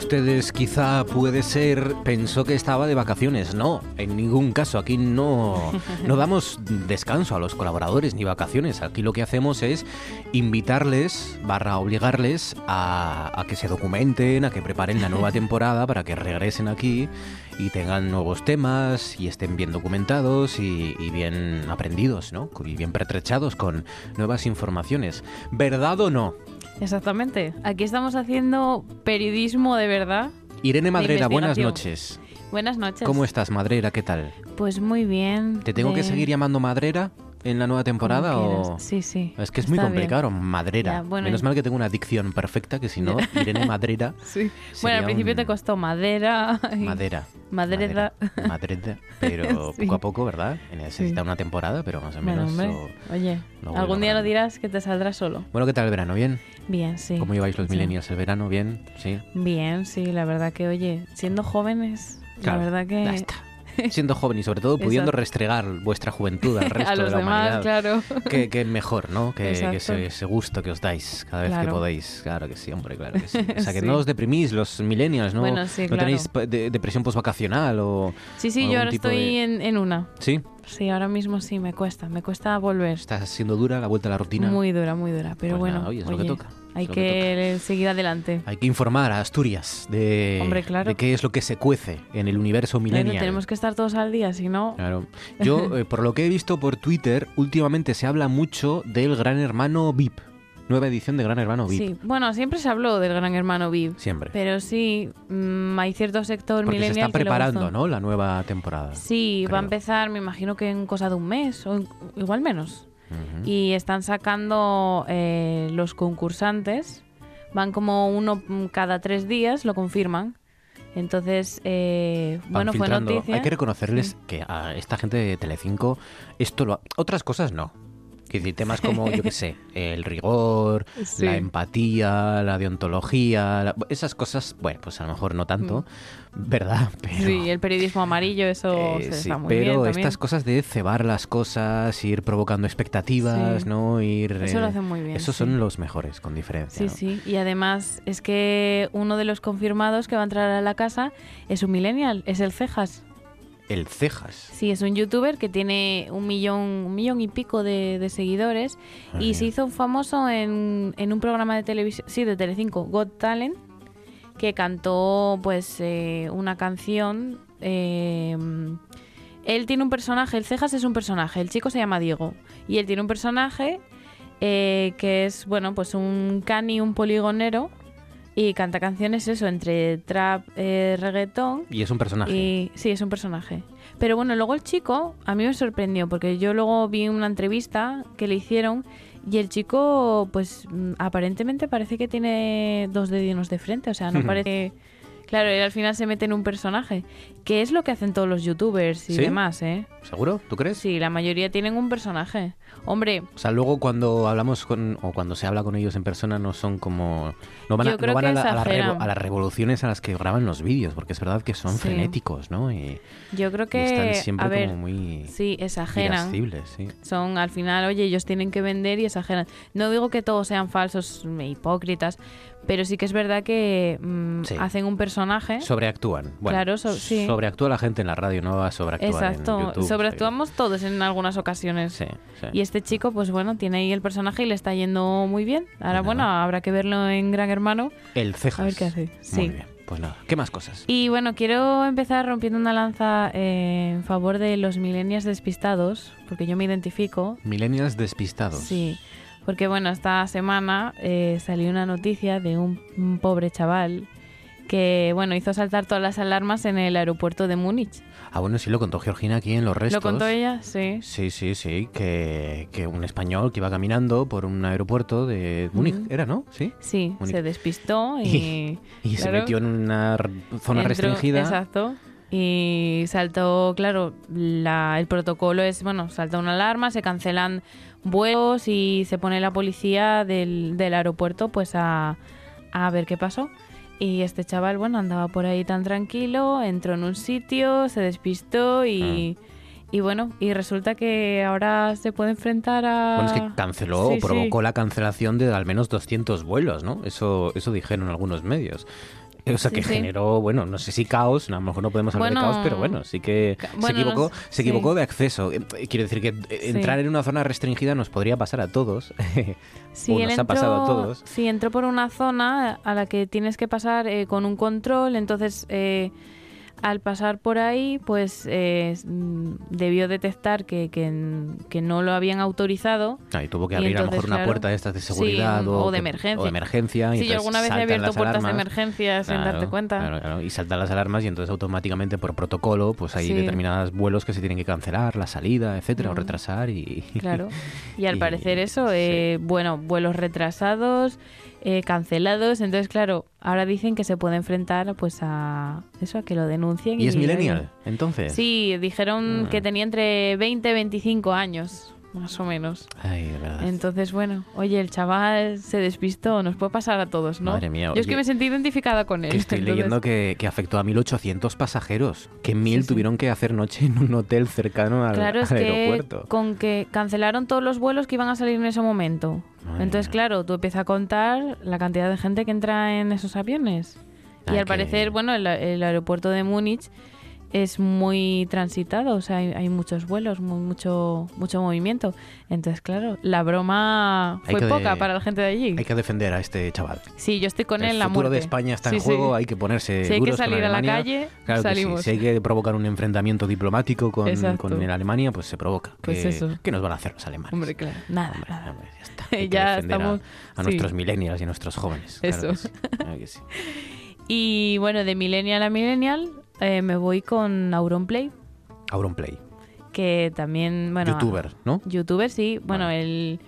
Ustedes quizá puede ser pensó que estaba de vacaciones. No, en ningún caso. Aquí no, no [laughs] damos descanso a los colaboradores ni vacaciones. Aquí lo que hacemos es invitarles, barra obligarles a, a que se documenten, a que preparen la nueva [laughs] temporada para que regresen aquí y tengan nuevos temas y estén bien documentados y, y bien aprendidos, ¿no? Y bien pertrechados con nuevas informaciones. ¿Verdad o no? Exactamente. Aquí estamos haciendo periodismo de verdad. Irene Madrera, buenas noches. Buenas noches. ¿Cómo estás, Madrera? ¿Qué tal? Pues muy bien. ¿Te tengo que seguir llamando Madrera en la nueva temporada o...? Sí, sí. Es que es muy Está bien. complicado, Madrera. Ya, bueno, Menos y- mal que tengo una dicción perfecta, que si no. Irene Madrera [laughs] Sí. Bueno, al principio un- te costó madera. y- Madera. Madrera. Madrera, pero [laughs] Sí. poco a poco, ¿verdad? Necesita una temporada, pero más o Bueno, menos... hombre, o- oye, voy algún día lo dirás que te saldrá solo. Bueno, ¿qué tal el verano? ¿Bien? Bien, sí. ¿Cómo lleváis los Sí. millennials el verano? ¿Bien? ¿Sí? Bien, sí, la verdad que, oye, siendo jóvenes, Claro, la verdad que... ya está. [laughs] Siendo joven y sobre todo pudiendo Exacto. restregar vuestra juventud al [laughs] resto A los de la demás, humanidad. claro. Que, que mejor, ¿no? Que, que ese, ese gusto que os dais cada vez que Claro. podéis. Claro que sí, hombre, claro que sí. [laughs] O sea, que Sí. no os deprimís los millennials, ¿no? Bueno, sí, ¿No claro. tenéis de- depresión postvacacional o Sí, sí, o yo ahora estoy de- en, en una. ¿Sí? Sí, ahora mismo sí, me cuesta, me cuesta volver. ¿Está siendo dura la vuelta a la rutina? Muy dura, muy dura, pero Pues bueno, nada, oye, es lo que toca, hay lo que, seguir adelante. Hay que informar a Asturias de, Hombre, claro. de qué es lo que se cuece en el universo Bueno, millennial. tenemos que estar todos al día, si no... Claro. Yo, [laughs] eh, por lo que he visto por Twitter, últimamente se habla mucho del Gran Hermano VIP. Nueva edición de Gran Hermano VIP. Sí, bueno, siempre se habló del Gran Hermano VIP. Siempre. Pero sí, mm, hay cierto sector Porque se millennial está que le preparando, gustó. ¿no? La nueva temporada. Sí, va a creo. empezar, me imagino que en cosa de un mes o igual menos. Y están sacando eh, los concursantes, van como uno mm, cada tres días, lo confirman. Entonces, eh, bueno, fue noticia. Hay que reconocerles que a esta gente de Telecinco esto lo ha- otras cosas no. Quiero decir, temas como, yo qué sé, [laughs] el rigor, Sí. la empatía, la deontología, la- esas cosas, bueno, pues a lo mejor no tanto, ¿verdad? Pero. Sí, el periodismo amarillo, eso eh, se- sí, está muy pero bien estas cosas de cebar las cosas, ir provocando expectativas, Sí. ¿no? Ir, Eso lo eh, hacen muy bien, Esos sí. son los mejores, con diferencia. Sí, ¿no? sí. Y además es que uno de los confirmados que va a entrar a la casa es un millennial, es el Cejas. El Cejas. Sí, es un youtuber que tiene un millón, un millón y pico de, de seguidores y se hizo famoso en, en un programa de televisión, sí, de Telecinco, Got Talent, que cantó pues eh, una canción. eh, él tiene un personaje, el Cejas es un personaje, el chico se llama Diego y él tiene un personaje eh, que es, bueno, pues un cani, un poligonero y canta canciones eso, entre trap, eh, reggaetón Y es un personaje. y sí, es un personaje. Pero bueno, luego el chico a mí me sorprendió porque yo luego vi una entrevista que le hicieron y el chico, pues mm, aparentemente parece que tiene dos dedinos de frente, o sea, no [laughs] parece Claro, él al final se mete en un personaje, que es lo que hacen todos los youtubers y ¿Sí? demás, ¿eh? ¿Seguro? ¿Tú crees? Sí, la mayoría tienen un personaje. Hombre, O sea, luego cuando hablamos con, o cuando se habla con ellos en persona no son como... No van a, no van a, la- a la revo- exageran. a las revoluciones a las que graban los vídeos, porque es verdad que son Sí. frenéticos, ¿no? Y, yo creo y que están siempre a ver, como muy sí, exageran. sí. Son al final, oye, ellos tienen que vender y exageran. No digo que todos sean falsos e hipócritas, pero sí que es verdad que mm, Sí. hacen un personaje. Sobreactúan. Bueno, Claro, so- sí. Sobreactúa la gente en la radio, no va a sobreactuar en Exacto, YouTube. sobreactuamos todos en algunas ocasiones. sí. Y este chico, pues bueno, tiene ahí el personaje y le está yendo muy bien. Ahora, bueno, habrá que verlo en Gran Hermano. El cejas. A ver qué hace. Sí. Muy bien. Pues nada, ¿qué más cosas? Y bueno, quiero empezar rompiendo una lanza eh, en favor de los millennials despistados, porque yo me identifico. Millennials despistados. Sí, porque bueno, esta semana eh, salió una noticia de un, un pobre chaval que, bueno, hizo saltar todas las alarmas en el aeropuerto de Múnich. Ah, bueno, sí lo contó Georgina aquí en Los Restos. ¿Lo contó ella? Sí. Sí, sí, sí, que, que un español que iba caminando por un aeropuerto de Múnich, Ujú. era, ¿no? Sí. Sí, Múnich. se despistó [laughs] y... Y se claro, metió en una zona entró- restringida. Exacto. Y saltó, claro, la- el protocolo es, bueno, salta una alarma, se cancelan vuelos y se pone la policía del, del aeropuerto pues a, a ver qué pasó. Y este chaval, bueno, andaba por ahí tan tranquilo, entró en un sitio, se despistó y, y bueno, y resulta que ahora se puede enfrentar a... Bueno, es que canceló, Sí, o provocó sí. la cancelación de al menos 200 vuelos, ¿no? Eso, eso dijeron algunos medios. [laughs] O sea, que sí. generó, bueno, no sé si caos, a lo mejor no podemos hablar Bueno, de caos, pero bueno, sí que se equivocó, no se equivocó sí. de acceso. Eh, Quiero decir que eh, entrar en una zona restringida nos podría pasar a todos. [laughs] Sí, o nos ha pasado a todos. Sí, entró por una zona a la que tienes que pasar eh, con un control, entonces eh, al pasar por ahí, pues eh, mm, debió detectar que, que, que no lo habían autorizado. Ah, y tuvo que abrir a lo mejor una claro, puerta de estas de sí, seguridad o, o, de emergencia. o de emergencia. y Sí, yo alguna vez he abierto puertas de emergencia sin Claro, darte cuenta. claro, Y saltan las alarmas y entonces automáticamente por protocolo pues hay Sí. determinados vuelos que se tienen que cancelar, la salida, etcétera, o retrasar y... Claro. [laughs] Y al y- parecer eso, eh, bueno, vuelos retrasados, eh, cancelados, entonces claro, ahora dicen que se puede enfrentar pues a eso, a que lo denuncien. ¿Y es millennial, entonces? Sí, dijeron Ah. que tenía entre 20 y 25 años, más o menos. Ay, de verdad. Entonces, bueno, oye, el chaval se despistó, nos puede pasar a todos, ¿no? Madre mía, Yo es que me sentí identificada con él. Que estoy entonces- leyendo que, que afectó a 1.800 pasajeros, que 1.000 sí. tuvieron que hacer noche en un hotel cercano al, Claro, es al que aeropuerto. con que cancelaron todos los vuelos que iban a salir en ese momento. Madre Entonces, claro, tú empiezas a contar la cantidad de gente que entra en esos aviones. Y al que- parecer, bueno, el, el aeropuerto de Múnich es muy transitado, o sea, hay, hay muchos vuelos, mu- mucho mucho movimiento. Entonces, claro, la broma fue poca de- para la gente de allí. Hay que defender a este chaval. Sí, yo estoy con él el en la futuro de España está Sí, en sí. juego, hay que ponerse Si hay que con salir a la calle, Claro que sí. salimos. Si hay que provocar un enfrentamiento diplomático con, con el Alemania, pues se provoca. Pues ¿Qué, eso. qué nos van a hacer los alemanes? Hombre, claro, nada, nada. ya está. [laughs] Hay estamos... a, nuestros millennials y a nuestros jóvenes. claro Eso. que sí, claro que sí. [laughs] Y bueno, de millennial a millennial eh, me voy con Auronplay, Auronplay. que también, bueno... Youtuber, ¿no? Youtuber, sí. Bueno, el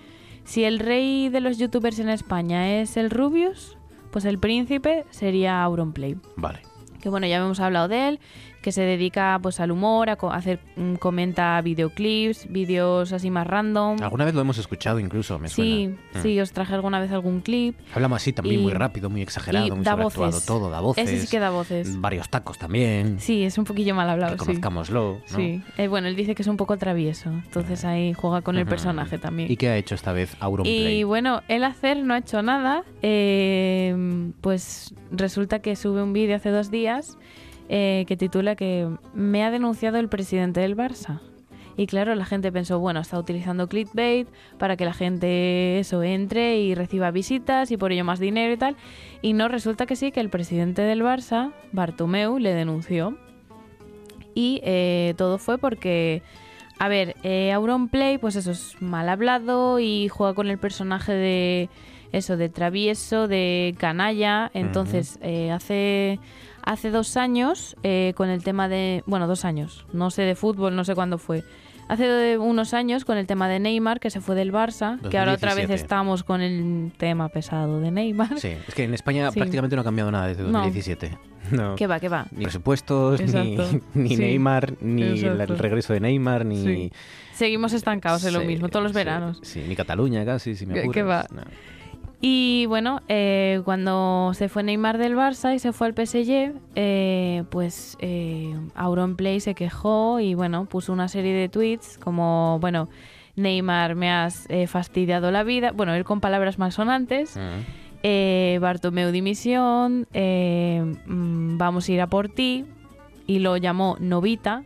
si el rey de los youtubers en España es el Rubius, pues el príncipe sería Auronplay. Vale. Que bueno, ya hemos hablado de él, que se dedica pues al humor, a co- hacer, mm, comenta videoclips, vídeos así más random. Alguna vez lo hemos escuchado incluso, me Sí, suena. sí, os traje alguna vez algún clip. Hablamos así también Y- muy rápido, muy exagerado, y muy da voces. todo, da voces. Ese sí que da voces. Varios tacos también. Sí, es un poquillo mal hablado, sí. Conozcámoslo, ¿no? Sí, Eh, bueno, él dice que es un poco travieso, entonces ahí juega con el personaje también. ¿Y qué ha hecho esta vez Auronplay? Y bueno, él hacer no ha hecho nada. eh, pues resulta que sube un vídeo hace dos días eh, que titula que me ha denunciado el presidente del Barça. Y claro, la gente pensó, bueno, está utilizando clickbait para que la gente eso entre y reciba visitas y por ello más dinero y tal. Y no resulta que sí, que el presidente del Barça, Bartomeu, le denunció. Y eh, todo fue porque, a ver, eh, Auronplay, pues eso es mal hablado y juega con el personaje de eso, de travieso, de canalla. Entonces, eh, hace, hace dos años, eh, con el tema de, bueno, dos años, no sé de fútbol, no sé cuándo fue. hace unos años con el tema de Neymar, que se fue del Barça, que ahora otra vez 2017. estamos con el tema pesado de Neymar. Sí, es que en España Sí. prácticamente no ha cambiado nada desde No. 2017. No. ¿Qué va, qué va? Ni presupuestos, ni, Exacto. [laughs] ni Sí. Neymar, ni el, Exacto. el regreso de Neymar, ni... Sí. Seguimos estancados en lo mismo, todos los veranos. Sí, ni Cataluña casi, si me ¿Qué- apuras. qué va? No. Y bueno, eh, cuando se fue Neymar del Barça y se fue al PSG, eh, pues eh, Auronplay se quejó y bueno, puso una serie de tweets como, bueno, Neymar, me has eh, fastidiado la vida. Bueno, él con palabras más sonantes. Eh, Bartomeu dimisión, eh, mm, vamos a ir a por ti. Y lo llamó Novita,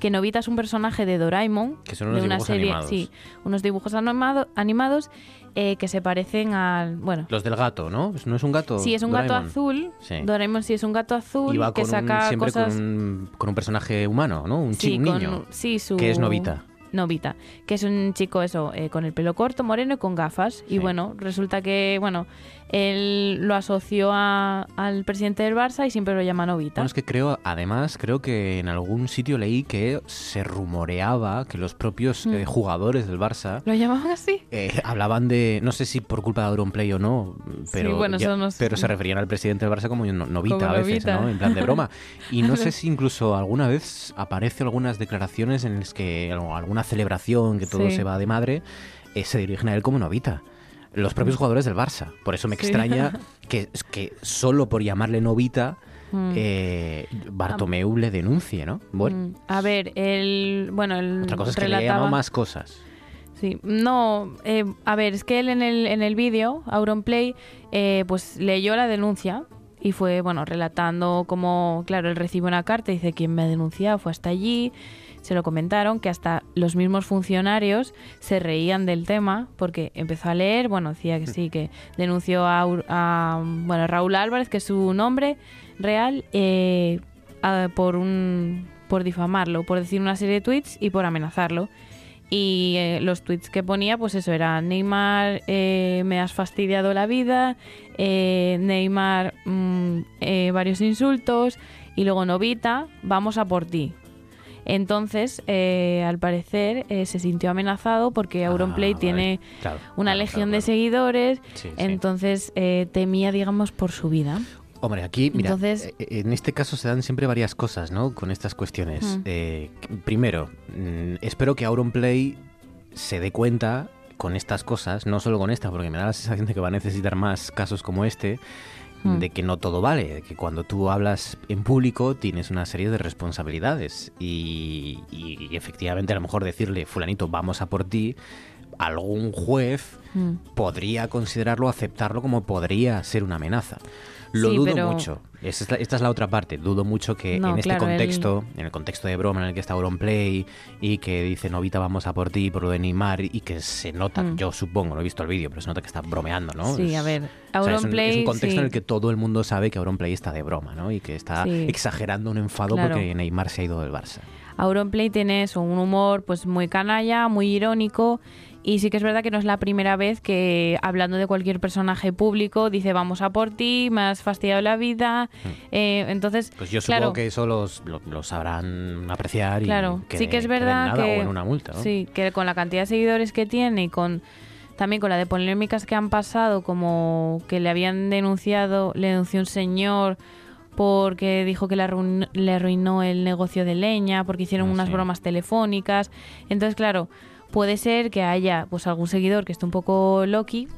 que Novita es un personaje de Doraemon. Que son unos de una dibujos serie, animados. Sí, unos dibujos animado- animados eh, que se parecen al... Bueno, Los del gato, ¿no? ¿No es un gato? sí, es un gato azul. Sí. Doraemon sí es un gato azul que con un- saca siempre cosas... con, un, con un personaje humano, ¿no? Un, Sí, un con- niño. sí, su... Que es Novita. Novita, que es un chico eso, eh, con el pelo corto, moreno y con gafas. Y bueno, resulta que, bueno, él lo asoció a- al presidente del Barça y siempre lo llama Novita. Bueno, es que creo, además, creo que en algún sitio leí que se rumoreaba que los propios Mm. eh, jugadores del Barça ¿Lo llamaban así? eh, hablaban de, no sé si por culpa de Auronplay o no, pero, bueno, ya- pero se referían al presidente del Barça como no- novita Como a veces, Novita. ¿no? En plan de broma. [laughs] Y no sé si incluso alguna vez aparece algunas declaraciones en las que alguna celebración que todo Sí. se va de madre eh, se dirigen a él como novita. Los propios jugadores del Barça. Por eso me Mm. Sí. extraña [laughs] que, que solo por llamarle novita Mm. eh, Bartomeu le denuncie, ¿no? Bueno, Mm, A ver, él, bueno, él otra cosa es que le relataba... llamado más cosas. Sí, no, eh, a ver, es que él en el, en el vídeo, Auronplay, eh, pues leyó la denuncia y fue, bueno, relatando cómo, claro, él recibe una carta y dice quién me ha denunciado, fue hasta allí, se lo comentaron, que hasta los mismos funcionarios se reían del tema porque empezó a leer, bueno, decía que sí, que denunció a, a, bueno, Raúl Álvarez, que es su nombre real, eh, a- por, un, por difamarlo, por decir una serie de tweets y por amenazarlo. Y eh, los tweets que ponía, pues eso, era Neymar, eh, me has fastidiado la vida, eh, Neymar, mm, eh, varios insultos, y luego Novita, vamos a por ti. Entonces, eh, al parecer, eh, se sintió amenazado porque Auronplay Ah, vale. tiene Claro, una claro, legión claro, de seguidores, Sí, entonces eh, temía, digamos, por su vida. Hombre, aquí, mira, Entonces- en este caso se dan siempre varias cosas, ¿no? Con estas cuestiones. Mm. Eh, primero, mm, espero que Auronplay se dé cuenta con estas cosas, no solo con esta, porque me da la sensación de que va a necesitar más casos como este, Mm. de que no todo vale, de que cuando tú hablas en público tienes una serie de responsabilidades y, y efectivamente a lo mejor decirle, fulanito, vamos a por ti, algún juez Mm. podría considerarlo, aceptarlo como podría ser una amenaza. Lo Sí, dudo pero- mucho. Esta es, la, esta es la otra parte. Dudo mucho que No, en este claro, contexto, en el contexto de broma en el que está Auronplay y que dice Novita vamos a por ti por lo de Neymar y que se nota, Mm. yo supongo, no he visto el vídeo, pero se nota que está bromeando, ¿no? Sí, Es- a ver, o sea, es, un, Auronplay, es un contexto sí. en el que todo el mundo sabe que Auronplay está de broma, ¿no? Y que está Sí. exagerando un enfado Claro. porque Neymar se ha ido del Barça. Auronplay tiene eso, un humor pues muy canalla, muy irónico y sí que es verdad que no es la primera vez que hablando de cualquier personaje público dice vamos a por ti, me has fastidiado la vida, eh, entonces Pues yo supongo claro, que eso los, lo, lo sabrán apreciar y claro, que, sí que es que verdad nada que o en una multa, ¿no? sí que con la cantidad de seguidores que tiene y con también con la de polémicas que han pasado como que le habían denunciado, le denunció un señor porque dijo que le arruinó, le arruinó el negocio de leña, porque hicieron Ah, unas sí. bromas telefónicas. Entonces, claro, puede ser que haya pues algún seguidor que esté un poco loqui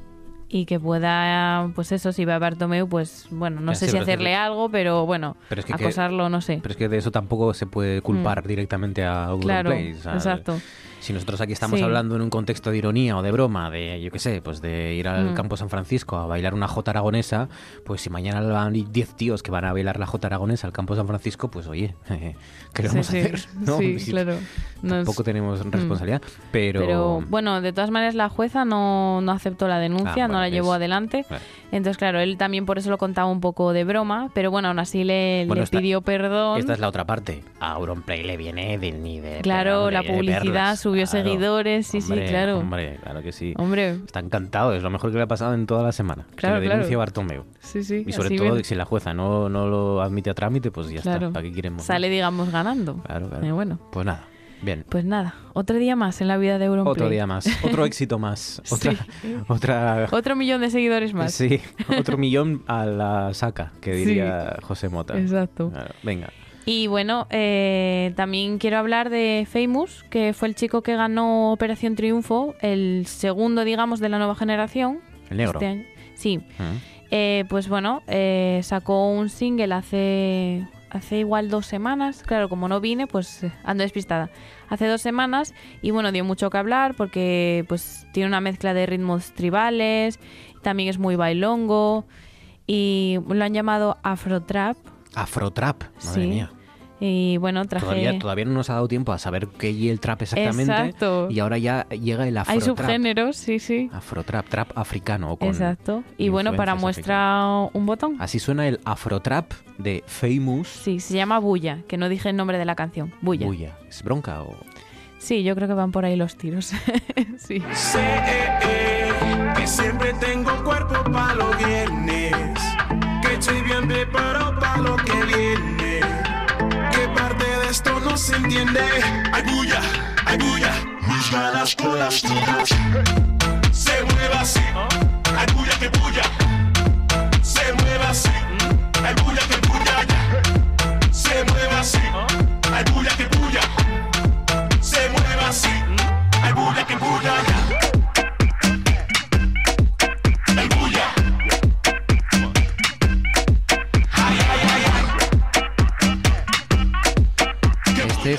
y que pueda, pues eso, si va a Bartomeu, pues bueno, no Ya, sé si que- hacerle algo, pero bueno, Pero es que- que- acosarlo, no sé. Pero es que de eso tampoco se puede culpar directamente a Claro, Auronplay. o sea, exacto. Si nosotros aquí estamos Sí. hablando en un contexto de ironía o de broma, de yo qué sé, pues de ir al Mm. campo San Francisco a bailar una jota aragonesa, pues si mañana van 10 tíos que van a bailar la jota aragonesa al campo San Francisco, pues oye, [laughs] ¿qué le vamos sí, a hacer? [laughs] ¿no? sí, claro. Tampoco tenemos Mm. responsabilidad, pero... Pero bueno, de todas maneras la jueza no, no aceptó la denuncia, Ah, no la llevó adelante. Vale. Entonces, claro, él también por eso lo contaba un poco de broma, pero bueno, aún así le, Bueno, le esta- pidió perdón. Esta es la otra parte. A Auronplay le viene de ni de... Claro, la publicidad, subió Claro. seguidores, sí, Hombre, sí, claro. Hombre, claro que sí. Hombre. Está encantado, es lo mejor que le ha pasado en toda la semana. Claro, que lo claro. denuncie Bartomeu. Sí, sí, Y sobre todo, ven. si la jueza no, no lo admite a trámite, pues ya Claro. está. ¿Para qué queremos? Sale, digamos, ganando. Claro, claro. Eh, bueno. Pues nada. Bien. Pues nada, otro día más en la vida de Auronplay. Otro día más, otro éxito más, [laughs] otra, Sí. otra, Otro millón de seguidores más. sí, otro millón a la saca, que diría José Mota. Exacto. Claro, venga. Y bueno, eh, también quiero hablar de Famous, que fue el chico que ganó Operación Triunfo, el segundo, digamos, de la nueva generación. El negro. Este año. Sí. Mm. Eh, pues bueno, eh, sacó un single hace, hace igual dos semanas. Claro, como no vine, pues eh, ando despistada. Hace dos semanas y bueno, dio mucho que hablar porque pues tiene una mezcla de ritmos tribales, también es muy bailongo y lo han llamado Afro Trap. Afrotrap, madre Sí. mía. Y bueno, traje... Todavía, todavía no nos ha dado tiempo a saber qué y el trap exactamente. Exacto. Y ahora ya llega el Hay afrotrap. subgéneros, sí, sí. Afrotrap, trap africano. o Con Exacto. Y bueno, para muestra un botón. Así suena el afrotrap de Famous. Sí, se llama Bulla, que no dije el nombre de la canción. Bulla. Bulla. ¿Es bronca o...? Sí, yo creo que van por ahí los tiros. [laughs] sí. Sé eh, eh, que siempre tengo cuerpo para los viernes. Que estoy bien preparado para lo no se entiende. Hay bulla, hay bulla. Mis ganas con las tuyas. Se mueve así. Hay bulla que bulla. Se mueve así. Hay bulla que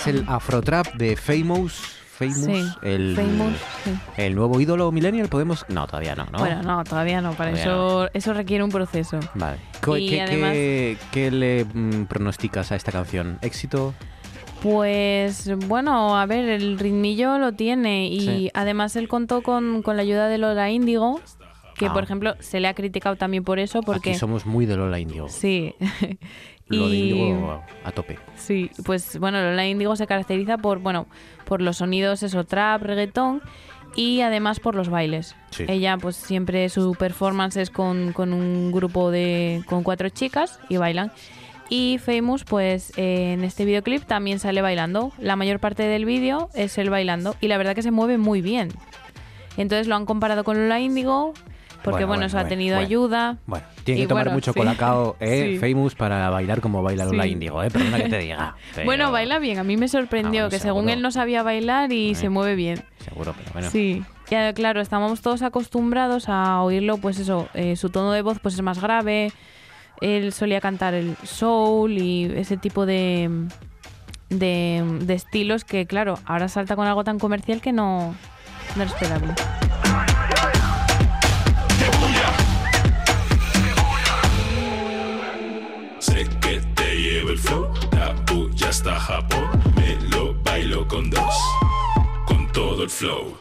es el afrotrap de Famous. Famous, Sí, el, Famous, sí. el nuevo ídolo millennial. ¿Podemos...? No, todavía no, ¿no? Bueno, no, todavía no. Para Todavía eso, eso requiere un proceso. Vale. ¿Qué, Y qué- además- qué- qué le mm, pronosticas a esta canción? ¿Éxito? Pues bueno, a ver, el ritmillo lo tiene y Sí. además él contó con, con la ayuda de Lola Índigo, que Ah. por ejemplo se le ha criticado también por eso, porque... Aquí somos muy de Lola Indio. Sí. [laughs] Lo de Índigo a tope. Sí, pues bueno, Lola Índigo se caracteriza por, bueno, por los sonidos, eso, trap, reggaetón y además por los bailes. Sí. Ella, pues siempre su performance es con, con un grupo de, con cuatro chicas y bailan. Y Famous, pues eh, en este videoclip también sale bailando. La mayor parte del vídeo es él bailando y la verdad que se mueve muy bien. Entonces lo han comparado con Lola Índigo porque Bueno, bueno, bueno, eso ha tenido ayuda. Bueno, tiene que tomar mucho sí. colacao, [laughs] ¿eh? Sí. Famous para bailar como baila Lola Sí. Índigo, ¿eh? Perdona que te diga. [laughs] pero- Bueno, baila bien. A mí me sorprendió Ah, que según él no sabía bailar y Eh. se mueve bien. Seguro, pero bueno. Sí. Ya, claro, estamos todos acostumbrados a oírlo, pues eso, eh, su tono de voz pues es más grave. Él solía cantar el soul y ese tipo de, de, de estilos que, claro, ahora salta con algo tan comercial que no, no era esperable. Flow, hasta Japón. Me lo bailo con dos, con todo el flow.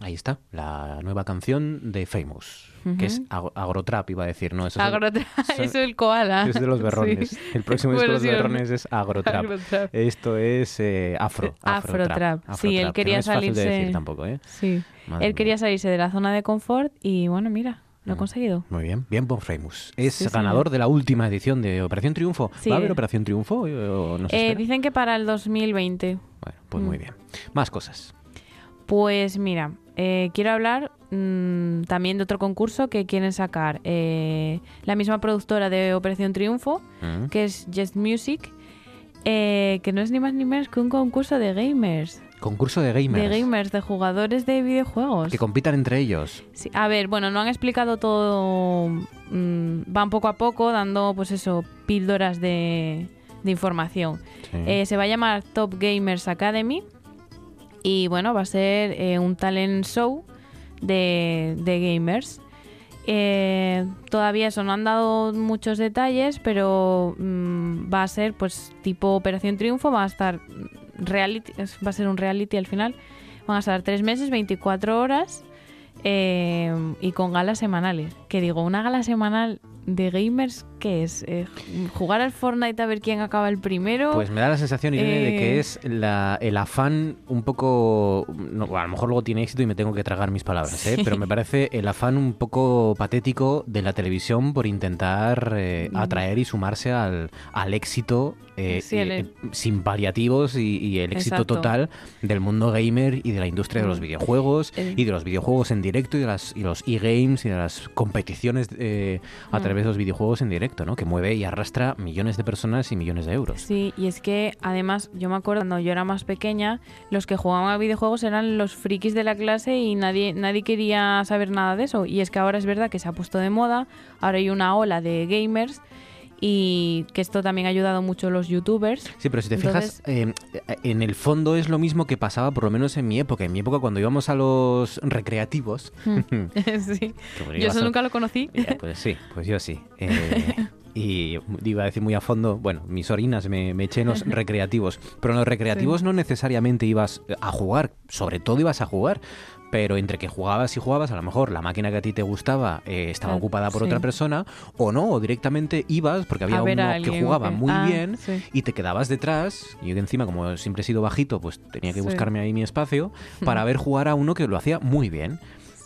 Ahí está, la nueva canción de Famous, que es ag- agrotrap, iba a decir, ¿no? Eso es- Agrotra- eso- [laughs] eso es el koala. Es de los berrones. Sí. El próximo disco de Bueno, los sí, berrones es agrotrap. Agrotrap. Esto es eh, afro. Afrotrap. Sí, Afrotrap, él que quería no es fácil salirse. de decir tampoco, ¿eh? Sí. Madre él quería salirse de la zona de confort y bueno, mira, lo ha conseguido. Muy bien, bien por Famous. Es Sí, ganador de la última edición de Operación Triunfo. Sí. ¿Va a haber Operación Triunfo eh, o no se Eh, dicen que para el 2020. Bueno, pues muy Mm. bien. Más cosas. Pues mira, eh, quiero hablar mm, también de otro concurso que quieren sacar eh, la misma productora de Operación Triunfo, Mm. que es Just Music, eh, que no es ni más ni menos que un concurso de gamers. Concurso de gamers. De gamers, de jugadores de videojuegos. Que compitan entre ellos. Sí, a ver, bueno, no han explicado todo. mm, van poco a poco dando, pues eso, píldoras de, de información. Sí. Eh, se va a llamar Top Gamers Academy. Y bueno, va a ser eh, un talent show de, de gamers. Eh, todavía eso no han dado muchos detalles, pero mm, va a ser pues tipo Operación Triunfo, va a estar reality, va a ser un reality al final. Van a estar tres meses, 24 horas eh, y con galas semanales. Que digo, una gala semanal de gamers ¿qué es? Eh, ¿Jugar al Fortnite a ver quién acaba el primero? Pues me da la sensación, Irene, de que Eh, es la- el afán un poco... no, a lo mejor luego tiene éxito y me tengo que tragar mis palabras, ¿eh? Sí. pero me parece el afán un poco patético de la televisión por intentar eh, Mm. atraer y sumarse al, al éxito eh, Sí, el- eh, sin paliativos y, y el éxito Exacto. total del mundo gamer y de la industria de los Mm. videojuegos Eh. y de los videojuegos en directo y de las y los e-games y de las competiciones eh, a Mm. través de los videojuegos en directo, ¿no? Que mueve y arrastra millones de personas y millones de euros. Sí, y es que además yo me acuerdo cuando yo era más pequeña, los que jugaban a videojuegos eran los frikis de la clase y nadie, nadie quería saber nada de eso. Y es que ahora es verdad que se ha puesto de moda, ahora hay una ola de gamers y que esto también ha ayudado mucho a los youtubers. Sí, pero si te Entonces- fijas, eh, en el fondo es lo mismo que pasaba, por lo menos en mi época. En mi época, cuando íbamos a los recreativos. [laughs] sí. [laughs] Yo eso a- nunca lo conocí. Eh, Pues sí, pues yo sí. Eh, [laughs] y iba a decir muy a fondo, bueno, mis orinas me, me eché en los recreativos. Pero en los recreativos Sí. no necesariamente ibas a jugar, sobre todo ibas a jugar. Pero entre que jugabas y jugabas, a lo mejor la máquina que a ti te gustaba eh, estaba Ah, ocupada por sí. otra persona, o no, o directamente ibas porque había uno que jugaba muy ah, bien sí. y te quedabas detrás. Y yo encima, como siempre he sido bajito, pues tenía que Sí. buscarme ahí mi espacio para ver jugar a uno que lo hacía muy bien.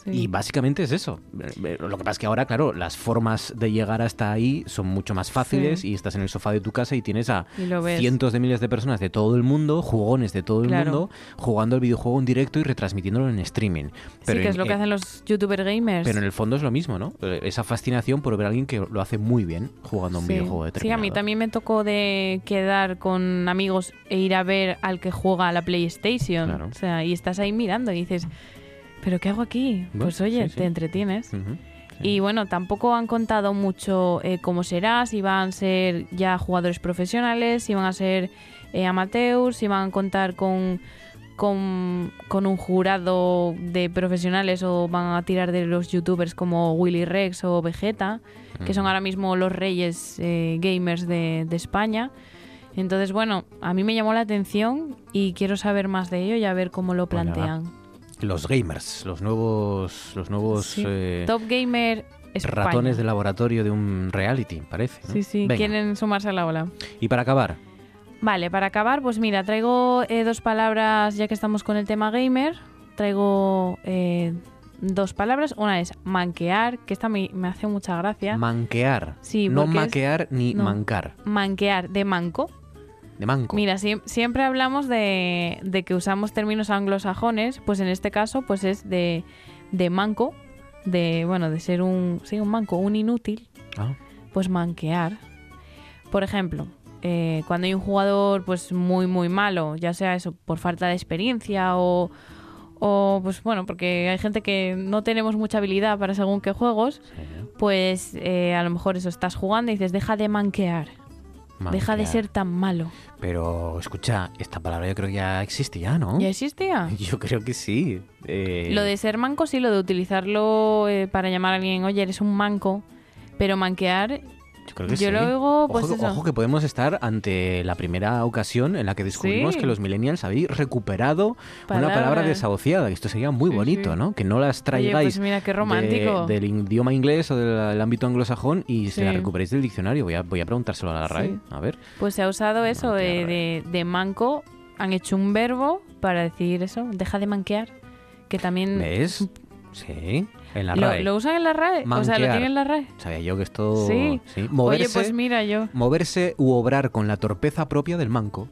Sí. Y básicamente es eso. Eh, Lo que pasa es que ahora, claro, las formas de llegar hasta ahí son mucho más fáciles Sí. y estás en el sofá de tu casa y tienes a Y cientos de miles de personas de todo el mundo, jugones de todo el Claro. mundo, jugando el videojuego en directo y retransmitiéndolo en streaming. Pero sí, que es en- lo que eh, hacen los youtuber gamers. Pero en el fondo es lo mismo, ¿no? Eh, Esa fascinación por ver a alguien que lo hace muy bien jugando a un Sí. videojuego Sí, a determinado. mí también me tocó de quedar con amigos e ir a ver al que juega a la PlayStation. Claro. O sea, y estás ahí mirando y dices, ¿pero qué hago aquí? Bueno, pues oye, sí, sí. te entretienes. Y bueno, tampoco han contado mucho eh, cómo será, si van a ser ya jugadores profesionales, si van a ser eh, amateurs, si van a contar con, con, con un jurado de profesionales o van a tirar de los youtubers como Willy Rex o Vegeta, que son ahora mismo los reyes eh, gamers de, de España. Entonces, bueno, a mí me llamó la atención y quiero saber más de ello y a ver cómo lo Pues nada. Los gamers, los nuevos, los nuevos Sí. eh, Top Gamer España. ratones de laboratorio de un reality, parece. ¿no? Sí, sí, Venga. quieren sumarse a la ola. Y para acabar, Vale, para acabar, pues mira, traigo eh, dos palabras, ya que estamos con el tema gamer. Traigo eh, dos palabras. Una es manquear, que esta me, me hace mucha gracia. manquear. Sí, no porque es- maquear ni no. mancar. manquear, de manco. De manco. Mira, siem- siempre hablamos de, de que usamos términos anglosajones, pues en este caso, pues es de, de manco, de, bueno, de ser un, sí, un manco, un inútil, Ah. pues manquear. Por ejemplo, eh, cuando hay un jugador pues muy muy malo, ya sea eso por falta de experiencia o, o pues bueno, porque hay gente que no tenemos mucha habilidad para según qué juegos, pues eh, a lo mejor eso estás jugando y dices, deja de manquear, deja de ser tan malo. Pero escucha, esta palabra yo creo que ya existe ya, ¿no? ¿Ya existía? [laughs] Yo creo que sí. Eh, Lo de ser manco sí, lo de utilizarlo eh, para llamar a alguien, oye, eres un manco, pero manquear, Yo creo que yo sí. lo oigo, pues ojo, eso. ojo que podemos estar ante la primera ocasión en la que descubrimos Sí. que los millennials habéis recuperado una palabra desahuciada. Esto sería muy Sí, bonito. ¿no? Que no las Oye, traigáis pues mira, qué de- romántico. del idioma inglés o del, del ámbito anglosajón y se la recuperéis del diccionario. Voy a, voy a preguntárselo a la RAE. A ver. pues se ha usado eso de, de, de manco, han hecho un verbo para decir eso, deja de manquear, que también... ¿Ves? Sí, en la ¿Lo, RAE. lo usan en la RAE? O sea, ¿lo Manquear. tienen en la RAE? Sabía yo que esto... Sí. Moverse, Oye, pues mira yo. moverse u obrar con la torpeza propia del manco.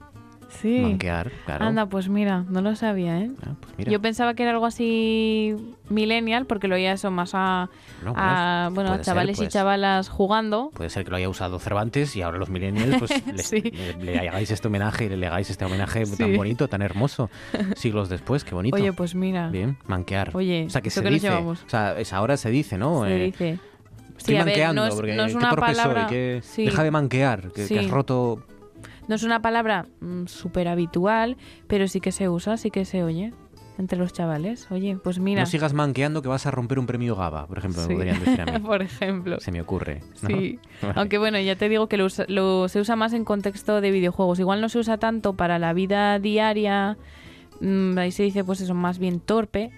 Sí. Manquear, claro. Anda, pues mira, no lo sabía, ¿eh? mira. Yo pensaba que era algo así millennial, porque lo oía eso más a, No, a, pues, bueno, a ser, chavales y pues. chavalas jugando. Puede ser que lo haya usado Cervantes y ahora los millennials pues [laughs] les- Sí. le, le hagáis este homenaje, le hagáis este homenaje tan bonito, tan hermoso, siglos después, qué bonito. Oye, pues mira. Bien, manquear. Oye, o sea, que ¿esto se qué dice, o sea, es, ahora se dice, ¿no? Se Eh, dice. Estoy Sí, a ver, manqueando, no es- porque no es qué una soy, palabra- que sí. deja de manquear, que, que Sí. has roto... No es una palabra mm, súper habitual, pero sí que se usa, sí que se oye entre los chavales. Oye, pues mira. No sigas manqueando que vas a romper un premio GABA, por ejemplo, me podrían decir a mí. [laughs] Por ejemplo. Se me ocurre. ¿no? Sí, Vale. [laughs] aunque bueno, ya te digo que lo, usa- lo- se usa más en contexto de videojuegos. Igual no se usa tanto para la vida diaria, mm, ahí se dice pues eso, más bien torpe,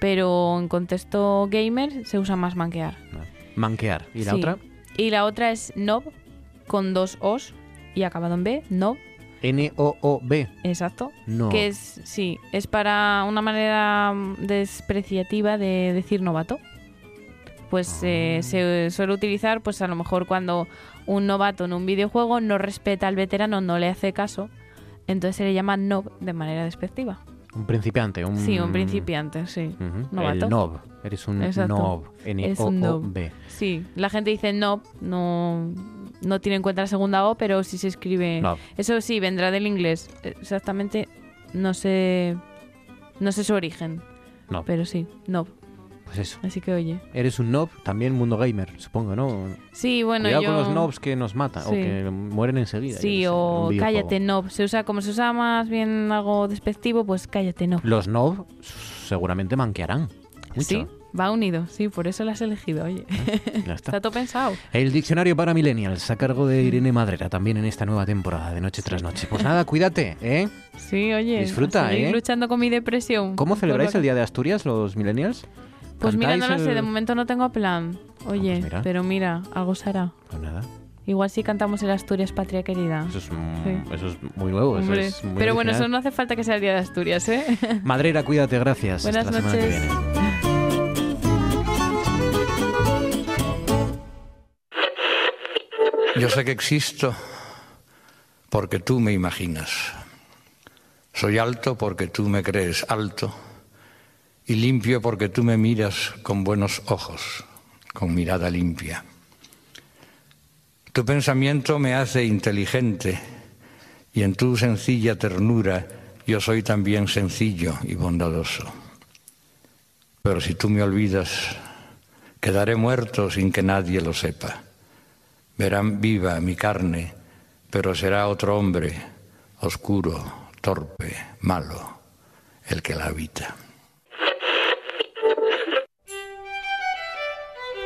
pero en contexto gamer se usa más manquear. Manquear. ¿Y la Sí. otra? Y la otra es Nob, con dos Os y acabado en B, Nob. N-O-O-B. Exacto. No. Que es, sí, es para una manera despreciativa de decir novato. Pues eh, se suele utilizar, pues a lo mejor cuando un novato en un videojuego no respeta al veterano, no le hace caso, entonces se le llama nob de manera despectiva. Un principiante, un... Sí, un principiante, sí. Ujú, Novato. El nob. Eres un Exacto. N-O-O-B. Sí, la gente dice nob, no, no tiene en cuenta la segunda O, pero sí se escribe... Eso sí, vendrá del inglés. Exactamente, no sé, no sé su origen. Nob. Pero sí, nob. Pues eso. Así que oye. Eres un nob, también mundo gamer, supongo, ¿no? Sí, bueno, Cuidado yo... con los nobs que nos matan o que mueren enseguida. Sí, sé, o cállate, nob. Se usa, como se usa más bien algo despectivo, pues cállate, nob. Los nob seguramente manquearán. Mucho. Sí, va unido, sí, por eso lo has elegido, oye. Ya está. Está todo pensado. El diccionario para millennials a cargo de Irene Madrera también en esta nueva temporada de Noche tras Noche. Pues nada, cuídate, ¿eh? Sí, oye. Disfruta, ¿eh? luchando con mi depresión. ¿Cómo celebráis el Día de Asturias los millennials? Pues mira, no ¿Cantáis lo sé, el- de momento no tengo plan. Oye, mira. pero mira, algo se hará. Pues nada, Igual sí cantamos el Asturias Patria Querida. eso es, mm, Sí. eso es muy nuevo. eso es muy pero bueno, eso no hace falta que sea el Día de Asturias, ¿eh? Madrera, cuídate, gracias. Buenas Hasta la semana que noches. viene. Yo sé que existo porque tú me imaginas. Soy alto porque tú me crees alto y limpio porque tú me miras con buenos ojos, con mirada limpia. Tu pensamiento me hace inteligente y en tu sencilla ternura yo soy también sencillo y bondadoso. Pero si tú me olvidas, quedaré muerto sin que nadie lo sepa. Verán viva mi carne, pero será otro hombre, oscuro, torpe, malo, el que la habita.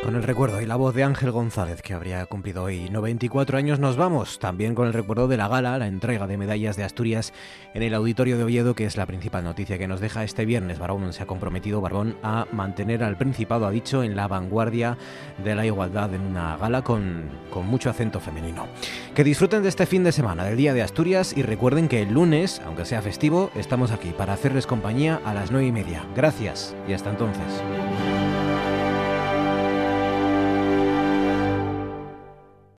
Con el recuerdo y la voz de Ángel González, que habría cumplido hoy 94 años, nos vamos. También con el recuerdo de la gala, la entrega de medallas de Asturias en el Auditorio de Oviedo, que es la principal noticia que nos deja este viernes. Barbón se ha comprometido, Barbón, a mantener al Principado, ha dicho, en la vanguardia de la igualdad en una gala con, con mucho acento femenino. Que disfruten de este fin de semana, del Día de Asturias, y recuerden que el lunes, aunque sea festivo, estamos aquí para hacerles compañía a las 9 y media. Gracias y hasta entonces.